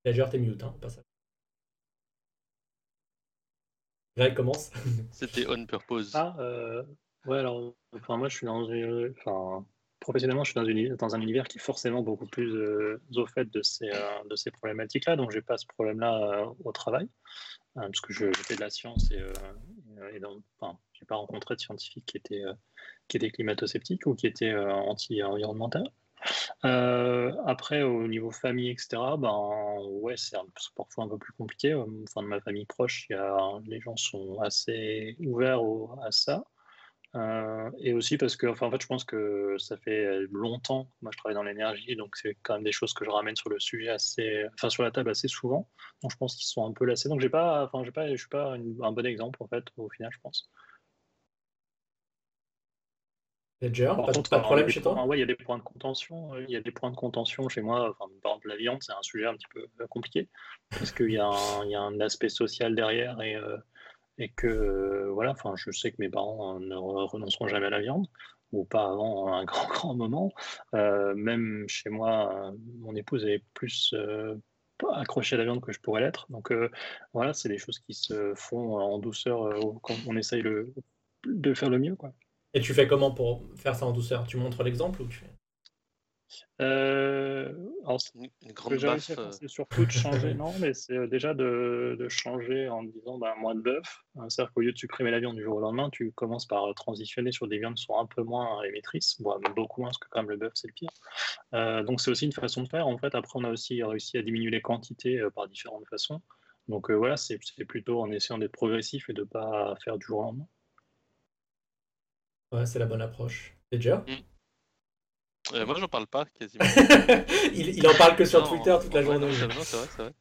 D'ailleurs, t'es mute, hein, pas ça. Greg commence. *laughs* C'était on purpose. Ah, euh, ouais, alors, enfin, moi, je suis dans une. Enfin, professionnellement, je suis dans, une, dans, un univers qui est forcément beaucoup plus au fait de ces, de ces problématiques-là, donc je n'ai pas ce problème-là au travail, parce que je, fais de la science et, et donc, enfin, je n'ai pas rencontré de scientifiques qui étaient, qui étaient climato-sceptiques ou qui étaient anti-environnementaux. Euh, après, au niveau famille, etc., ben, ouais, c'est parfois un peu plus compliqué. Enfin, de ma famille proche, y a, les gens sont assez ouverts à ça. Euh, et aussi parce que, enfin, en fait, je pense que ça fait longtemps moi je travaille dans l'énergie, donc c'est quand même des choses que je ramène sur le sujet assez, enfin, sur la table assez souvent. Donc je pense qu'ils sont un peu lassés. Donc j'ai pas, enfin, j'ai pas, je suis pas un bon exemple en fait au final, je pense. Ledger, pas, de problème chez toi Oui, il y a des points de contention. Euh, il y a des points de contention chez moi. Enfin, par exemple, la viande, c'est un sujet un petit peu euh, compliqué parce qu'il y, a un aspect social derrière et, euh, et que voilà. Enfin, je sais que mes parents ne renonceront jamais à la viande ou pas avant un *laughs* grand grand moment. même chez moi, mon épouse est plus accrochée à la viande que je pourrais l'être. Donc voilà, c'est des choses qui se font en douceur quand on essaye le, de faire le mieux, quoi. Et tu fais comment pour faire ça en douceur? Tu montres l'exemple ou tu fais? Euh, une grande baffe. Euh. C'est surtout de changer, *laughs* non, mais c'est euh, déjà de, de, changer en disant bah, moins de bœuf. Hein, c'est-à-dire qu'au lieu de supprimer la viande du jour au lendemain, tu commences par transitionner sur des viandes qui sont un peu moins émettrices, beaucoup moins, parce que quand même le bœuf c'est le pire. donc c'est aussi une façon de faire. En fait, après on a aussi réussi à diminuer les quantités par différentes façons. Donc voilà, c'est plutôt en essayant d'être progressif et de ne pas faire du jour au lendemain. Ouais, c'est la bonne approche. Déjà mm. euh, Moi, j'en parle pas quasiment. *laughs* il, en parle que sur Twitter toute la journée. c'est vrai, c'est vrai.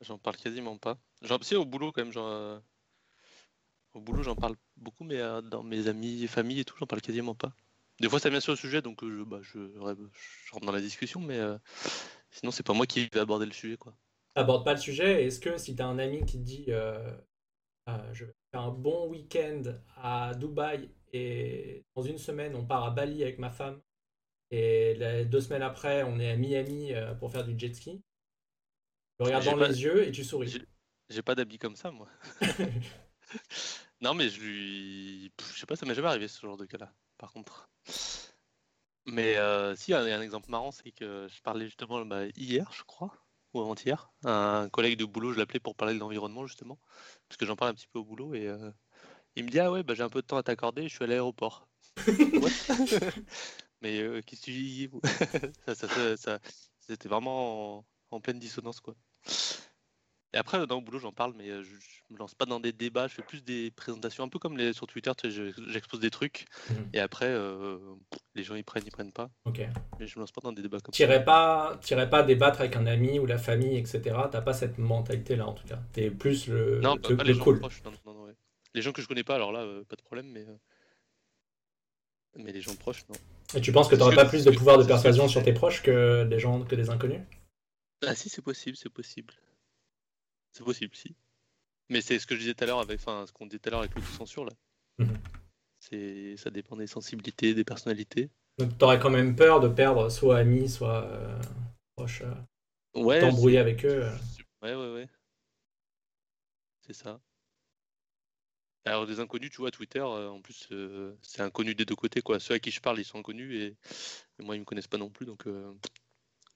J'en parle quasiment pas. Genre, si, au boulot, quand même, genre. Euh, au boulot, j'en parle beaucoup, mais euh, dans mes amis, famille et tout, j'en parle quasiment pas. Des fois, ça vient sur le sujet, donc je, bah, je, rentre dans la discussion, mais sinon, c'est pas moi qui vais aborder le sujet, quoi. Aborde pas le sujet. Est-ce que si tu as un ami qui te dit je vais faire un bon week-end à Dubaï et dans une semaine, on part à Bali avec ma femme. Et deux semaines après, on est à Miami euh, pour faire du jet ski. Tu regardes dans les yeux et tu souris. J'ai pas d'habits comme ça, moi. *laughs* non, mais je lui. Je sais pas, ça m'est jamais arrivé ce genre de cas-là, par contre. Mais euh, si, il y a un exemple marrant, c'est que je parlais justement bah, hier, je crois, ou avant-hier. Un collègue de boulot, je l'appelais pour parler de l'environnement, justement parce que j'en parle un petit peu au boulot et euh, il me dit ah ouais bah, j'ai un peu de temps à t'accorder, je suis à l'aéroport. *laughs* *laughs* Mais euh, qu'est-ce que tu dis *laughs* ça, C'était vraiment en, pleine dissonance quoi. Et après dans le boulot j'en parle mais euh, je, je, me lance pas dans des débats, je fais plus des présentations un peu comme les sur Twitter, j'expose des trucs mmh. et après les gens ils prennent ils prennent pas. Ok. Mais je me lance pas dans des débats comme ça. Pas, t'irais pas débattre avec un ami ou la famille etc. T'as pas cette mentalité là en tout cas. T'es plus le, non, pas, les gens proches. Les gens que je connais pas alors là euh, pas de problème mais euh, mais les gens proches non. Et tu penses que t'aurais pas plus de pouvoir de persuasion sur tes proches que des gens que des inconnus? Ah si c'est possible c'est possible. C'est possible si. Mais c'est ce que je disais tout à l'heure avec, enfin, ce qu'on disait tout à l'heure avec le censure là. Mhm. C'est, ça dépend des sensibilités, des personnalités. Donc t'aurais quand même peur de perdre soit amis, soit euh, proches. Euh, ouais. T'embrouiller avec eux. Euh. Ouais, ouais, ouais. C'est ça. Alors des inconnus, tu vois, Twitter, en plus, c'est inconnu des deux côtés, quoi. Ceux à qui je parle, ils sont inconnus et, moi, ils me connaissent pas non plus, donc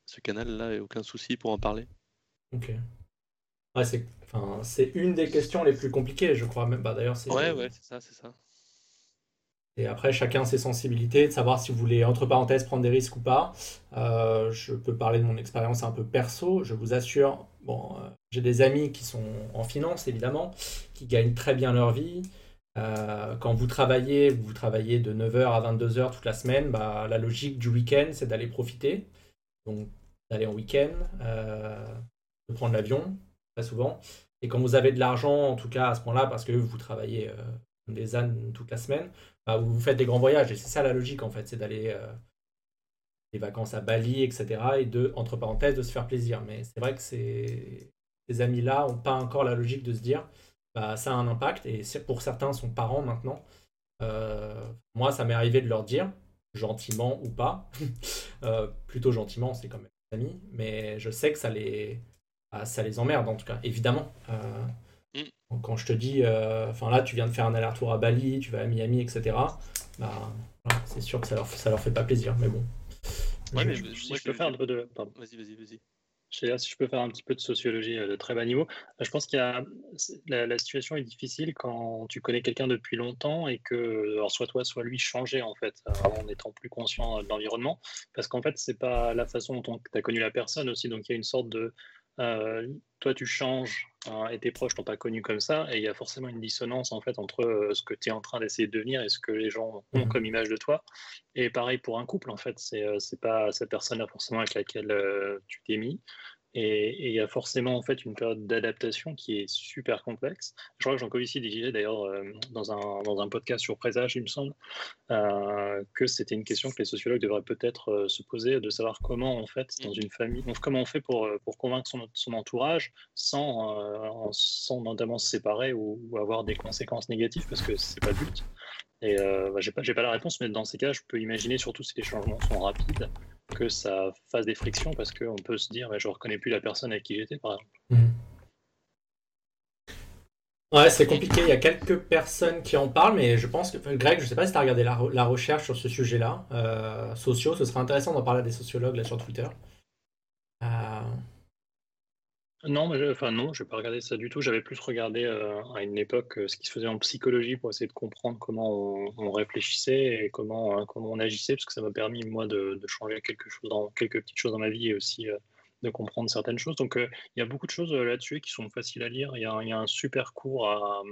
ce canal-là, a aucun souci pour en parler. Ok. Ouais, c'est enfin, une des questions les plus compliquées, je crois même. Bah, D'ailleurs, c'est. Ouais, ouais, c'est ça, c'est ça. Et après, chacun ses sensibilités, de savoir si vous voulez, entre parenthèses, prendre des risques ou pas. Euh, je peux parler de mon expérience un peu perso. Je vous assure, bon, euh, j'ai des amis qui sont en finance, évidemment, qui gagnent très bien leur vie. Euh, quand vous travaillez, vous travaillez de 9h à 22h toute la semaine, bah, la logique du week-end, c'est d'aller profiter. Donc, d'aller en week-end, de prendre l'avion, très souvent. Et quand vous avez de l'argent, en tout cas à ce point-là, parce que vous travaillez euh, des ânes toute la semaine, bah, vous faites des grands voyages. Et c'est ça la logique, en fait, c'est d'aller euh, des vacances à Bali, etc. Et de, entre parenthèses, de se faire plaisir. Mais c'est vrai que ces, amis-là n'ont pas encore la logique de se dire, bah, ça a un impact. Et pour certains, sont parents maintenant. Euh, moi, ça m'est arrivé de leur dire, gentiment ou pas, *laughs* plutôt gentiment, c'est quand même des amis, mais je sais que ça les ah, ça les emmerde en tout cas, évidemment. Euh, mm. Quand je te dis, euh, enfin là, tu viens de faire un aller-retour à Bali, tu vas à Miami, etc. bah, c'est sûr que ça leur, ça leur fait pas plaisir, mais bon. Ouais, mais si je peux faire un peu de. Vas-y, vas-y, vas-y. Je sais si je peux faire un petit peu de sociologie euh, de très bas niveau. Je pense qu'il y a la, situation est difficile quand tu connais quelqu'un depuis longtemps et que alors soit toi, soit lui changer en fait, en étant plus conscient de l'environnement, parce qu'en fait c'est pas la façon dont tu as connu la personne aussi, donc il y a une sorte de toi tu changes hein, et tes proches t'ont pas connu comme ça, et il y a forcément une dissonance en fait entre euh, ce que tu es en train d'essayer de devenir et ce que les gens ont mmh comme image de toi. Et pareil pour un couple en fait, c'est euh, c'est pas cette personne-là forcément avec laquelle tu t'es mis. Et il y a forcément en fait une période d'adaptation qui est super complexe. Je crois que Jean-Covici disait d'ailleurs euh, dans, un, dans un podcast sur Présage, il me semble, euh, que c'était une question que les sociologues devraient peut-être euh, se poser, de savoir comment en fait dans une famille, donc comment on fait pour, pour convaincre son, son entourage sans, sans notamment se séparer ou, avoir des conséquences négatives parce que c'est pas le but. Et bah, j'ai pas, pas la réponse, mais dans ces cas, je peux imaginer surtout si les changements sont rapides que ça fasse des frictions parce qu'on peut se dire, je reconnais plus la personne avec qui j'étais, par exemple. Mhm. Ouais, c'est compliqué. Il y a quelques personnes qui en parlent, mais je pense que, Greg, je sais pas si tu as regardé la, recherche sur ce sujet-là, euh, sociaux, ce serait intéressant d'en parler à des sociologues là sur Twitter. Non, mais enfin non, je n'ai pas regardé ça du tout. J'avais plus regardé euh, à une époque euh, ce qui se faisait en psychologie pour essayer de comprendre comment on, réfléchissait et comment, euh, comment on agissait, parce que ça m'a permis moi de, changer quelque chose dans quelques petites choses dans ma vie et aussi de comprendre certaines choses. Donc il y a beaucoup de choses là-dessus qui sont faciles à lire. Il y, a un super cours à,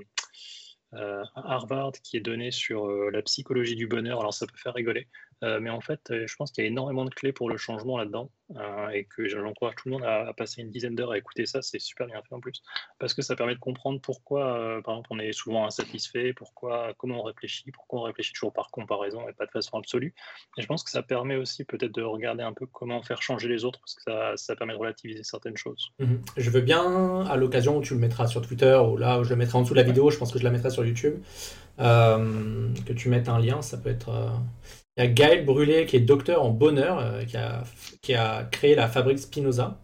Harvard qui est donné sur la psychologie du bonheur. Alors ça peut faire rigoler, mais en fait, je pense qu'il y a énormément de clés pour le changement là-dedans. Euh, et que j'encourage tout le monde à, passer une dizaine d'heures à écouter ça, c'est super bien fait en plus, parce que ça permet de comprendre pourquoi, euh, par exemple, on est souvent insatisfait, pourquoi, comment on réfléchit, pourquoi on réfléchit toujours par comparaison et pas de façon absolue. Et je pense que ça permet aussi peut-être de regarder un peu comment faire changer les autres, parce que ça, ça permet de relativiser certaines choses. Mhm. Je veux bien, à l'occasion où tu le mettras sur Twitter, ou là où je le mettrai en dessous de la vidéo, je pense que je la mettrai sur YouTube, euh, que tu mettes un lien, ça peut être il y a Gaël Brûlé qui est docteur en bonheur, euh, qui, a, qui, a, créé la fabrique Spinoza,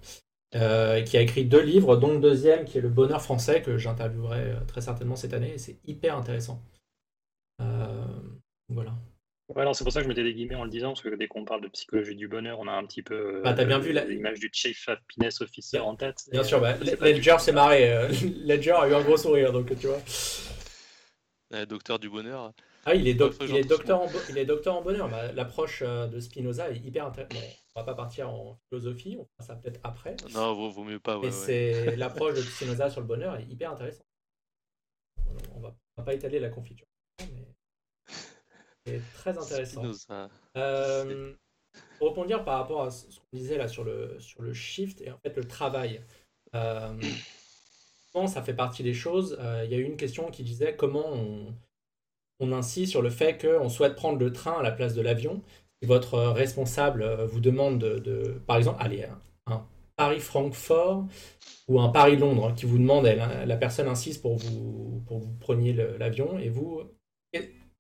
euh, qui a écrit deux livres, dont le deuxième qui est Le bonheur français, que j'interviewerai euh, très certainement cette année, et c'est hyper intéressant. voilà. c'est pour ça que je mettais des guillemets en le disant, parce que dès qu'on parle de psychologie du bonheur, on a un petit peu bah, as bien vu l'image du Chief Happiness Officer en tête. Bien sûr, bah, Ledger s'est marré. *laughs* Ledger a eu un gros sourire, donc tu vois. docteur du bonheur. Ah, il est, il est, docteur, en il est docteur en bonheur. L'approche euh, de Spinoza est hyper intéressante. on va pas partir en philosophie, on fera ça peut-être après. Non, vaut, vaut mieux pas. Ouais, c'est *laughs* l'approche de Spinoza sur le bonheur est hyper intéressante. On va, va pas étaler la confiture, mais c'est très intéressant. Euh, pour répondre par rapport à ce qu'on disait là sur le, sur le shift et en fait le travail. Euh, *clears throat* ça fait partie des choses. Euh, il y a eu une question qui disait comment on on insiste sur le fait qu'on souhaite prendre le train à la place de l'avion. Si votre responsable euh, vous demande de, par exemple, aller un Paris-Francfort ou un Paris-Londres qui vous demande, la personne insiste pour vous, pour vous preniez l'avion et vous,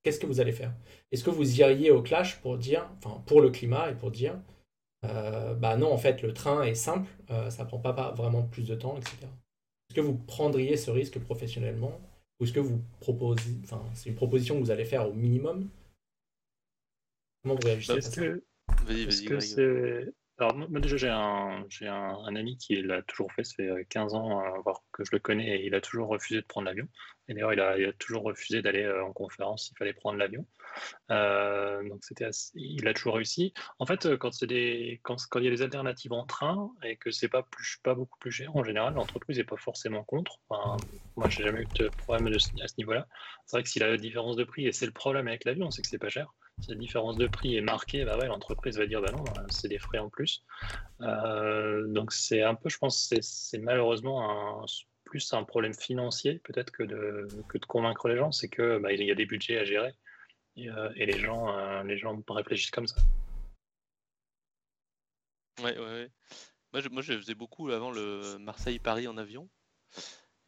qu'est-ce que vous allez faire? Est-ce que vous iriez au clash pour dire, enfin pour le climat et pour dire, euh, bah non, en fait, le train est simple, euh, ça prend pas vraiment plus de temps, etc. Est-ce que vous prendriez ce risque professionnellement? Ou est-ce que vous proposez, enfin, c'est une proposition que vous allez faire au minimum? Comment vous réagissez Parce que, c'est alors, moi, déjà, j'ai un, j'ai un, ami qui l'a toujours fait, ça fait 15 euh, ans euh, que je le connais, et il a toujours refusé de prendre l'avion. Et d'ailleurs, il a, il a toujours refusé d'aller euh, en conférence s'il fallait prendre l'avion. Donc, c'était il a toujours réussi. En fait, des, quand, il y a des alternatives en train et que c'est pas, pas beaucoup plus cher, en général, l'entreprise n'est pas forcément contre. Enfin, moi, j'ai jamais eu de problème à ce niveau-là. C'est vrai que s'il a la différence de prix, et c'est le problème avec l'avion, c'est que c'est pas cher si la différence de prix est marquée, bah ouais, l'entreprise va dire bah non, c'est des frais en plus. Euh, donc c'est un peu, je pense, c'est malheureusement plus un problème financier peut-être que de, que de convaincre les gens, c'est que bah, il y a des budgets à gérer et, euh, les gens euh, les gens réfléchissent comme ça. Ouais, ouais. Moi je, faisais beaucoup avant le Marseille-Paris en avion.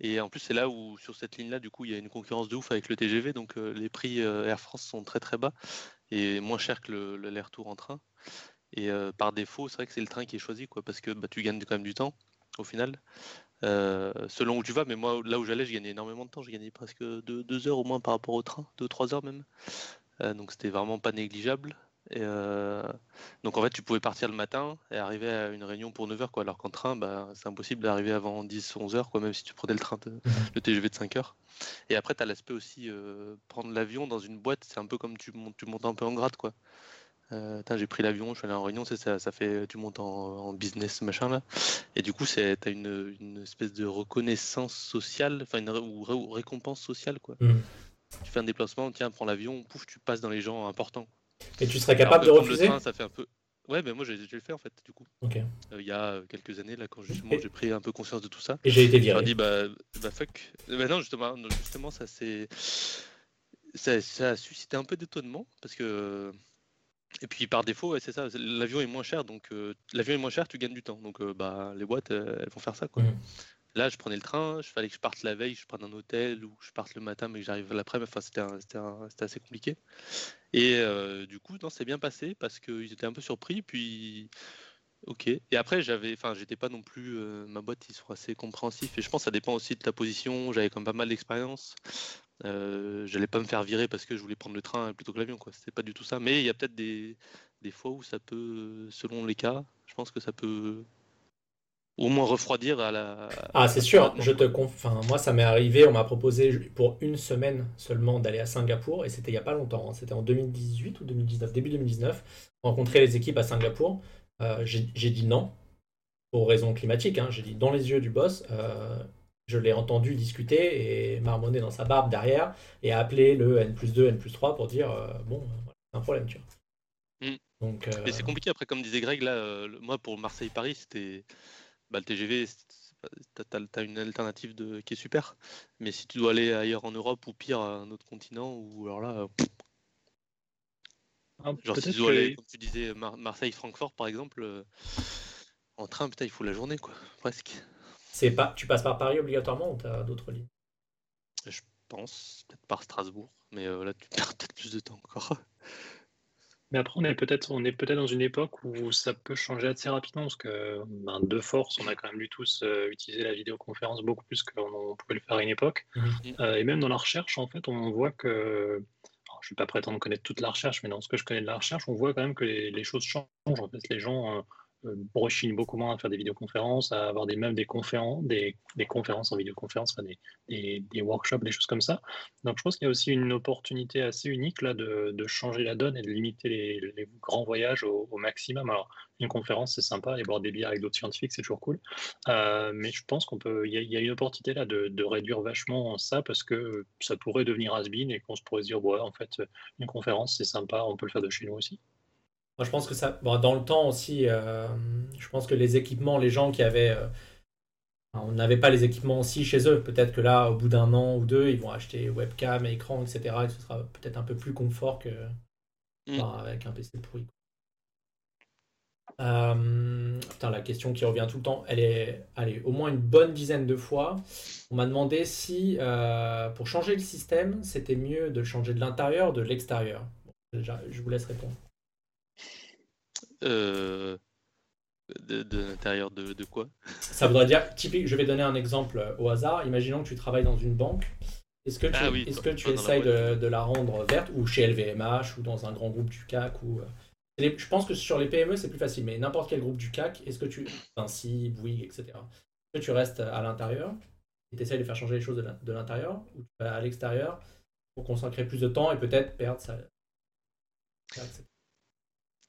Et en plus, c'est là où, sur cette ligne-là, du coup, il y a une concurrence de ouf avec le TGV. Donc, les prix Air France sont très très bas et moins cher que l'aller-retour en train. Et euh, par défaut, c'est vrai que c'est le train qui est choisi, quoi, parce que bah, tu gagnes quand même du temps au final. Euh, selon où tu vas, mais moi là où j'allais, je gagnais énormément de temps, je gagnais presque 2 deux, heures au moins par rapport au train, 2-3 heures même. donc c'était vraiment pas négligeable. Et donc en fait, tu pouvais partir le matin et arriver à une réunion pour 9h, quoi. Alors qu'en train, bah, c'est impossible d'arriver avant 10-11h, quoi, même si tu prenais le train, *laughs* le TGV de 5h. Et après, tu as l'aspect aussi, prendre l'avion dans une boîte, c'est un peu comme tu montes, tu montes un peu en grade, quoi. Euh, j'ai pris l'avion, je suis allé en réunion, ça, ça fait, tu montes en, business, machin là. Et du coup, tu as une, une, espèce de reconnaissance sociale, enfin, une ou, récompense sociale, quoi. Mmh. Tu fais un déplacement, tiens, prends l'avion, pouf, tu passes dans les gens importants. Et tu serais capable de refuser le train, ça fait un peu. Ouais, mais moi j'ai le fait en fait, du coup. Euh, il y a quelques années, là, quand justement j'ai pris un peu conscience de tout ça. Et j'ai été viré. J'ai dit, bah, bah fuck. Bah, non, justement, justement ça c'est. Ça, ça, a suscité un peu d'étonnement parce que et puis par défaut, c'est ça, l'avion est moins cher, donc euh, l'avion est moins cher, tu gagnes du temps. Donc euh, bah, les boîtes, elles vont faire ça. Quoi. Mmh. Là, je prenais le train, je fallait que je parte la veille, je prenne un hôtel ou je parte le matin, mais que j'arrive l'après-midi. Enfin, c'était assez compliqué. Et euh, du coup, non, c'est bien passé parce qu'ils étaient un peu surpris. Puis, ok. Et après, j'avais, enfin, j'étais pas non plus. ma boîte, ils sont assez compréhensifs. Et je pense que ça dépend aussi de ta position. J'avais quand même pas mal d'expérience. Euh, j'allais pas me faire virer parce que je voulais prendre le train plutôt que l'avion, quoi. C'était pas du tout ça. Mais il y a peut-être des, des, fois où ça peut, selon les cas, je pense que ça peut au moins refroidir à la. Ah, c'est sûr. Je te enfin, moi, ça m'est arrivé. On m'a proposé pour une semaine seulement d'aller à Singapour et c'était il y a pas longtemps. Hein. C'était en 2018 ou 2019, début 2019. Rencontrer les équipes à Singapour. Euh, j'ai dit non pour raisons climatiques. Hein. J'ai dit dans les yeux du boss. Euh, je l'ai entendu discuter et marmonner dans sa barbe derrière et appeler le N plus 2, N plus 3 pour dire euh, bon, c'est un problème, tu vois. Mm. Donc, euh, Mais c'est compliqué après, comme disait Greg, là, euh, moi pour Marseille-Paris, c'était bah, le TGV, t'as as une alternative de... qui est super. Mais si tu dois aller ailleurs en Europe ou pire à un autre continent, ou alors là. Ah, genre si tu dois aller, comme tu disais, Marseille-Francfort par exemple, en train, putain, il faut la journée, quoi, presque. C'est pas, tu passes par Paris obligatoirement ou tu as d'autres lignes? Je pense, peut-être par Strasbourg, mais euh, là tu *laughs* perds peut-être plus de temps encore. Mais après, on est peut-être on est peut-être dans une époque où ça peut changer assez rapidement parce que ben, de force, on a quand même dû tous euh, utiliser la vidéoconférence beaucoup plus qu'on pouvait le faire à une époque. Mhm. Euh, et même dans la recherche, en fait, on voit que je ne vais pas prétendre connaître toute la recherche, mais dans ce que je connais de la recherche, on voit quand même que les, les choses changent. En fait, les gens euh, rechigne beaucoup moins à faire des vidéoconférences, à avoir des, même des conférences, des, conférences en vidéoconférence, des, workshops, des choses comme ça. Donc je pense qu'il y a aussi une opportunité assez unique là de, changer la donne et de limiter les, grands voyages au, maximum. Alors une conférence c'est sympa, aller boire des bières avec d'autres scientifiques c'est toujours cool, euh, mais je pense qu'on peut, il y, a une opportunité là de, réduire vachement ça parce que ça pourrait devenir has et qu'on se pourrait se dire ouais en fait une conférence c'est sympa, on peut le faire de chez nous aussi. Moi, je pense que ça. dans le temps aussi, euh, je pense que les équipements, les gens qui avaient. Euh, on n'avait pas les équipements aussi chez eux. Peut-être que là, au bout d'un an ou deux, ils vont acheter webcam, écran, etc. Et ce sera peut-être un peu plus confort que mm. avec un PC pourri. Euh, putain, la question qui revient tout le temps, elle est, allez, au moins une bonne dizaine de fois. On m'a demandé si, pour changer le système, c'était mieux de changer de l'intérieur ou de l'extérieur. je vous laisse répondre. Euh, de, l'intérieur de, quoi? Ça voudrait dire, typique, je vais donner un exemple au hasard. Imaginons que tu travailles dans une banque. Est-ce que tu, ah est-ce que tu essayes de, la rendre verte ou chez LVMH ou dans un grand groupe du CAC ou euh, je pense que sur les PME c'est plus facile, mais n'importe quel groupe du CAC, est-ce que tu ainsi Bouygues, etc. Est-ce que tu restes à l'intérieur et tu essayes de faire changer les choses de l'intérieur ou tu vas à l'extérieur pour consacrer plus de temps et peut-être perdre ça.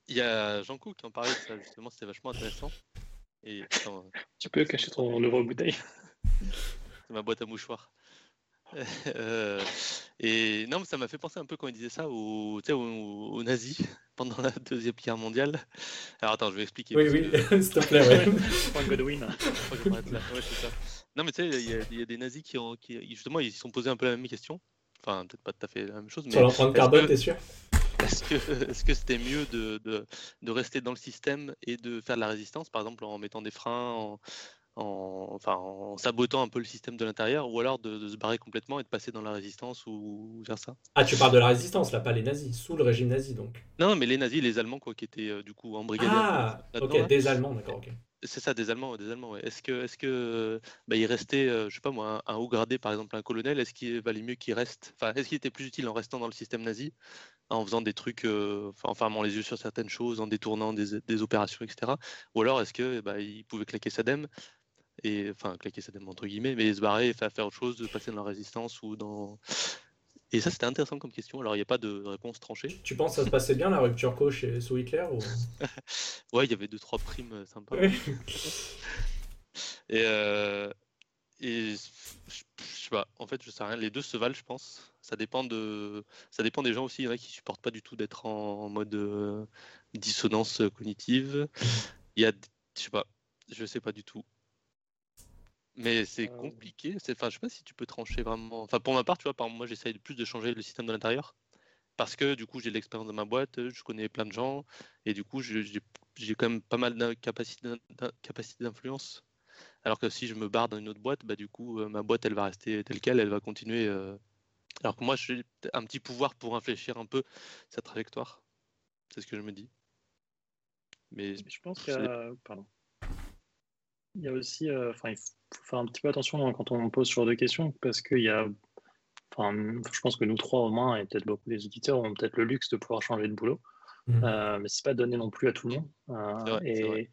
Il y a Jean qui en parlait de ça, justement, c'était vachement intéressant. Et, tu peux cacher ton ouvre-bouteille *laughs* C'est ma boîte à mouchoirs. *laughs* Euh, et non, mais ça m'a fait penser un peu quand il disait ça aux, aux, nazis *laughs* pendant la Deuxième Guerre mondiale. Alors attends, je vais expliquer. Oui, oui, s'il te plaît. Ouais. Godwin. ouais, ça. Non, mais tu sais, il y, a des nazis qui, ont, qui, justement, ils se sont posés un peu la même question. Enfin, peut-être pas tout à fait la même chose. Mais Sur l'empreinte carbone, t'es sûr? Est-ce que c'était mieux de, rester dans le système et de faire de la résistance, par exemple en mettant des freins, en, enfin, en sabotant un peu le système de l'intérieur, ou alors de, se barrer complètement et de passer dans la résistance ou vers ça? Ah, tu parles de la résistance, là, pas les nazis, sous le régime nazi donc Non, mais les nazis, les Allemands, quoi, qui étaient euh, du coup en brigade. Ah, ok, des Allemands, d'accord, ok. C'est ça, des Allemands, des Allemands. Est-ce que, est-ce que, bah, il restait, euh, je sais pas moi, un, haut gradé, par exemple un colonel, est-ce qu'il valait mieux qu'il reste, enfin, est-ce qu'il était plus utile en restant dans le système nazi? En faisant des trucs, en fermant les yeux sur certaines choses, en détournant des, opérations, etc. Ou alors est-ce que bah, il pouvait claquer sa dème et enfin claquer sa dème entre guillemets, mais se barrer et faire, faire autre chose, de passer dans la résistance ou dans et ça, c'était intéressant comme question. Alors, il n'y a pas de réponse tranchée. Tu penses que ça se passait bien la rupture co chez sous Hitler ou... *laughs* Ouais, il y avait deux trois primes euh, sympas. et, euh, et je, sais pas. En fait, je sais rien. Les deux se valent, je pense. Ça dépend de, ça dépend des gens aussi. Il y en a qui supportent pas du tout d'être en, mode euh, dissonance cognitive. Il y a, je sais pas. Je sais pas du tout. Mais c'est compliqué. Enfin, je sais pas si tu peux trancher vraiment. Enfin, pour ma part, tu vois, par moi, j'essaye plus de changer le système de l'intérieur. Parce que du coup, j'ai de l'expérience dans ma boîte, je connais plein de gens, et du coup, j'ai quand même pas mal de capacité d'influence. Alors que si je me barre dans une autre boîte, bah, du coup, ma boîte, elle va rester telle qu'elle, elle va continuer. Alors que moi, j'ai un petit pouvoir pour infléchir un peu sa trajectoire. C'est ce que je me dis. Mais je pense que. Pardon. Il y a aussi. Enfin, faut faire un petit peu attention quand on pose ce genre de questions parce qu'il y a. Enfin, je pense que nous trois au moins, et peut-être beaucoup des auditeurs, ont peut-être le luxe de pouvoir changer de boulot. Mmh. Euh, mais c'est pas donné non plus à tout le monde. Euh, et,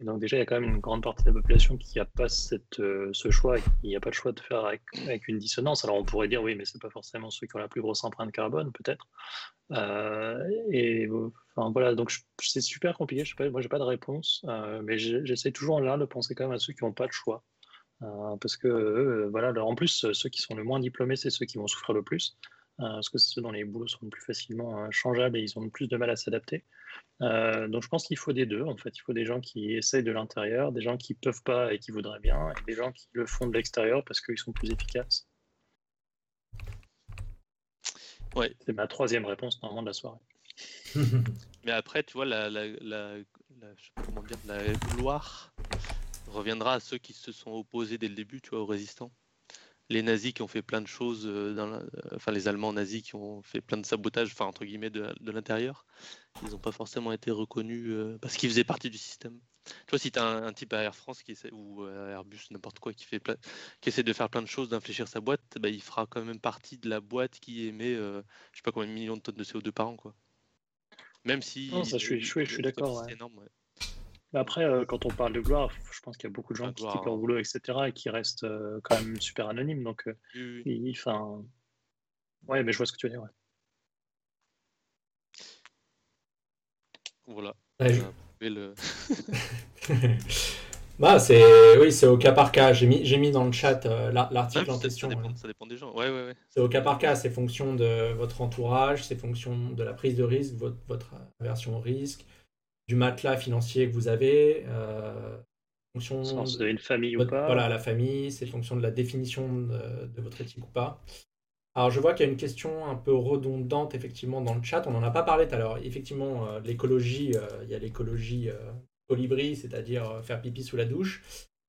donc déjà, il y a quand même une grande partie de la population qui n'a pas euh, ce choix, il n'y a pas le choix de faire avec, une dissonance. Alors on pourrait dire oui, mais c'est pas forcément ceux qui ont la plus grosse empreinte carbone, peut-être. et enfin voilà, donc c'est super compliqué. Je sais pas, moi j'ai pas de réponse, mais j'essaie toujours là de penser quand même à ceux qui n'ont pas de choix. Euh, parce que euh, voilà, en plus, ceux qui sont le moins diplômés, c'est ceux qui vont souffrir le plus, euh, parce que c'est ceux dont les boulots sont le plus facilement changeables et ils ont le plus de mal à s'adapter. Donc je pense qu'il faut des deux, en fait. Il faut des gens qui essayent de l'intérieur, des gens qui peuvent pas et qui voudraient bien, et des gens qui le font de l'extérieur parce qu'ils sont plus efficaces. Ouais. C'est ma troisième réponse normalement de la soirée. *laughs* Mais après, tu vois, la, la, la, comment dire, la gloire reviendra à ceux qui se sont opposés dès le début, tu vois, aux résistants. Les nazis qui ont fait plein de choses, euh, dans euh, enfin les Allemands nazis qui ont fait plein de sabotage, enfin entre guillemets, de, l'intérieur, ils n'ont pas forcément été reconnus euh, parce qu'ils faisaient partie du système. Tu vois, si tu as un, type à Air France qui essaie, ou à Airbus, n'importe quoi, qui, fait qui essaie de faire plein de choses, d'infléchir sa boîte, bah, il fera quand même partie de la boîte qui émet, je sais pas combien de millions de tonnes de CO2 par an, quoi. Même si. ça, je suis, je suis, d'accord. C'est énorme, ouais. Après, euh, quand on parle de gloire, je pense qu'il y a beaucoup de gens qui quittent leur boulot, etc., et qui restent euh, quand même super anonymes. Donc, euh, enfin, ouais, mais je vois ce que tu veux dire. Ouais. Voilà. *laughs* bah, c'est oui, c'est au cas par cas. J'ai mis, j'ai mis dans le chat l'article en question. Ça dépend, des gens. Ouais, ouais, ouais. C'est au cas par cas. C'est fonction de votre entourage, c'est fonction de la prise de risque, votre, votre aversion au risque du matelas financier que vous avez, euh, fonction de une famille ou pas. Voilà, la famille, c'est fonction de la définition de, votre éthique ou pas. Alors je vois qu'il y a une question un peu redondante effectivement dans le chat. On n'en a pas parlé tout à l'heure. Effectivement, euh, l'écologie, euh, il y a l'écologie colibri, c'est-à-dire faire pipi sous la douche.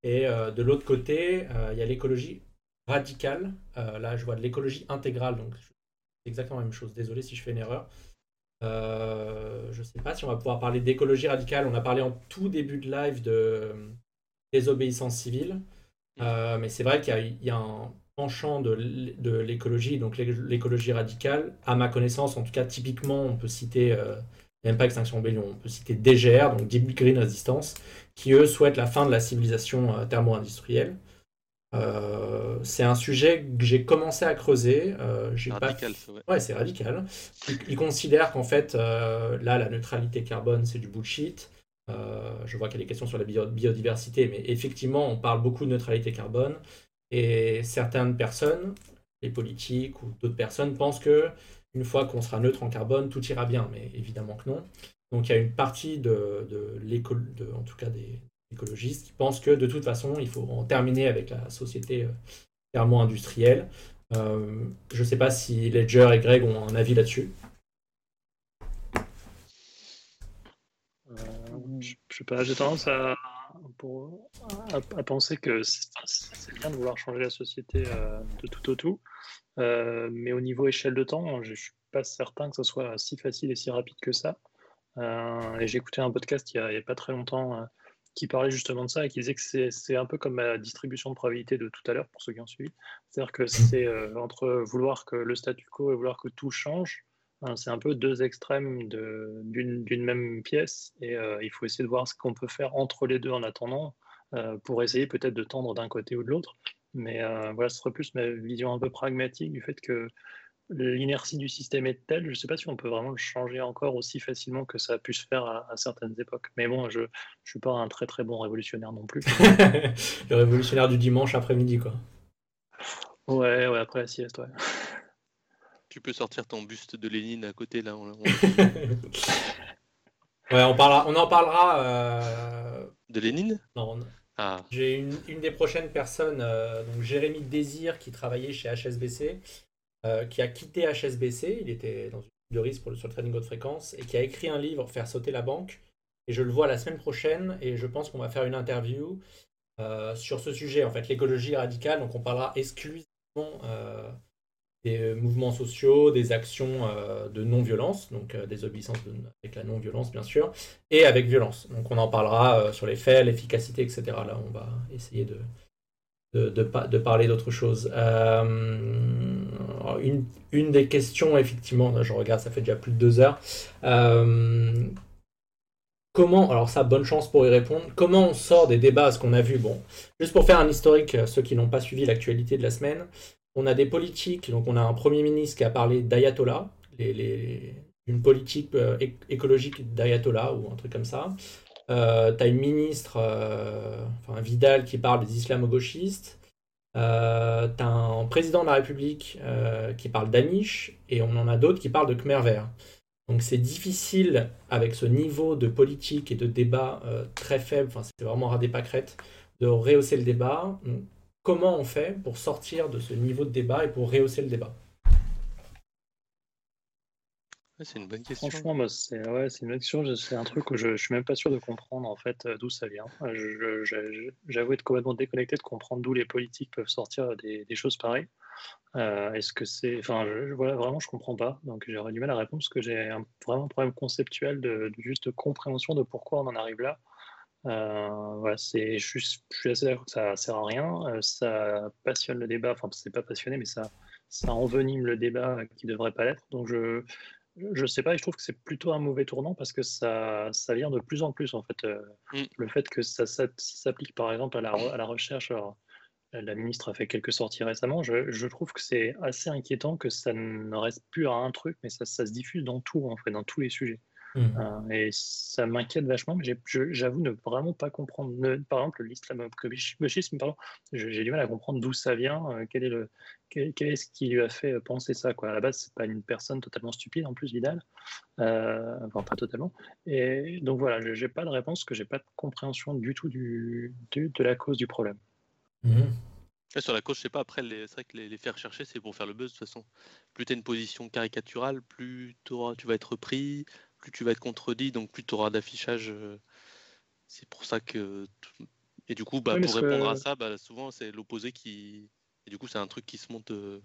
Et de l'autre côté, il y a l'écologie radicale. là, je vois de l'écologie intégrale, donc c'est exactement la même chose. Désolé si je fais une erreur. Euh, je ne sais pas si on va pouvoir parler d'écologie radicale. On a parlé en tout début de live de désobéissance civile. Euh, mais c'est vrai qu'il y, a un penchant de, l'écologie, donc l'écologie radicale. À ma connaissance, en tout cas, typiquement, on peut citer, euh, même pas Extinction Rebellion, on peut citer DGR, donc Deep Green Resistance, qui eux souhaitent la fin de la civilisation thermo-industrielle. Euh, c'est un sujet que j'ai commencé à creuser. Euh, j'ai radical, ouais, c'est radical. Ils, considèrent qu'en fait, euh, là, la neutralité carbone, c'est du bullshit. je vois qu'il y a des questions sur la biodiversité, mais effectivement, on parle beaucoup de neutralité carbone. Et certaines personnes, les politiques ou d'autres personnes, pensent que une fois qu'on sera neutre en carbone, tout ira bien. Mais évidemment que non. Donc il y a une partie de, de l'école, en tout cas des, écologistes qui pensent que de toute façon, il faut en terminer avec la société euh, clairement industrielle. Euh, je ne sais pas si Ledger et Greg ont un avis là-dessus. Euh, je, sais pas, j'ai tendance à, penser que c'est bien de vouloir changer la société de tout au tout, mais au niveau échelle de temps, je ne suis pas certain que ce soit si facile et si rapide que ça. j'ai écouté un podcast il n'y a, pas très longtemps qui parlait justement de ça et qui disait que c'est un peu comme la distribution de probabilité de tout à l'heure, pour ceux qui ont suivi. C'est-à-dire que c'est euh, entre vouloir que le statu quo et vouloir que tout change, Hein, c'est un peu deux extrêmes d'une même pièce et il faut essayer de voir ce qu'on peut faire entre les deux en attendant pour essayer peut-être de tendre d'un côté ou de l'autre. Mais voilà, ce serait plus ma vision un peu pragmatique du fait que l'inertie du système est telle, je ne sais pas si on peut vraiment le changer encore aussi facilement que ça a pu se faire à, certaines époques. Mais bon, je ne suis pas un très très bon révolutionnaire non plus. *laughs* le révolutionnaire du dimanche après-midi, quoi. Ouais, ouais, après la sieste, ouais. Tu peux sortir ton buste de Lénine à côté, là. On... *laughs* ouais, on, parlera, on en parlera. Euh, de Lénine? Non, ah. J'ai une, une, des prochaines personnes, euh, donc Jérémy Désir, qui travaillait chez HSBC, euh, qui a quitté HSBC, il était dans une de risque pour le, sur le trading haute fréquence, et qui a écrit un livre, Faire sauter la banque. Et je le vois la semaine prochaine, et je pense qu'on va faire une interview euh, sur ce sujet, en fait, l'écologie radicale. Donc on parlera exclusivement des mouvements sociaux, des actions de non-violence, donc des obéissances avec la non-violence bien sûr, et avec violence. Donc on en parlera sur les faits, l'efficacité, etc. Là, on va essayer de, de, de, parler d'autre chose. Euh, une, des questions, effectivement, je regarde, ça fait déjà plus de deux heures. Euh, comment, alors ça, bonne chance pour y répondre, comment on sort des débats, ce qu'on a vu, bon, juste pour faire un historique, euh, ceux qui n'ont pas suivi l'actualité de la semaine, on a des politiques, donc on a un Premier ministre qui a parlé d'ayatollah, une politique écologique d'ayatollah ou un truc comme ça. Euh, tu as une ministre, euh, enfin Vidal, qui parle des islamo-gauchistes. Euh, tu as un président de la République euh, qui parle d'Anish, et on en a d'autres qui parlent de Khmer vert. Donc c'est difficile, avec ce niveau de politique et de débat très faible, enfin c'est vraiment ras des pâquerettes, de rehausser le débat. comment on fait pour sortir de ce niveau de débat et pour rehausser le débat? C'est une bonne question. Franchement, c'est ouais, une bonne question. C'est un truc où je, je suis même pas sûr de comprendre en fait euh, d'où ça vient. J'avoue être complètement déconnecté de comprendre d'où les politiques peuvent sortir des, choses pareilles. Euh, est-ce que c'est, enfin, voilà, vraiment, je comprends pas. Donc, j'aurais du mal à répondre parce que j'ai vraiment un problème conceptuel de, juste compréhension de pourquoi on en arrive là. Euh, voilà, c'est, je, je suis assez d'accord que ça sert à rien. ça passionne le débat. Enfin, c'est pas passionné, mais ça, ça envenime le débat qui devrait pas l'être. Donc, je je sais pas, je trouve que c'est plutôt un mauvais tournant parce que ça, ça vient de plus en plus en fait. Euh, mm. Le fait que ça, s'applique par exemple à la, à la recherche, la ministre a fait quelques sorties récemment, je, je trouve que c'est assez inquiétant que ça ne reste plus à un truc, mais ça, ça se diffuse dans tout en fait, dans tous les sujets. Mmh. Euh, et ça m'inquiète vachement, mais j'avoue ne vraiment pas comprendre. par exemple, l'islamo-gauchisme, j'ai du mal à comprendre d'où ça vient, euh, quel est le, quel, est ce qui lui a fait penser ça. Quoi. À la base, c'est pas une personne totalement stupide, en plus, Vidal. Euh, enfin, pas totalement. Et donc voilà, j'ai pas de réponse, que j'ai pas de compréhension du tout du, de la cause du problème. Mmh. Sur la cause, je sais pas, après, c'est vrai que les, faire chercher, c'est pour faire le buzz de toute façon. Plus tu as une position caricaturale, plus tu vas être pris, plus tu vas être contredit, donc plus tu auras d'affichage. Euh, c'est pour ça que. Et du coup, bah, pour répondre à ça, bah, souvent c'est l'opposé qui. Et du coup, c'est un truc qui se monte. Euh,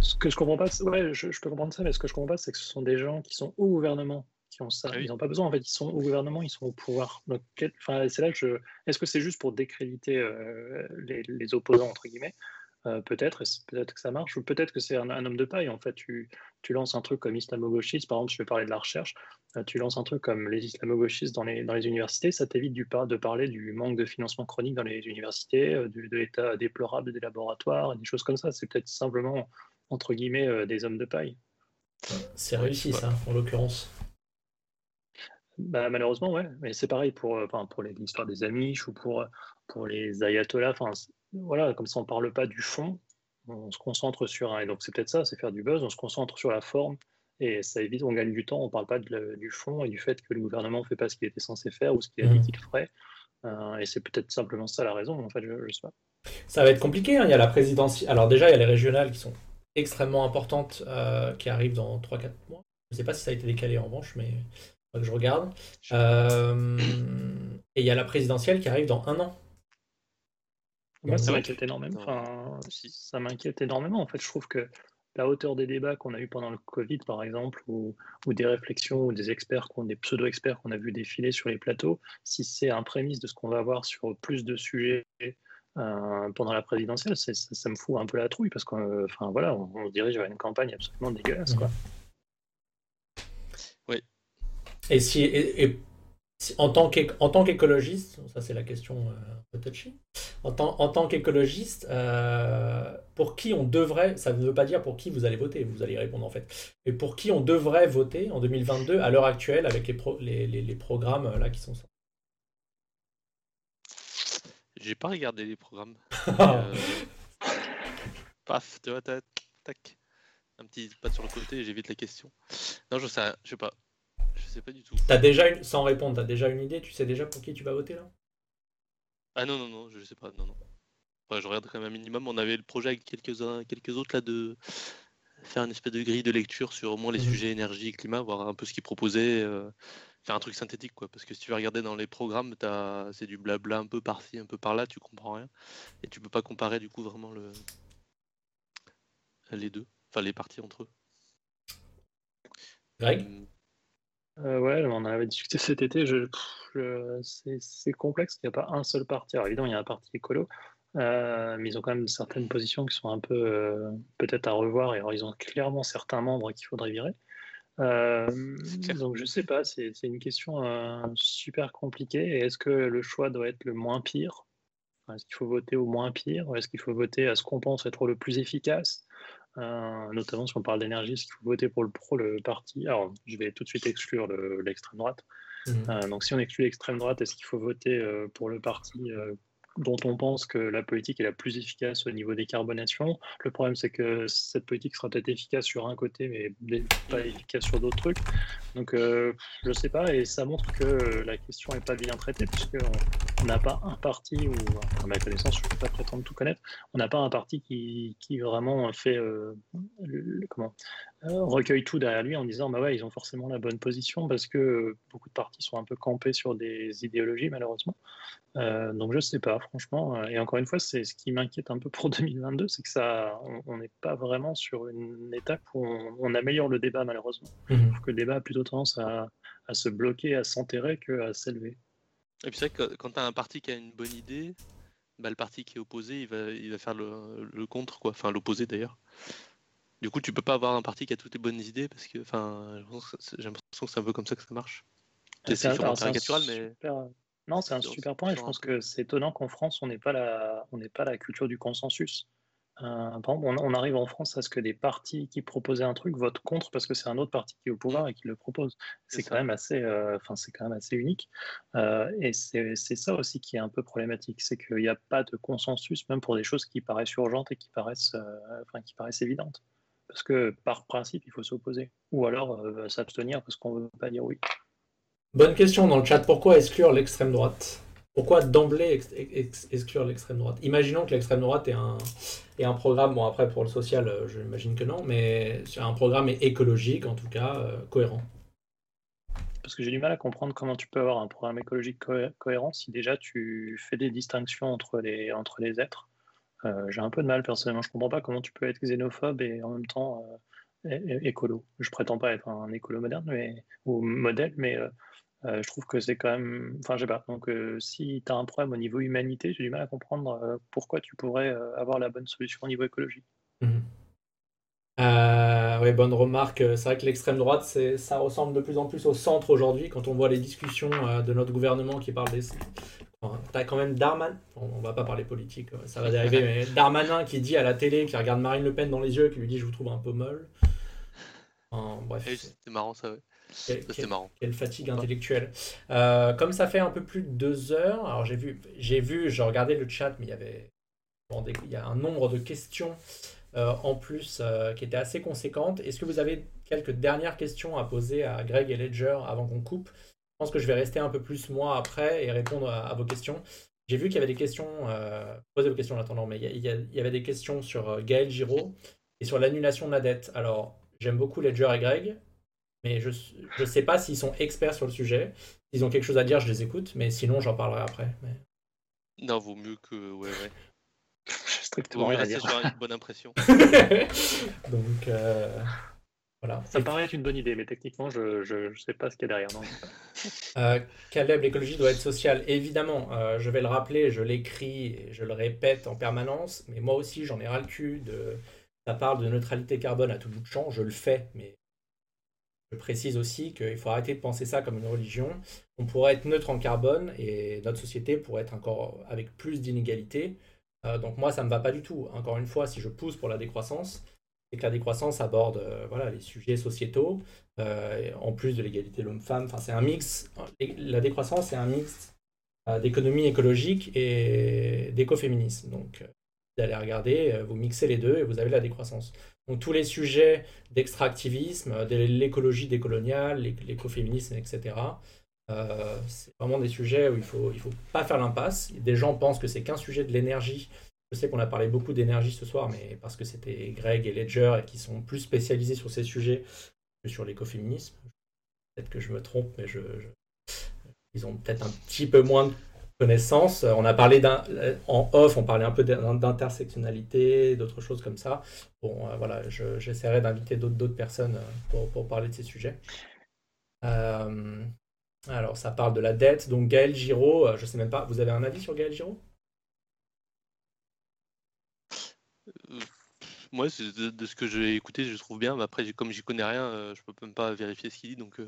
ce que je comprends pas, ouais, je, peux comprendre ça, mais ce que je comprends pas, c'est que ce sont des gens qui sont au gouvernement qui ont ça. Ah ils n'ont pas besoin, en fait, ils sont au gouvernement, ils sont au pouvoir. Donc, c'est là que je. Est-ce que c'est juste pour décréditer euh, les, les, opposants, entre guillemets? Euh, peut-être, peut-être que ça marche, ou peut-être que c'est un, homme de paille. En fait, tu, tu lances un truc comme islamo-gauchiste, par exemple, je vais parler de la recherche, euh, tu lances un truc comme les islamo-gauchistes dans les, dans les universités, ça t'évite du, de parler du manque de financement chronique dans les universités, euh, de, l'état déplorable des laboratoires, des choses comme ça. C'est peut-être simplement, entre guillemets, des hommes de paille. C'est réussi, ça, en l'occurrence. Bah, malheureusement, ouais. Mais c'est pareil pour, pour l'histoire des Amish ou pour, pour les ayatollahs. Enfin, voilà, comme ça on parle pas du fond, on se concentre sur un, et donc c'est peut-être ça, c'est faire du buzz, on se concentre sur la forme et ça évite, on gagne du temps, on parle pas du fond et du fait que le gouvernement fait pas ce qu'il était censé faire ou ce qu'il a dit mmh. qu'il ferait. Euh, et c'est peut-être simplement ça la raison, en fait, je, je sais pas. Ça va être compliqué, hein. il y a la présidentielle. Alors déjà, il y a les régionales qui sont extrêmement importantes, euh, qui arrivent dans 3-4 mois. Je sais pas si ça a été décalé en revanche, mais que je regarde. Euh, et il y a la présidentielle qui arrive dans un an. Moi, ça m'inquiète énormément. Enfin, ça m'inquiète énormément. En fait, je trouve que la hauteur des débats qu'on a eu pendant le Covid, par exemple, ou, des réflexions ou des experts, des pseudo-experts qu'on a vu défiler sur les plateaux, si c'est un prémisse de ce qu'on va avoir sur plus de sujets euh, pendant la présidentielle, ça, me fout un peu la trouille parce qu'on voilà, on, se dirige vers une campagne absolument dégueulasse. Quoi. Et si, et, en tant qu'écologiste, ça c'est la question euh, un peu touchy, en tant, en tant qu'écologiste, euh, pour qui on devrait, ça ne veut pas dire pour qui vous allez voter, vous allez répondre en fait, mais pour qui on devrait voter en 2022 à l'heure actuelle avec les, les, les, programmes euh, là qui sont sortis? J'ai pas regardé les programmes. *laughs* Paf, tu vois, tac, un petit pas sur le côté, j'évite les questions. Non, je sais, je sais pas. Je sais pas du tout. As déjà une... Sans répondre, t'as déjà une idée Tu sais déjà pour qui tu vas voter là? Ah non, non, non, je sais pas. Non, non. je regarde quand même un minimum. On avait le projet avec quelques, quelques autres là de faire une espèce de grille de lecture sur au moins les mhm. sujets énergie, climat, voir un peu ce qu'ils proposaient. Euh, faire un truc synthétique quoi. Parce que si tu vas regarder dans les programmes, c'est du blabla un peu par-ci, un peu par-là, tu comprends rien. Et tu peux pas comparer du coup vraiment le les deux, enfin les parties entre eux. Greg? Euh, Ouais, on en avait discuté cet été. Je, c'est complexe, il n'y a pas un seul parti. Alors évidemment, il y a un parti écolo, euh, mais ils ont quand même certaines positions qui sont un peu euh, peut-être à revoir. Et alors, ils ont clairement certains membres qu'il faudrait virer. donc je sais pas, c'est une question super compliquée. Est-ce que le choix doit être le moins pire? Est-ce qu'il faut voter au moins pire? Ou est-ce qu'il faut voter à ce qu'on pense être le plus efficace? Euh, notamment si on parle d'énergie, est-ce qu'il faut voter pour le pro, le parti Alors, je vais tout de suite exclure l'extrême droite. Mmh. Euh, donc, si on exclut l'extrême droite, est-ce qu'il faut voter euh, pour le parti dont on pense que la politique est la plus efficace au niveau décarbonation. Le problème, c'est que cette politique sera peut-être efficace sur un côté, mais pas efficace sur d'autres trucs. Donc, je ne sais pas, et ça montre que la question n'est pas bien traitée, puisqu'on n'a pas un parti, ou à ma connaissance, je ne peux pas prétendre tout connaître, on n'a pas un parti qui, qui vraiment fait, euh, comment, euh, recueille tout derrière lui en disant, bah ouais, ils ont forcément la bonne position, parce que beaucoup de partis sont un peu campés sur des idéologies, malheureusement. Euh, donc je sais pas, franchement. Et encore une fois, c'est ce qui m'inquiète un peu pour *laughs* 2022, c'est que ça, on n'est pas vraiment sur une étape où on, améliore le débat malheureusement. Mmh. Je trouve que le débat a plutôt tendance à, se bloquer, à s'enterrer qu'à s'élever. Et puis c'est vrai que quand tu as un parti qui a une bonne idée, bah, le parti qui est opposé, il va, il va faire le, contre, quoi. Enfin l'opposé d'ailleurs. Du coup, tu peux pas avoir un parti qui a toutes les bonnes idées parce que, enfin, j'ai l'impression que c'est un peu comme ça que ça marche. C'est sûrement caricatural, mais. Non, c'est un super point et je pense que c'est étonnant qu'en France, on n'ait pas, la... on pas la culture du consensus. Euh, par exemple, on, arrive en France à ce que des partis qui proposaient un truc votent contre parce que c'est un autre parti qui est au pouvoir et qui le propose. C'est quand, même assez, euh, c'est quand même assez unique. Euh, et c'est ça aussi qui est un peu problématique, c'est qu'il n'y a pas de consensus, même pour des choses qui paraissent urgentes et qui paraissent, enfin, qui paraissent évidentes. Parce que par principe, il faut s'opposer. Ou alors s'abstenir parce qu'on ne veut pas dire oui. Bonne question dans le chat. Pourquoi exclure l'extrême droite? Pourquoi d'emblée exclure l'extrême droite? Imaginons que l'extrême droite est un, un programme, bon après pour le social, euh, j'imagine que non, mais un programme écologique en tout cas, euh, cohérent. Parce que j'ai du mal à comprendre comment tu peux avoir un programme écologique cohérent si déjà tu fais des distinctions entre les, êtres. Euh, j'ai un peu de mal personnellement, je comprends pas comment tu peux être xénophobe et en même temps écolo. Je prétends pas être un écolo moderne mais, ou modèle, mais euh, je trouve que c'est quand même. Enfin, je sais pas. Donc, euh, si tu as un problème au niveau humanité, j'ai du mal à comprendre euh, pourquoi tu pourrais avoir la bonne solution au niveau écologique. Mmh. oui, bonne remarque. C'est vrai que l'extrême droite, ça ressemble de plus en plus au centre aujourd'hui quand on voit les discussions de notre gouvernement qui parlent des. T'as quand même Darman, on va pas parler politique, ça va dériver, mais *laughs* Darmanin qui dit à la télé, qui regarde Marine Le Pen dans les yeux, qui lui dit je vous trouve un peu molle. bref. C'est marrant ça, ouais. C'était marrant. Quelle fatigue intellectuelle. Euh, comme ça fait un peu plus de deux heures, alors j'ai vu, j'ai vu, j'ai regardé le chat, mais il y avait il y a un nombre de questions euh, en plus euh, qui étaient assez conséquentes. Est-ce que vous avez quelques dernières questions à poser à Greg et Ledger avant qu'on coupe? Je pense que je vais rester un peu plus moi après et répondre à, vos questions. J'ai vu qu'il y avait des questions, posez vos questions en attendant, mais il y, avait des questions sur Gaël Giraud et sur l'annulation de la dette. Alors, j'aime beaucoup Ledger et Greg. Mais je ne sais pas s'ils sont experts sur le sujet. S'ils ont quelque chose à dire, je les écoute, mais sinon, j'en parlerai après. Mais... Non, vaut mieux que. Ouais, ouais. *laughs* Strictement vaut mieux rester sur une bonne impression. *laughs* *laughs* Donc, euh, voilà. Ça me paraît être une bonne idée, mais techniquement, je ne sais pas ce qu'il y a derrière. Euh, Caleb, l'écologie doit être sociale. Évidemment, euh, je vais le rappeler, je l'écris et je le répète en permanence, mais moi aussi, j'en ai ras le cul de. Ça parle de neutralité carbone à tout bout de champ, je le fais, mais je précise aussi qu'il faut arrêter de penser ça comme une religion. On pourrait être neutre en carbone et notre société pourrait être encore avec plus d'inégalités. Euh, donc moi, ça ne me va pas du tout. Encore une fois, si je pousse pour la décroissance, c'est que la décroissance aborde euh, voilà, les sujets sociétaux, euh, en plus de l'égalité homme-femme. Enfin, c'est un mix. La décroissance, c'est un mix d'économie écologique et d'écoféminisme. Donc, allez regarder, vous mixez les deux et vous avez la décroissance. Donc tous les sujets d'extractivisme, de l'écologie décoloniale, l'écoféminisme, etc. Euh, c'est vraiment des sujets où il ne faut, il faut pas faire l'impasse. Des gens pensent que c'est qu'un sujet de l'énergie. Je sais qu'on a parlé beaucoup d'énergie ce soir, mais parce que c'était Greg et Ledger et qui sont plus spécialisés sur ces sujets que sur l'écoféminisme. Peut-être que je me trompe, mais je, ils ont peut-être un petit peu moins de connaissances. On a parlé d'un, en off, on parlait un peu d'intersectionnalité, d'autres choses comme ça. Bon, euh, voilà, j'essaierai d'inviter d'autres personnes pour, parler de ces sujets. Euh, alors, ça parle de la dette. Donc, Gaël Giraud, euh, je sais même pas, vous avez un avis sur Gaël Giraud? Euh, Moi, de, ce que j'ai écouté, je trouve bien. Mais après, comme j'y connais rien, euh, je peux même pas vérifier ce qu'il dit. Donc,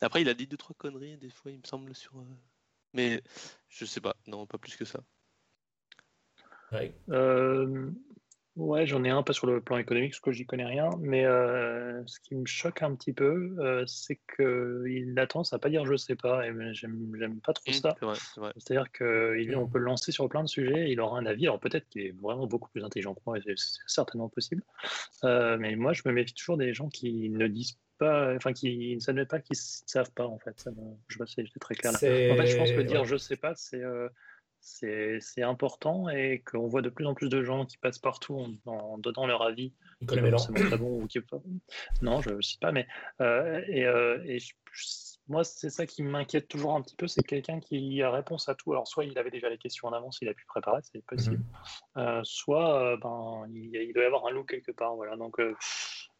après, il a dit deux trois conneries des fois, il me semble sur. Mais je sais pas. Non, pas plus que ça. Ouais, j'en ai un pas sur le plan économique, parce que j'y connais rien, mais euh, ce qui me choque un petit peu, euh, c'est qu'il a tendance à pas dire je sais pas, et j'aime pas trop mmh, ça. C'est-à-dire qu'on peut le lancer sur plein de sujets, il aura un avis, alors peut-être qu'il est vraiment beaucoup plus intelligent que moi, et c'est certainement possible, euh, mais moi je me méfie toujours des gens qui ne disent pas, enfin qui ne savent pas qu'ils ne savent pas en fait. je sais j'étais très clair là. En fait, je pense que dire je sais pas, c'est c'est important et qu'on voit de plus en plus de gens qui passent partout en, donnant leur avis. Nicolas bon ou qui pas. Non, je ne sais pas, mais euh, et, euh, et moi c'est ça qui m'inquiète toujours un petit peu, c'est quelqu'un qui a réponse à tout. Alors soit il avait déjà les questions en avance, il a pu préparer, c'est possible. Mhm. Euh, soit ben il, il, doit y avoir un loup quelque part, voilà. Donc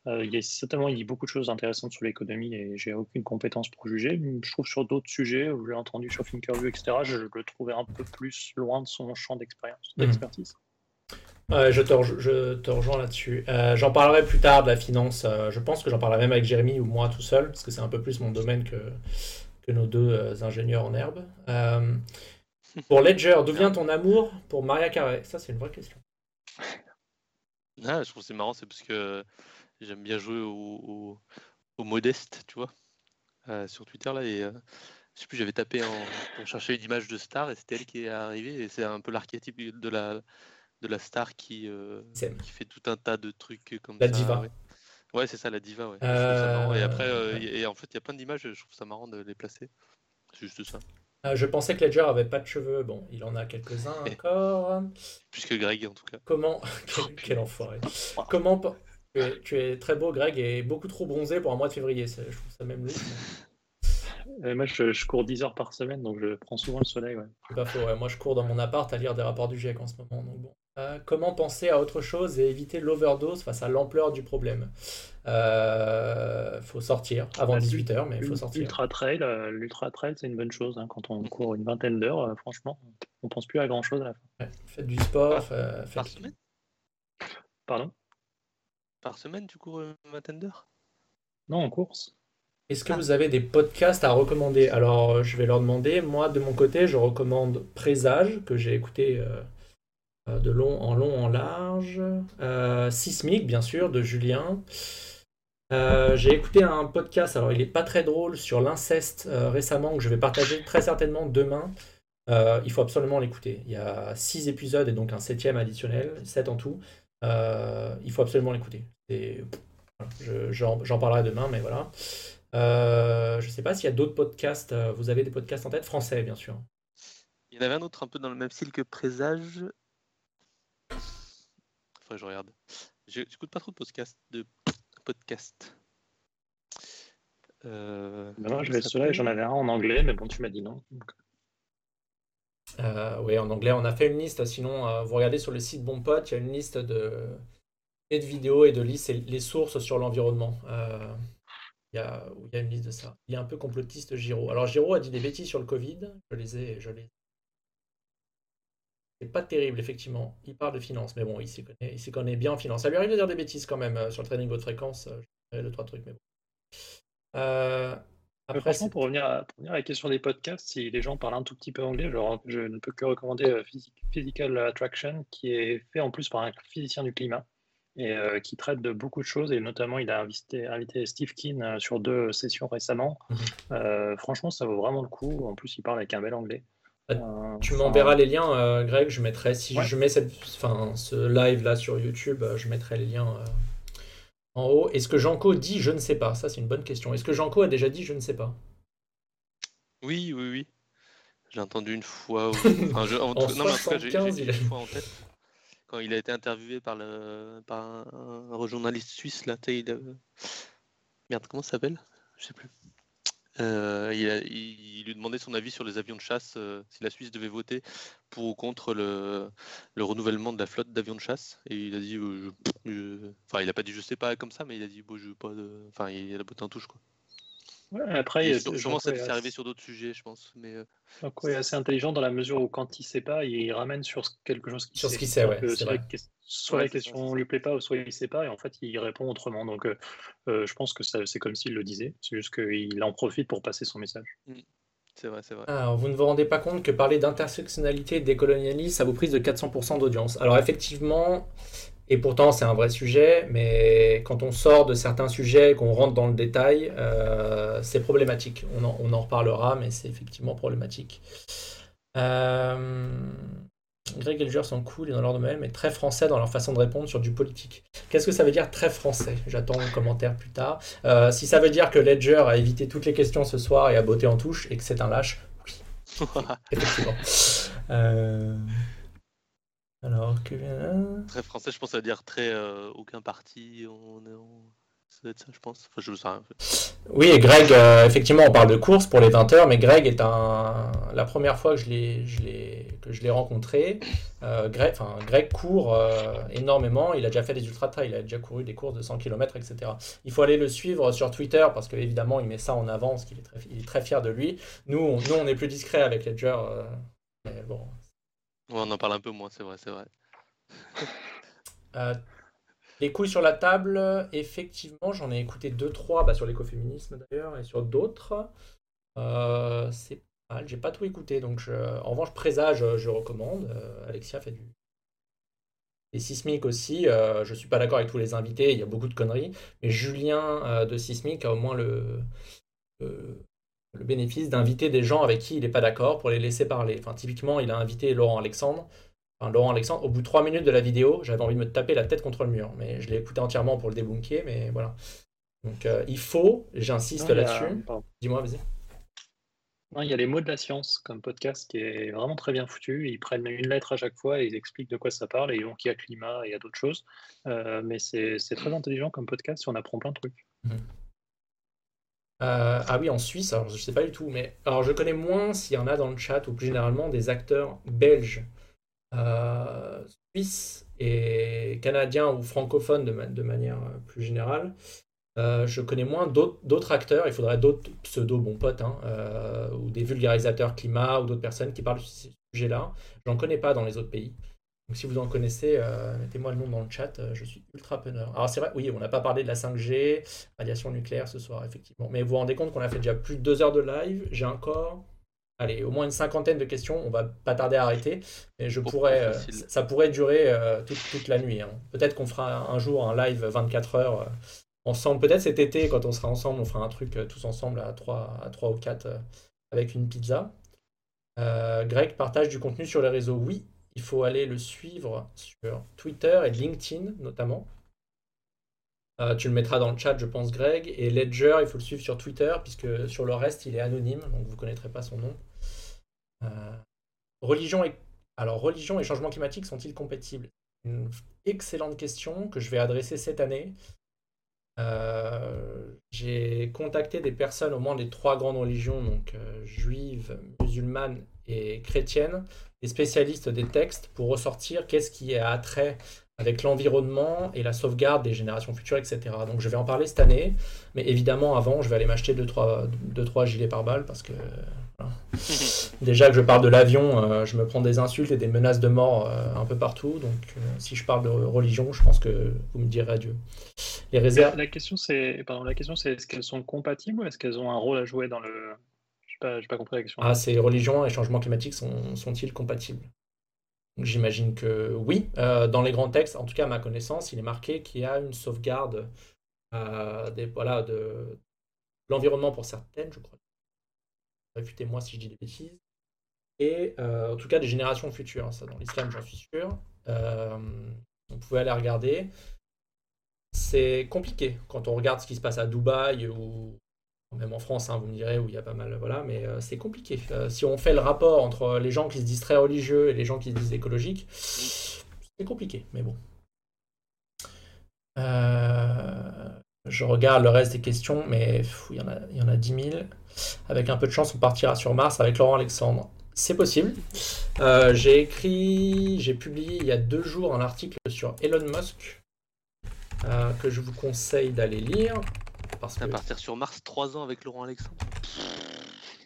euh, il y a certainement il dit beaucoup de choses intéressantes sur l'économie et j'ai aucune compétence pour juger. Je trouve sur d'autres sujets où j'ai entendu sur Thinkerview, etc., je, le trouvais un peu plus loin de son champ d'expérience, mhm. d'expertise. je, te je, te rejoins là-dessus. Euh, j'en parlerai plus tard de la finance. Euh, je pense que j'en parlerai même avec Jérémy ou moi tout seul, parce que c'est un peu plus mon domaine que, que nos deux ingénieurs en herbe. pour Ledger, d'où vient ton amour pour Maria Carré? Ça, c'est une vraie question. Ah, je trouve c'est marrant, c'est parce que J'aime bien jouer au, modeste, tu vois, euh, sur Twitter là. Et euh, je sais plus, j'avais tapé en, pour chercher une image de star et c'était elle qui est arrivée. Et c'est un peu l'archétype de la, de la star qui, euh, qui fait tout un tas de trucs comme la ça. Diva. Ouais. c'est ça, la diva. Ouais. Et après, et en fait, il y a plein d'images, je trouve ça marrant de les placer. C'est juste ça. je pensais que Ledger avait pas de cheveux. Bon, il en a quelques-uns *laughs* encore. Plus que Greg, en tout cas. Comment. *laughs* quel, quel enfoiré. Comment. Tu es, très beau, Greg, et beaucoup trop bronzé pour un mois de février. Je trouve ça même *laughs* euh, moi, je, cours 10 heures par semaine, donc je prends souvent le soleil. Ouais. pas faux. Moi, je cours dans mon appart à lire des rapports du GIEC en ce moment. Donc bon. Euh, comment penser à autre chose et éviter l'overdose face à l'ampleur du problème? Il euh, faut sortir avant 18h, bah, mais il faut sortir. L'ultra trail, l'ultra trail, c'est une bonne chose. Hein. Quand on court une vingtaine d'heures, franchement, on pense plus à grand chose à la fin. faites du sport. Ah, par semaine? Pardon? Par semaine, tu cours une vingtaine d'heures Non, en course. Est-ce que ah. vous avez des podcasts à recommander? Alors, je vais leur demander. Moi, de mon côté, je recommande Présage, que j'ai écouté euh, euh, de long en long en large. Euh, Sismic, bien sûr, de Julien. j'ai écouté un podcast, alors il n'est pas très drôle, sur l'inceste récemment, que je vais partager très certainement demain. il faut absolument l'écouter. Il y a six épisodes et donc un septième additionnel, sept en tout. Euh, il faut absolument l'écouter. J'en parlerai demain, mais voilà. Euh, je ne sais pas s'il y a d'autres podcasts. Euh, vous avez des podcasts en tête Français, bien sûr. Il y en avait un autre un peu dans le même style que Présage. Enfin, je regarde. J'écoute pas trop de podcasts. De podcasts. Euh, ben je vais cela j'en avais un en anglais, mais bon, tu m'as dit non. Euh, oui, en anglais, on a fait une liste. Sinon, euh, vous regardez sur le site Bon Pote, il y a une liste de, et vidéos et de listes, les sources sur l'environnement. Euh, il, y a, une liste de ça. Il est un peu complotiste, Giro. Alors, Giro a dit des bêtises sur le Covid. Je les ai. Je les... C'est pas terrible, effectivement. Il parle de finance, mais bon, il s'y connaît, connaît bien en finance. Ça lui arrive de dire des bêtises quand même sur le trading haute fréquence. Je deux, trois trucs, mais bon. Après, franchement, pour revenir, à, la question des podcasts, si les gens parlent un tout petit peu anglais, je, ne peux que recommander Physical Attraction, qui est fait en plus par un physicien du climat et qui traite de beaucoup de choses. Et notamment, il a invité, invité Steve Keen sur deux sessions récemment. Mhm. franchement, ça vaut vraiment le coup. En plus, il parle avec un bel anglais. Bah, tu m'enverras les liens, euh, Greg. Je mettrai, si je mets cette, ce live là sur YouTube, euh, je mettrai les liens euh, en haut. Est-ce que Janko dit je ne sais pas? Ça, c'est une bonne question. Est-ce que Janko a déjà dit je ne sais pas? Oui, oui, oui. J'ai entendu une fois. *laughs* Enfin, je... en... non, mais j'ai une fois en tête. Quand il a été interviewé par, le... par un, journaliste suisse, là, Merde, comment ça s'appelle? Je sais plus. Euh, il, lui demandait son avis sur les avions de chasse, euh, si la Suisse devait voter pour ou contre le, renouvellement de la flotte d'avions de chasse. Et il a dit, euh, enfin, il a pas dit je sais pas comme ça, mais il a dit, bon, je pas de, enfin, il a botté en touche quoi après, sûrement ça s'est arrivé sur d'autres sujets, je pense. Mais euh, donc, est assez intelligent dans la mesure où quand il sait pas, il ramène sur quelque chose sur ce qu'il sait. Ouais, soit, la question lui plaît pas, ou soit il sait pas, et en fait il répond autrement. Donc euh, euh, je pense que c'est comme s'il le disait. C'est juste qu'il en profite pour passer son message. Mmh. C'est vrai, c'est vrai. Alors, vous ne vous rendez pas compte que parler d'intersectionnalité et de décolonialisme, ça vous prise de 400% d'audience. Alors effectivement, et pourtant, c'est un vrai sujet, mais quand on sort de certains sujets et qu'on rentre dans le détail, euh, c'est problématique. On en, on en, reparlera, mais c'est effectivement problématique. Euh, Greg et Ledger sont cool et dans leur domaine, mais très français dans leur façon de répondre sur du politique. Qu'est-ce que ça veut dire très français? J'attends un commentaire plus tard. Euh, si ça veut dire que Ledger a évité toutes les questions ce soir et a botté en touche et que c'est un lâche, oui. *laughs* Effectivement. Euh... Alors, que... Très français, je pense, ça veut dire très euh, aucun parti. On Ça doit être ça, je pense. Enfin, je sais Oui, et Greg, euh, effectivement, on parle de course pour les 20 heures, mais Greg est un. La première fois que je l'ai, que je l'ai rencontré, euh, Greg, enfin, Greg court énormément. Il a déjà fait des ultra trails, il a déjà couru des courses de 100 km, etc. Il faut aller le suivre sur Twitter parce qu'évidemment, il met ça en avant parce qu'il est très, il est très fier de lui. Nous, on, nous, on est plus discret avec Ledger. mais bon, on en parle un peu moins, c'est vrai, c'est vrai. *laughs* Euh, les couilles sur la table, effectivement, j'en ai écouté deux, trois bah, sur l'écoféminisme d'ailleurs et sur d'autres. Euh, c'est pas mal, j'ai pas tout écouté, donc en revanche, Présage, je recommande. Euh, Alexia fait du. Et Sismic aussi, je suis pas d'accord avec tous les invités, il y a beaucoup de conneries, mais Julien de Sismic a au moins le bénéfice d'inviter des gens avec qui il n'est pas d'accord pour les laisser parler. Enfin, typiquement, il a invité Laurent Alexandre. Enfin, Laurent Alexandre, au bout de trois minutes de la vidéo, j'avais envie de me taper la tête contre le mur. Mais je l'ai écouté entièrement pour le débunker, mais voilà. Donc euh, il faut, j'insiste là-dessus. Dis-moi, vas-y. il y a les mots de la science comme podcast qui est vraiment très bien foutu. Ils prennent une lettre à chaque fois et ils expliquent de quoi ça parle. Et donc il y a climat et il y a d'autres choses. Euh, mais c'est très intelligent comme podcast si on apprend plein de trucs. Mmh. Euh, ah oui, en Suisse, alors je sais pas du tout, mais alors je connais moins s'il y en a dans le chat ou plus généralement des acteurs belges, euh, suisses et canadiens ou francophones de, manière euh, plus générale. je connais moins d'autres acteurs, il faudrait d'autres pseudo bons potes, hein, ou des vulgarisateurs climat ou d'autres personnes qui parlent de ce sujet-là. J'en connais pas dans les autres pays. Donc si vous en connaissez, euh, mettez-moi le nom dans le chat, euh, je suis ultra preneur. Alors c'est vrai, oui, on n'a pas parlé de la 5G, radiation nucléaire ce soir, effectivement. Mais vous vous rendez compte qu'on a fait déjà plus de deux heures de live, j'ai encore, allez, au moins une cinquantaine de questions, on va pas tarder à arrêter, mais je pourrais, euh, ça pourrait durer toute, la nuit. Hein. Peut-être qu'on fera un jour un live 24 heures ensemble, peut-être cet été, quand on sera ensemble, on fera un truc tous ensemble à 3, à 3 ou 4 avec une pizza. Greg partage du contenu sur les réseaux, oui, il faut aller le suivre sur Twitter et LinkedIn notamment. Euh, tu le mettras dans le chat, je pense, Greg. Et Ledger, il faut le suivre sur Twitter, puisque sur le reste, il est anonyme, donc vous ne connaîtrez pas son nom. Euh, religion et... Changement climatique sont-ils compatibles? Une excellente question que je vais adresser cette année. Euh, j'ai contacté des personnes au moins des trois grandes religions, donc juives, musulmanes et chrétiennes, des spécialistes des textes pour ressortir qu'est-ce qui est à attrait avec l'environnement et la sauvegarde des générations futures, etc. Donc je vais en parler cette année, mais évidemment avant, je vais aller m'acheter 2-3 deux, trois, gilets par balle parce que *laughs* déjà que je parle de l'avion, euh, je me prends des insultes et des menaces de mort euh, un peu partout. Donc euh, si je parle de religion, je pense que vous me direz adieu. les réserves. La question, c'est, pardon, la question, c'est est-ce qu'elles sont compatibles ou est-ce qu'elles ont un rôle à jouer dans le. Pas, compris. Ah, ces religions et changements climatiques sont, sont-ils compatibles? J'imagine que oui. Euh, dans les grands textes, en tout cas à ma connaissance, il est marqué qu'il y a une sauvegarde euh, des, voilà, de l'environnement pour certaines, je crois. Réfutez-moi si je dis des bêtises. Et euh, en tout cas des générations futures. Hein, ça, dans l'islam, j'en suis sûr. on pouvait aller regarder. C'est compliqué quand on regarde ce qui se passe à Dubaï ou même en France, hein, vous me direz, où il y a pas mal, voilà, mais euh, c'est compliqué. Euh, si on fait le rapport entre les gens qui se disent très religieux et les gens qui se disent écologiques, c'est compliqué, mais bon. Euh, je regarde le reste des questions, mais il y, en a, il y en a 10 000. Avec un peu de chance, on partira sur Mars avec Laurent Alexandre. C'est possible. j'ai écrit, j'ai publié il y a deux jours un article sur Elon Musk que je vous conseille d'aller lire. Parce que... partir sur Mars 3 ans avec Laurent Alexandre.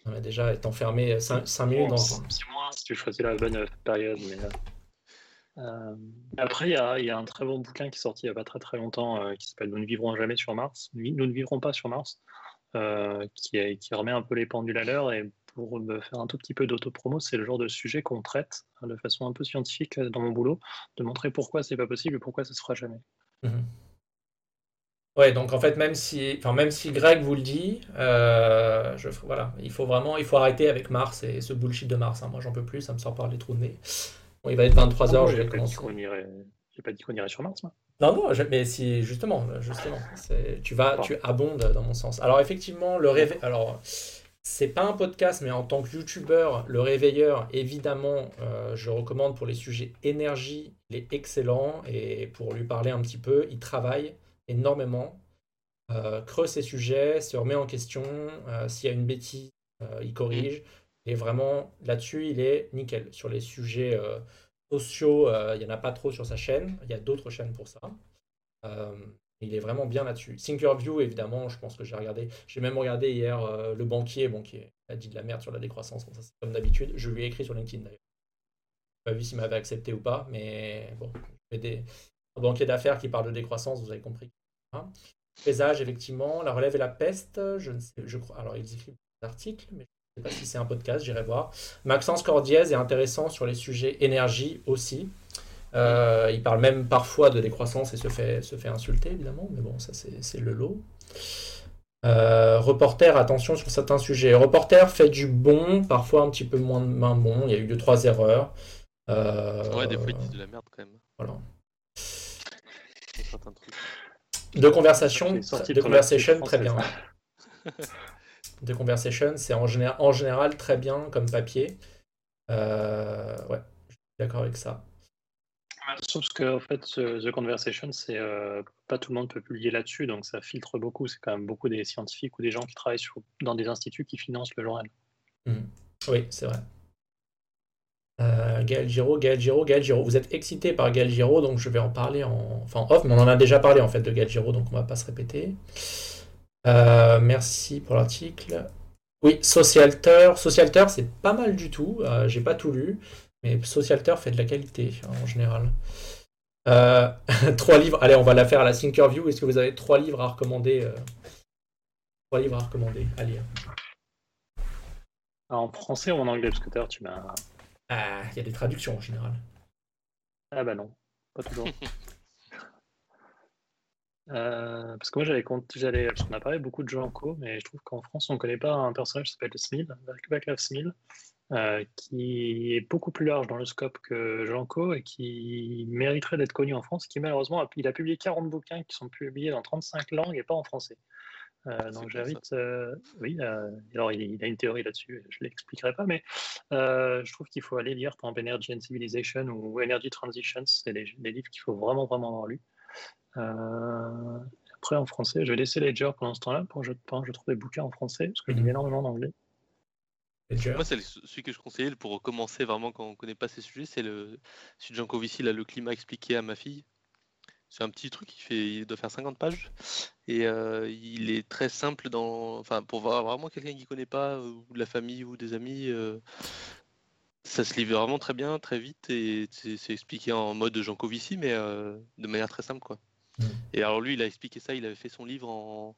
On a déjà été enfermé 5, minutes dans. C'est moins si tu choisis la bonne période. Mais, euh, euh, après, il y, a, y, a un très bon bouquin qui est sorti il n'y a pas très très longtemps euh, qui s'appelle Nous ne vivrons jamais sur Mars. Nous ne vivrons pas sur Mars. Qui, qui, remet un peu les pendules à l'heure et pour me faire un tout petit peu d'autopromo, c'est le genre de sujet qu'on traite hein, de façon un peu scientifique dans mon boulot, de montrer pourquoi c'est pas possible et pourquoi ça se fera jamais. Mhm. Ouais, donc en fait, même si, enfin, même si Greg vous le dit, euh, je, voilà, il faut vraiment, il faut arrêter avec Mars et ce bullshit de Mars. Hein. Moi, j'en peux plus, ça me sort par les trous de nez. Bon, il va être 23h, je vais commencer. J'ai pas dit qu'on irait sur Mars, moi? Non, non, mais si, justement, justement, tu vas, tu abondes dans mon sens. Alors, effectivement, le réveil, alors, c'est pas un podcast, mais en tant que youtubeur, le réveilleur, évidemment, euh, je recommande pour les sujets énergie, il est excellent, et pour lui parler un petit peu, il travaille énormément, euh, creuse ses sujets, se remet en question, euh, s'il y a une bêtise, euh, il corrige. Et vraiment, là-dessus, il est nickel. Sur les sujets sociaux, il n'y en a pas trop sur sa chaîne. Il y a d'autres chaînes pour ça. il est vraiment bien là-dessus. Thinkerview, évidemment, je pense que j'ai regardé. J'ai même regardé hier le banquier, bon, qui a dit de la merde sur la décroissance, comme d'habitude. Je lui ai écrit sur LinkedIn d'ailleurs. Pas vu s'il m'avait accepté ou pas, mais bon, je des, un banquier d'affaires qui parle de décroissance, vous avez compris. Hein Paysage, effectivement, la relève et la peste, je ne sais, je crois. Alors, ils écrivent des articles, mais je ne sais pas si c'est un podcast, j'irai voir. Maxence Cordiez est intéressant sur les sujets énergie aussi. Euh, il parle même parfois de décroissance et se fait, se fait insulter, évidemment, mais bon, ça c'est le lot. Euh, reporter, attention sur certains sujets. Reporter fait du bon, parfois un petit peu moins, moins bon. Il y a eu deux, trois erreurs. Euh, ouais, des fois ils disent de la merde quand même. Voilà. De conversation, de conversation, très bien. *laughs* de conversation, c'est en, général, en général très bien comme papier. Euh, ouais, je suis d'accord avec ça. Sauf que en fait, The Conversation, c'est euh, pas tout le monde peut publier là-dessus, donc ça filtre beaucoup. C'est quand même beaucoup des scientifiques ou des gens qui travaillent dans des instituts qui financent le journal. Mmh. Oui, c'est vrai. Euh, Gaël Giraud, Gaël Giraud, Gaël. Vous êtes excité par Gaël Giraud, donc je vais en parler en, enfin, off, mais on en a déjà parlé en fait de Gaël Giraud, donc on va pas se répéter. Euh, merci pour l'article. Oui, Socialter. Socialter, c'est pas mal du tout. Euh, j'ai pas tout lu, mais Socialter fait de la qualité en général. Euh, *laughs* trois livres. Allez, on va la faire à la Thinkerview. Est-ce que vous avez trois livres à recommander Trois livres à recommander? À lire. En français ou en anglais? Parce que tu m'as ah, il y a des traductions en général. Ah bah non, pas toujours. *laughs* Euh, parce que moi j'avais j'allais parce qu'on a parlé beaucoup de Janko, mais je trouve qu'en France on ne connaît pas un personnage qui s'appelle Smil, Vaclav Smil, euh, qui est beaucoup plus large dans le scope que Janko et qui mériterait d'être connu en France, qui malheureusement a, il a publié 40 bouquins qui sont publiés dans 35 langues et pas en français. Euh, donc j'invite, euh, oui, euh, alors il, a une théorie là-dessus, je ne l'expliquerai pas, mais je trouve qu'il faut aller lire par Energy and Civilization ou Energy Transitions, c'est des, livres qu'il faut vraiment, vraiment avoir lus. après en français, je vais laisser Ledger pendant ce temps-là pour que je, je trouve des bouquins en français, parce que je lis énormément d'anglais. Moi, c'est celui que je conseillais pour commencer vraiment quand on ne connaît pas ces sujets, c'est le celui de Jean Covici, là, le climat expliqué à ma fille. C'est un petit truc, il, fait, il doit faire 50 pages. Et euh, il est très simple dans. Enfin, pour voir vraiment quelqu'un qui ne connaît pas, euh, ou de la famille ou des amis, euh, ça se lit vraiment très bien, très vite. Et c'est expliqué en mode Jean Covici, mais de manière très simple. quoi. Mmh. Et alors lui, il a expliqué ça, il avait fait son livre en...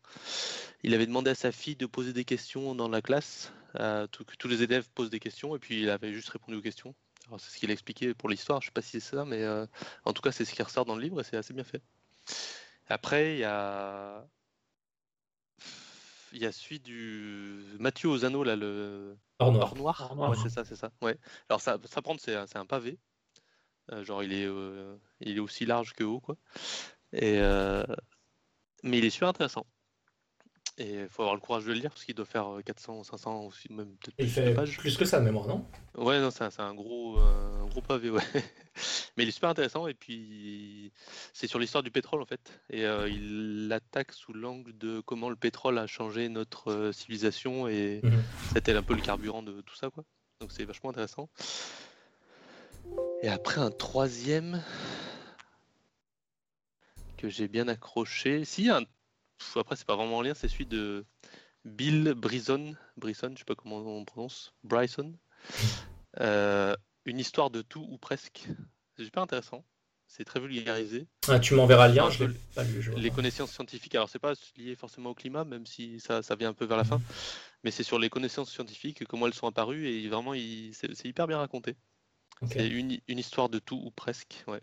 Il avait demandé à sa fille de poser des questions dans la classe, que tous les élèves posent des questions, et puis il avait juste répondu aux questions. Alors c'est ce qu'il a expliqué pour l'histoire, je sais pas si c'est ça, mais euh, en tout cas c'est ce qui ressort dans le livre et c'est assez bien fait. Après, il y a... Il y a celui du Mathieu Ozano, là, le... Or noir. noir. Ouais, c'est ça, c'est ça. Ouais. Alors ça, ça prend, c'est un, un pavé. Euh, genre il est, euh, il est aussi large que haut, quoi. Et, mais il est super intéressant. Et il faut avoir le courage de le lire parce qu'il doit faire 400, 500, aussi, même peut-être plus. Il fait plus que ça de mémoire, non? Ouais, non, c'est un, gros, un gros pavé, ouais. *laughs* Mais il est super intéressant et puis c'est sur l'histoire du pétrole en fait. Et il l'attaque sous l'angle de comment le pétrole a changé notre civilisation et mmh c'était un peu le carburant de tout ça, quoi. Donc c'est vachement intéressant. Et après un troisième que j'ai bien accroché. Si, un... après c'est pas vraiment en lien, c'est celui de Bill Bryson, Bryson, je sais pas comment on prononce, Bryson. Euh, une histoire de tout ou presque. C'est super intéressant. C'est très vulgarisé. Ah, tu m'enverras le lien, je pas lu. les connaissances scientifiques, alors c'est pas lié forcément au climat, même si ça, ça vient un peu vers la fin, mais c'est sur les connaissances scientifiques, comment elles sont apparues, et vraiment, c'est hyper bien raconté. C'est une, une, histoire de tout ou presque, ouais.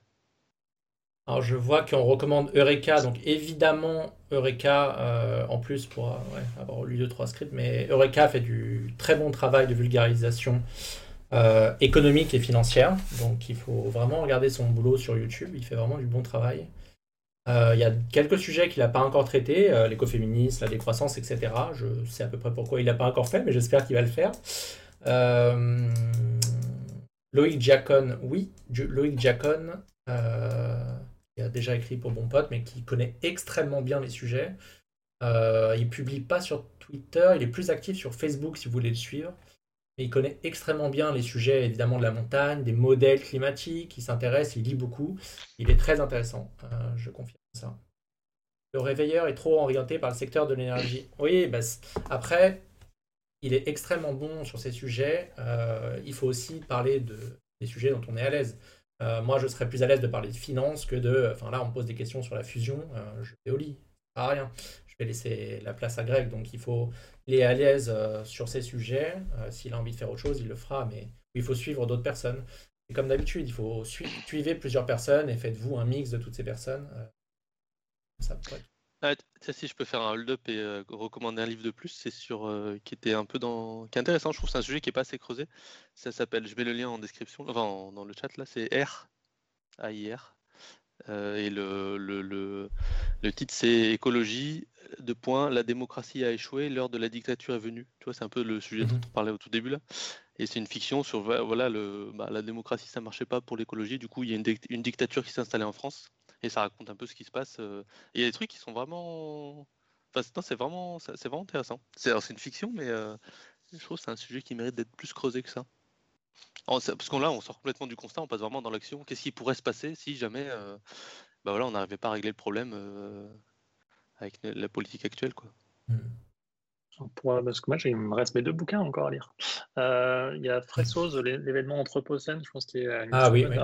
Alors je vois qu'on recommande Eureka, donc évidemment Eureka, euh, en plus pour euh, avoir lu 2-3 scripts, mais Eureka fait du très bon travail de vulgarisation euh, économique et financière, donc il faut vraiment regarder son boulot sur YouTube, il fait vraiment du bon travail. Il y a quelques sujets qu'il n'a pas encore traités, l'écoféminisme, la décroissance, etc. Je sais à peu près pourquoi il n'a pas encore fait, mais j'espère qu'il va le faire. Loïc Jacon, oui, Loïc Jacon, qui a déjà écrit pour Bon Pote, mais qui connaît extrêmement bien les sujets. Euh, il publie pas sur Twitter, il est plus actif sur Facebook si vous voulez le suivre. Mais il connaît extrêmement bien les sujets évidemment de la montagne, des modèles climatiques, il s'intéresse, il lit beaucoup. Il est très intéressant, euh, je confirme ça. Le réveilleur est trop orienté par le secteur de l'énergie. Oui, bah, après, il est extrêmement bon sur ces sujets. Euh, il faut aussi parler de, des sujets dont on est à l'aise. Euh, moi, je serais plus à l'aise de parler de finance que de. Enfin, là, on me pose des questions sur la fusion. Euh, je vais au lit. Pas rien. Je vais laisser la place à Greg. Donc, il faut. Il est à l'aise euh, sur ces sujets. S'il a envie de faire autre chose, il le fera. Mais il faut suivre d'autres personnes. Et comme d'habitude, il faut suivre plusieurs personnes et faites-vous un mix de toutes ces personnes. ça pourrait ah, si je peux faire un hold-up et recommander un livre de plus, c'est sur qui était un peu dans, qui est intéressant. Je trouve. C'est un sujet qui est pas assez creusé. Ça s'appelle, je mets le lien en description, enfin dans le chat là, c'est R, A-I-R. et le, le, le, le titre c'est écologie de point la démocratie a échoué l'heure de la dictature est venue. Tu vois c'est un peu le sujet dont mmh on parlait au tout début là. Et c'est une fiction sur voilà le bah, la démocratie ça marchait pas pour l'écologie. Du coup il y a une, une dictature qui s'est installée en France et ça raconte un peu ce qui se passe. Euh, il y a des trucs qui sont vraiment. Enfin, c'est vraiment, c'est vraiment intéressant. C'est une fiction, mais euh, je trouve que c'est un sujet qui mérite d'être plus creusé que ça. Parce qu'on là, on sort complètement du constat, on passe vraiment dans l'action. Qu'est-ce qui pourrait se passer si jamais euh, bah voilà, on n'arrivait pas à régler le problème avec la politique actuelle quoi. Hmm. parce que moi, il me reste mes deux bouquins encore à lire. Il y a Fressos, l'événement Anthropocène, je pense qu'il est Ah oui, oui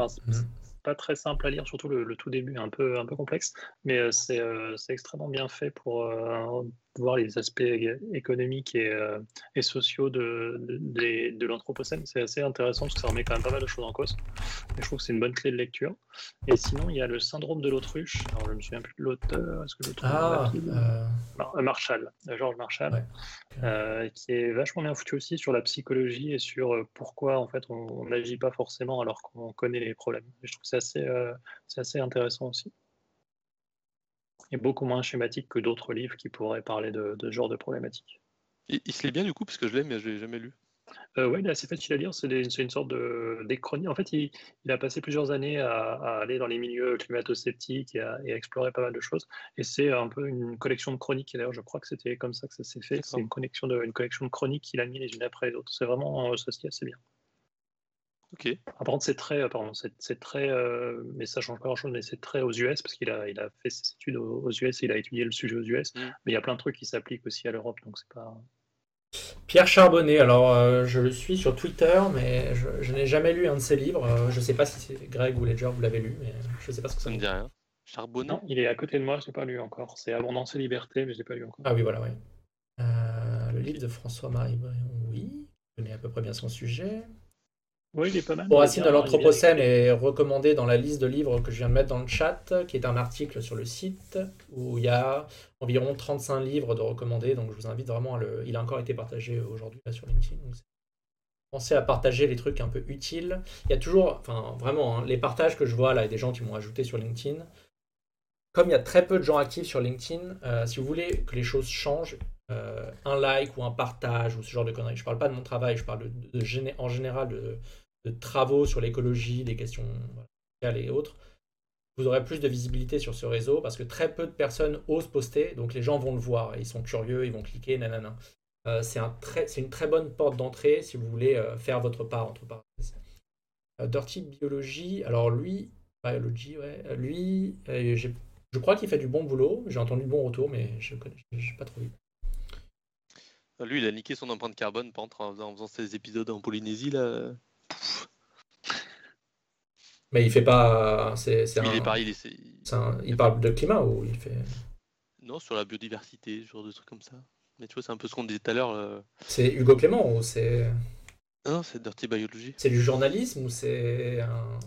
très simple à lire, surtout le, tout début un peu, un peu complexe, mais euh, euh, c'est extrêmement bien fait pour euh, voir les aspects économiques et, et sociaux de, de, de l'Anthropocène. C'est assez intéressant parce que ça remet quand même pas mal de choses en cause. Et je trouve que c'est une bonne clé de lecture. Et sinon, il y a le syndrome de l'autruche. Alors, je ne me souviens plus de l'auteur. Est-ce que ah, Marshall, Georges Marshall, qui est vachement bien foutu aussi sur la psychologie et sur pourquoi en fait on n'agit pas forcément alors qu'on connaît les problèmes. je trouve que c'est assez, assez intéressant aussi et beaucoup moins schématique que d'autres livres qui pourraient parler de, ce genre de problématiques. Il, se lit bien du coup, parce que je l'ai, mais je ne l'ai jamais lu. Euh, oui, il est assez facile à lire. C'est une sorte de En fait, il, a passé plusieurs années à, aller dans les milieux climato-sceptiques et, à, explorer pas mal de choses. Et c'est un peu une collection de chroniques. D'ailleurs, je crois que c'était comme ça que ça s'est fait. C'est une, collection de, une collection de chroniques qu'il a mis les unes après les autres. C'est vraiment, ça se lit assez bien. Ok. par contre, c'est très, euh, pardon, c'est très, euh, mais ça change pas grand-chose, mais c'est très aux US parce qu'il a, il a fait ses études aux, US et il a étudié le sujet aux US. Mm. Mais il y a plein de trucs qui s'appliquent aussi à l'Europe, donc c'est pas. Pierre Charbonnet, alors euh, je le suis sur Twitter, mais je, n'ai jamais lu un de ses livres. je sais pas si c'est Greg ou Ledger, vous l'avez lu, mais je sais pas ce que ça me dit rien. Charbonnet Non, il est à côté de moi, je l'ai pas lu encore. C'est Abondance et Liberté, mais je l'ai pas lu encore. Ah oui, voilà, oui. Euh, le livre de François-Marie Brion, oui. Je connais à peu près bien son sujet. Oui, il est pas mal. Racine de l'Anthropocène est recommandé dans la liste de livres que je viens de mettre dans le chat, qui est un article sur le site où il y a environ 35 livres de recommandés. Donc je vous invite vraiment à le. Il a encore été partagé aujourd'hui sur LinkedIn. pensez à partager les trucs un peu utiles. Il y a toujours, enfin vraiment, hein, les partages que je vois là, et des gens qui m'ont ajouté sur LinkedIn. Comme il y a très peu de gens actifs sur LinkedIn, euh, si vous voulez que les choses changent, euh, un like ou un partage ou ce genre de conneries. Je parle pas de mon travail, je parle en général de, travaux sur l'écologie, des questions sociales et autres. Vous aurez plus de visibilité sur ce réseau parce que très peu de personnes osent poster, donc les gens vont le voir, ils sont curieux, ils vont cliquer, nanana. Euh, c'est un une très bonne porte d'entrée si vous voulez euh, faire votre part, entre parenthèses. Dirty Biology, alors lui, Biology, ouais, lui, je crois qu'il fait du bon boulot, j'ai entendu de bons retours, mais je n'ai pas trop vu. Lui, il a niqué son empreinte carbone en, faisant ses épisodes en Polynésie là. Mais il fait pas. C'est, il est pareil, il, parle de climat ou il fait. Non, sur la biodiversité, genre de trucs comme ça. Mais tu vois, c'est un peu ce qu'on disait tout à l'heure. C'est Hugo Clément ou c'est. Non, c'est Dirty Biology. C'est du journalisme ou c'est un.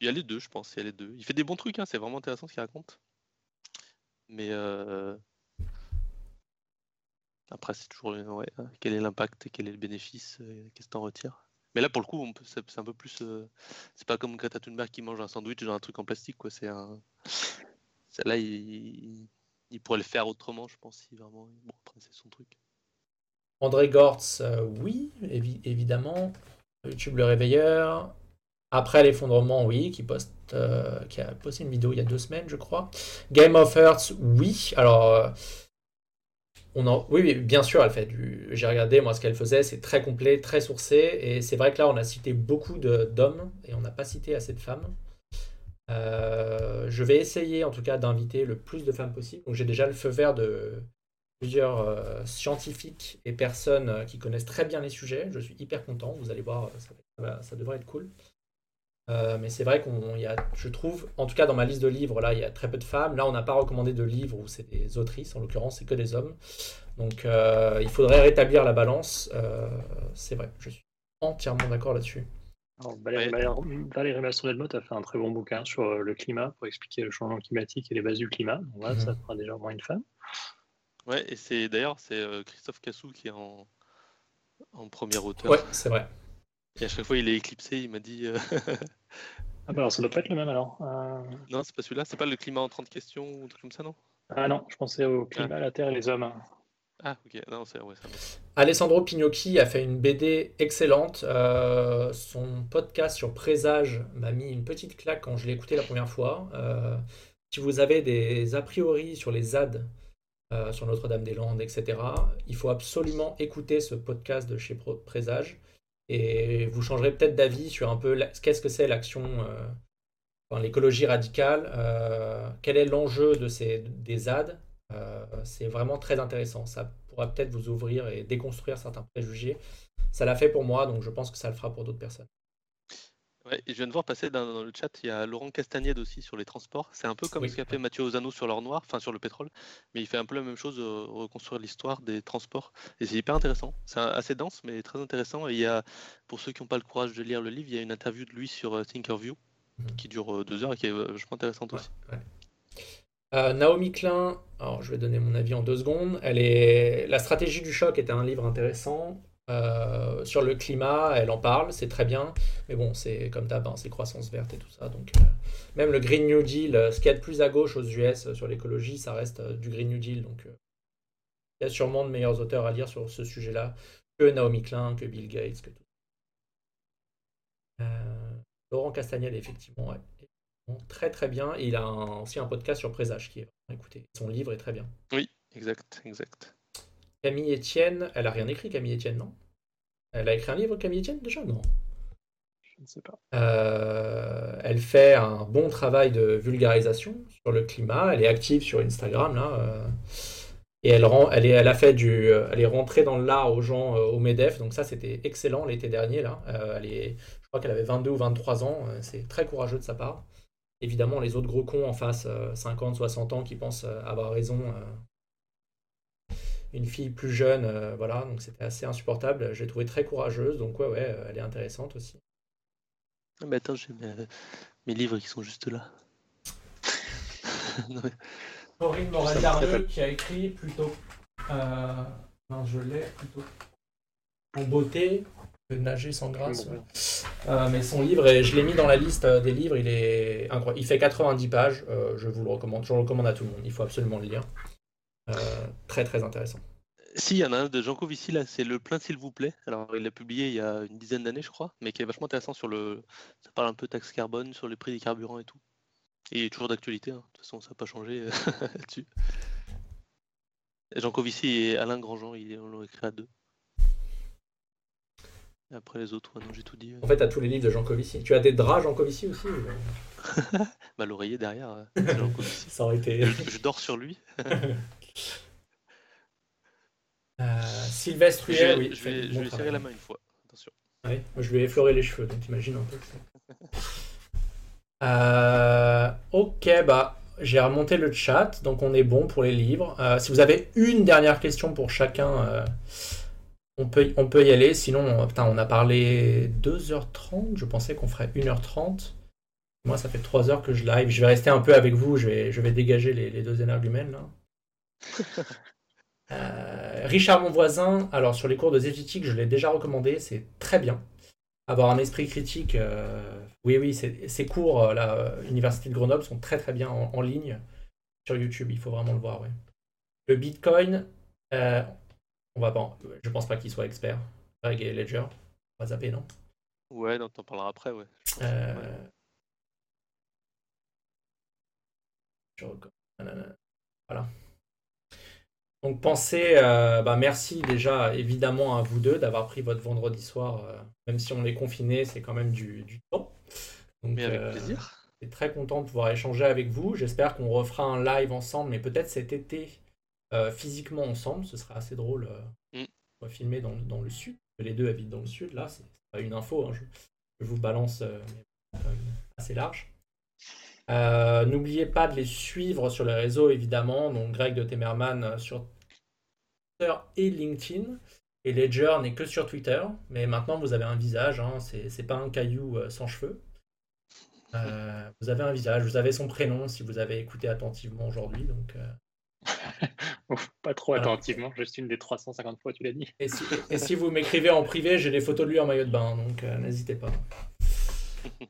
Il y a les deux, je pense. Il y a les deux. Il fait des bons trucs, hein, c'est vraiment intéressant ce qu'il raconte. Mais euh... Après, c'est toujours ouais, hein, quel est l'impact quel est le bénéfice, euh, qu'est-ce que t'en retires. Mais là, pour le coup, c'est un peu plus. Euh, c'est pas comme Greta Thunberg qui mange un sandwich dans un truc en plastique, quoi. C'est un. Là, il... pourrait le faire autrement, je pense, si vraiment. Bon, après, c'est son truc. André Gortz, euh, oui, évidemment. YouTube Le Réveilleur. Après l'effondrement, oui, qui, poste, qui a posté une vidéo il y a deux semaines, je crois. Game of Earth, oui. Alors oui, bien sûr, elle. J'ai regardé moi ce qu'elle faisait, c'est très complet, très sourcé, et c'est vrai que là on a cité beaucoup d'hommes et on n'a pas cité assez de femmes. Euh, je vais essayer en tout cas d'inviter le plus de femmes possible. Donc j'ai déjà le feu vert de plusieurs euh, scientifiques et personnes qui connaissent très bien les sujets. Je suis hyper content. Vous allez voir, ça devrait être cool. Euh, mais c'est vrai qu'on y a, je trouve, en tout cas dans ma liste de livres, là, il y a très peu de femmes. Là, on n'a pas recommandé de livres où c'est des autrices, en l'occurrence, c'est que des hommes. Donc, euh, il faudrait rétablir la balance. Euh, c'est vrai, je suis entièrement d'accord là-dessus. Valérie, Valérie Mastro-Delmotte a fait un très bon bouquin sur le climat pour expliquer le changement climatique et les bases du climat. Donc là, ça mhm. fera déjà moins une femme. Ouais, et c'est d'ailleurs c'est Christophe Cassou qui est en, en premier auteur. Ouais, c'est vrai. Et à chaque fois, il est éclipsé, il m'a dit. *laughs* Euh, ah bah alors ça doit pas être le même alors. Euh. Non, c'est pas celui-là, c'est pas le climat en 30 questions ou un truc comme ça, non? Ah non, je pensais au climat, ah. la Terre et les hommes. Ah ok, non, c'est ouais, ça Alessandro Pignocchi a fait une BD excellente. Euh, son podcast sur Présage m'a mis une petite claque quand je l'ai écouté la première fois. si vous avez des a priori sur les ZAD, sur Notre-Dame-des-Landes, etc., il faut absolument écouter ce podcast de chez Présage et vous changerez peut-être d'avis sur un peu qu'est-ce que c'est l'action, euh, l'écologie radicale, euh, quel est l'enjeu de ces, des ZAD. Euh, c'est vraiment très intéressant. Ça pourra peut-être vous ouvrir et déconstruire certains préjugés. Ça l'a fait pour moi, donc je pense que ça le fera pour d'autres personnes je viens de voir passer dans, le chat, il y a Laurent Castagnède aussi sur les transports. C'est un peu comme ce qu'a fait Mathieu Ozano sur l'or noir, enfin sur le pétrole, mais il fait un peu la même chose, euh, reconstruire l'histoire des transports. Et c'est hyper intéressant. C'est assez dense, mais très intéressant. Et il y a, pour ceux qui n'ont pas le courage de lire le livre, il y a une interview de lui sur euh, Thinkerview mhm. qui dure euh, deux heures et qui est vachement intéressante aussi. Naomi Klein, alors je vais donner mon avis en deux secondes. Elle est... La stratégie du choc était un livre intéressant. Euh, sur le climat, elle en parle, c'est très bien, mais bon, c'est comme d'hab, hein, c'est croissance verte et tout ça. Donc, euh, même le Green New Deal, euh, ce qu'il y a de plus à gauche aux US sur l'écologie, ça reste du Green New Deal. Donc, il y a sûrement de meilleurs auteurs à lire sur ce sujet-là que Naomi Klein, que Bill Gates, que tout. Laurent Castagnel, effectivement, très très bien. il a aussi un podcast sur Présage qui est écoutez, son livre est très bien. Oui, exact, exact. Camille Etienne, elle a rien écrit, Camille Etienne, non? Elle a écrit un livre, Camille Etienne, déjà? Non. Je ne sais pas. Euh, elle fait un bon travail de vulgarisation sur le climat. Elle est active sur Instagram, là. Euh, et elle, rend, elle, est, elle a fait du, elle est rentrée dans l'art aux gens euh, au Medef, donc ça c'était excellent l'été dernier là. elle est, je crois qu'elle avait 22 ou 23 ans, c'est très courageux de sa part. évidemment les autres gros cons en face, 50, 60 ans, qui pensent avoir raison. Une fille plus jeune, voilà, donc c'était assez insupportable. J'ai trouvé très courageuse, donc ouais, ouais, elle est intéressante aussi. Ah, mais attends, j'ai mes, livres qui sont juste là. *laughs* Corinne Morel qui a écrit plutôt. non, je l'ai plutôt. En beauté, de nager sans grâce. Euh, mais son livre, et je l'ai mis dans la liste euh, des livres, il est incroyable. Il fait 90 pages, euh, je vous le recommande, je le recommande à tout le monde, il faut absolument le lire. Très très intéressant. Si, il y en a un de Jean Covici, là, c'est Le plein s'il vous plaît. Alors, il l'a publié il y a une dizaine d'années, je crois, mais qui est vachement intéressant sur le. Ça parle un peu taxe carbone, sur les prix des carburants et tout. Et il est toujours d'actualité, hein. de toute façon, ça n'a pas changé *laughs* là-dessus. Jean Covici et Alain Grandjean, ils l'ont écrit à deux après les autres, non, j'ai tout dit. En fait, t'as tous les livres de Jean Covici. Tu as des draps Jean Covici aussi *laughs* bah, L'oreiller derrière, euh, Jean Covici. *laughs* Ça aurait été. je, dors sur lui. Euh, Sylvestre je, oui. Je vais, je vais serrer la main une fois. Attention. Moi je lui ai effleuré les cheveux, donc t'imagines un peu. *laughs* euh, ok, bah j'ai remonté le chat, donc on est bon pour les livres. Euh, si vous avez une dernière question pour chacun, euh, on peut, on peut y aller, sinon, putain, on a parlé 2h30, je pensais qu'on ferait 1h30. Moi, ça fait 3 heures que je live. Je vais rester un peu avec vous, je vais, je vais dégager les, deux énergumènes là. *laughs* Euh, Richard, mon voisin, alors sur les cours de zététique, je l'ai déjà recommandé, c'est très bien. Avoir un esprit critique, euh, oui, oui, ces cours à la Université de Grenoble sont très très bien en, ligne sur YouTube, il faut vraiment le voir. Le Bitcoin, euh, on va pas, je pense pas qu'il soit expert. Greg et Ledger, on va zapper, non? Ouais, donc t'en parleras après, ouais. Euh, voilà. Donc pensez, euh, bah merci déjà évidemment à vous deux d'avoir pris votre vendredi soir, euh, même si on est confiné, c'est quand même du, temps. Donc, mais avec plaisir. Je suis très content de pouvoir échanger avec vous. J'espère qu'on refera un live ensemble, mais peut-être cet été euh, physiquement ensemble, ce sera assez drôle. Euh, mm. On va filmer dans, dans, le sud. Les deux habitent dans le sud, là, c'est pas une info, hein, je, vous balance euh, assez large. N'oubliez pas de les suivre sur les réseaux, évidemment. Donc, Greg de Temerman sur Twitter et LinkedIn. Et Ledger n'est que sur Twitter. Mais maintenant, vous avez un visage. Hein, c'est pas un caillou sans cheveux. vous avez un visage. Vous avez son prénom si vous avez écouté attentivement aujourd'hui. Donc, *laughs* pas trop attentivement, juste une des 350 fois, tu l'as dit. Et si, vous m'écrivez en privé, j'ai des photos de lui en maillot de bain, donc euh, n'hésitez pas. *laughs*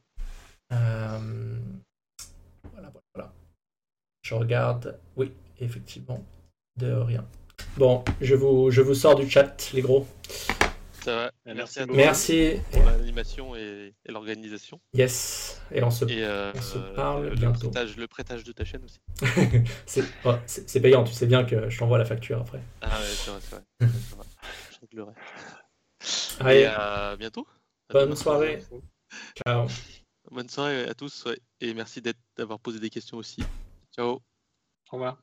Euh. Je regarde. Oui, effectivement. De rien. Bon, je vous, je vous sors du chat, les gros. Merci, à toi Merci. pour l'animation et, l'organisation. Yes. Et on se, euh, parle bientôt. Le prêtage, de ta chaîne aussi. *laughs* Oh, c'est payant, tu sais bien que je t'envoie la facture après. Ah ouais, c'est vrai, c'est vrai. *laughs* je réglerai. Allez. Et à bientôt. Bonne soirée. Ciao. Bonne soirée à tous et merci d'avoir posé des questions aussi. Ciao. Au revoir.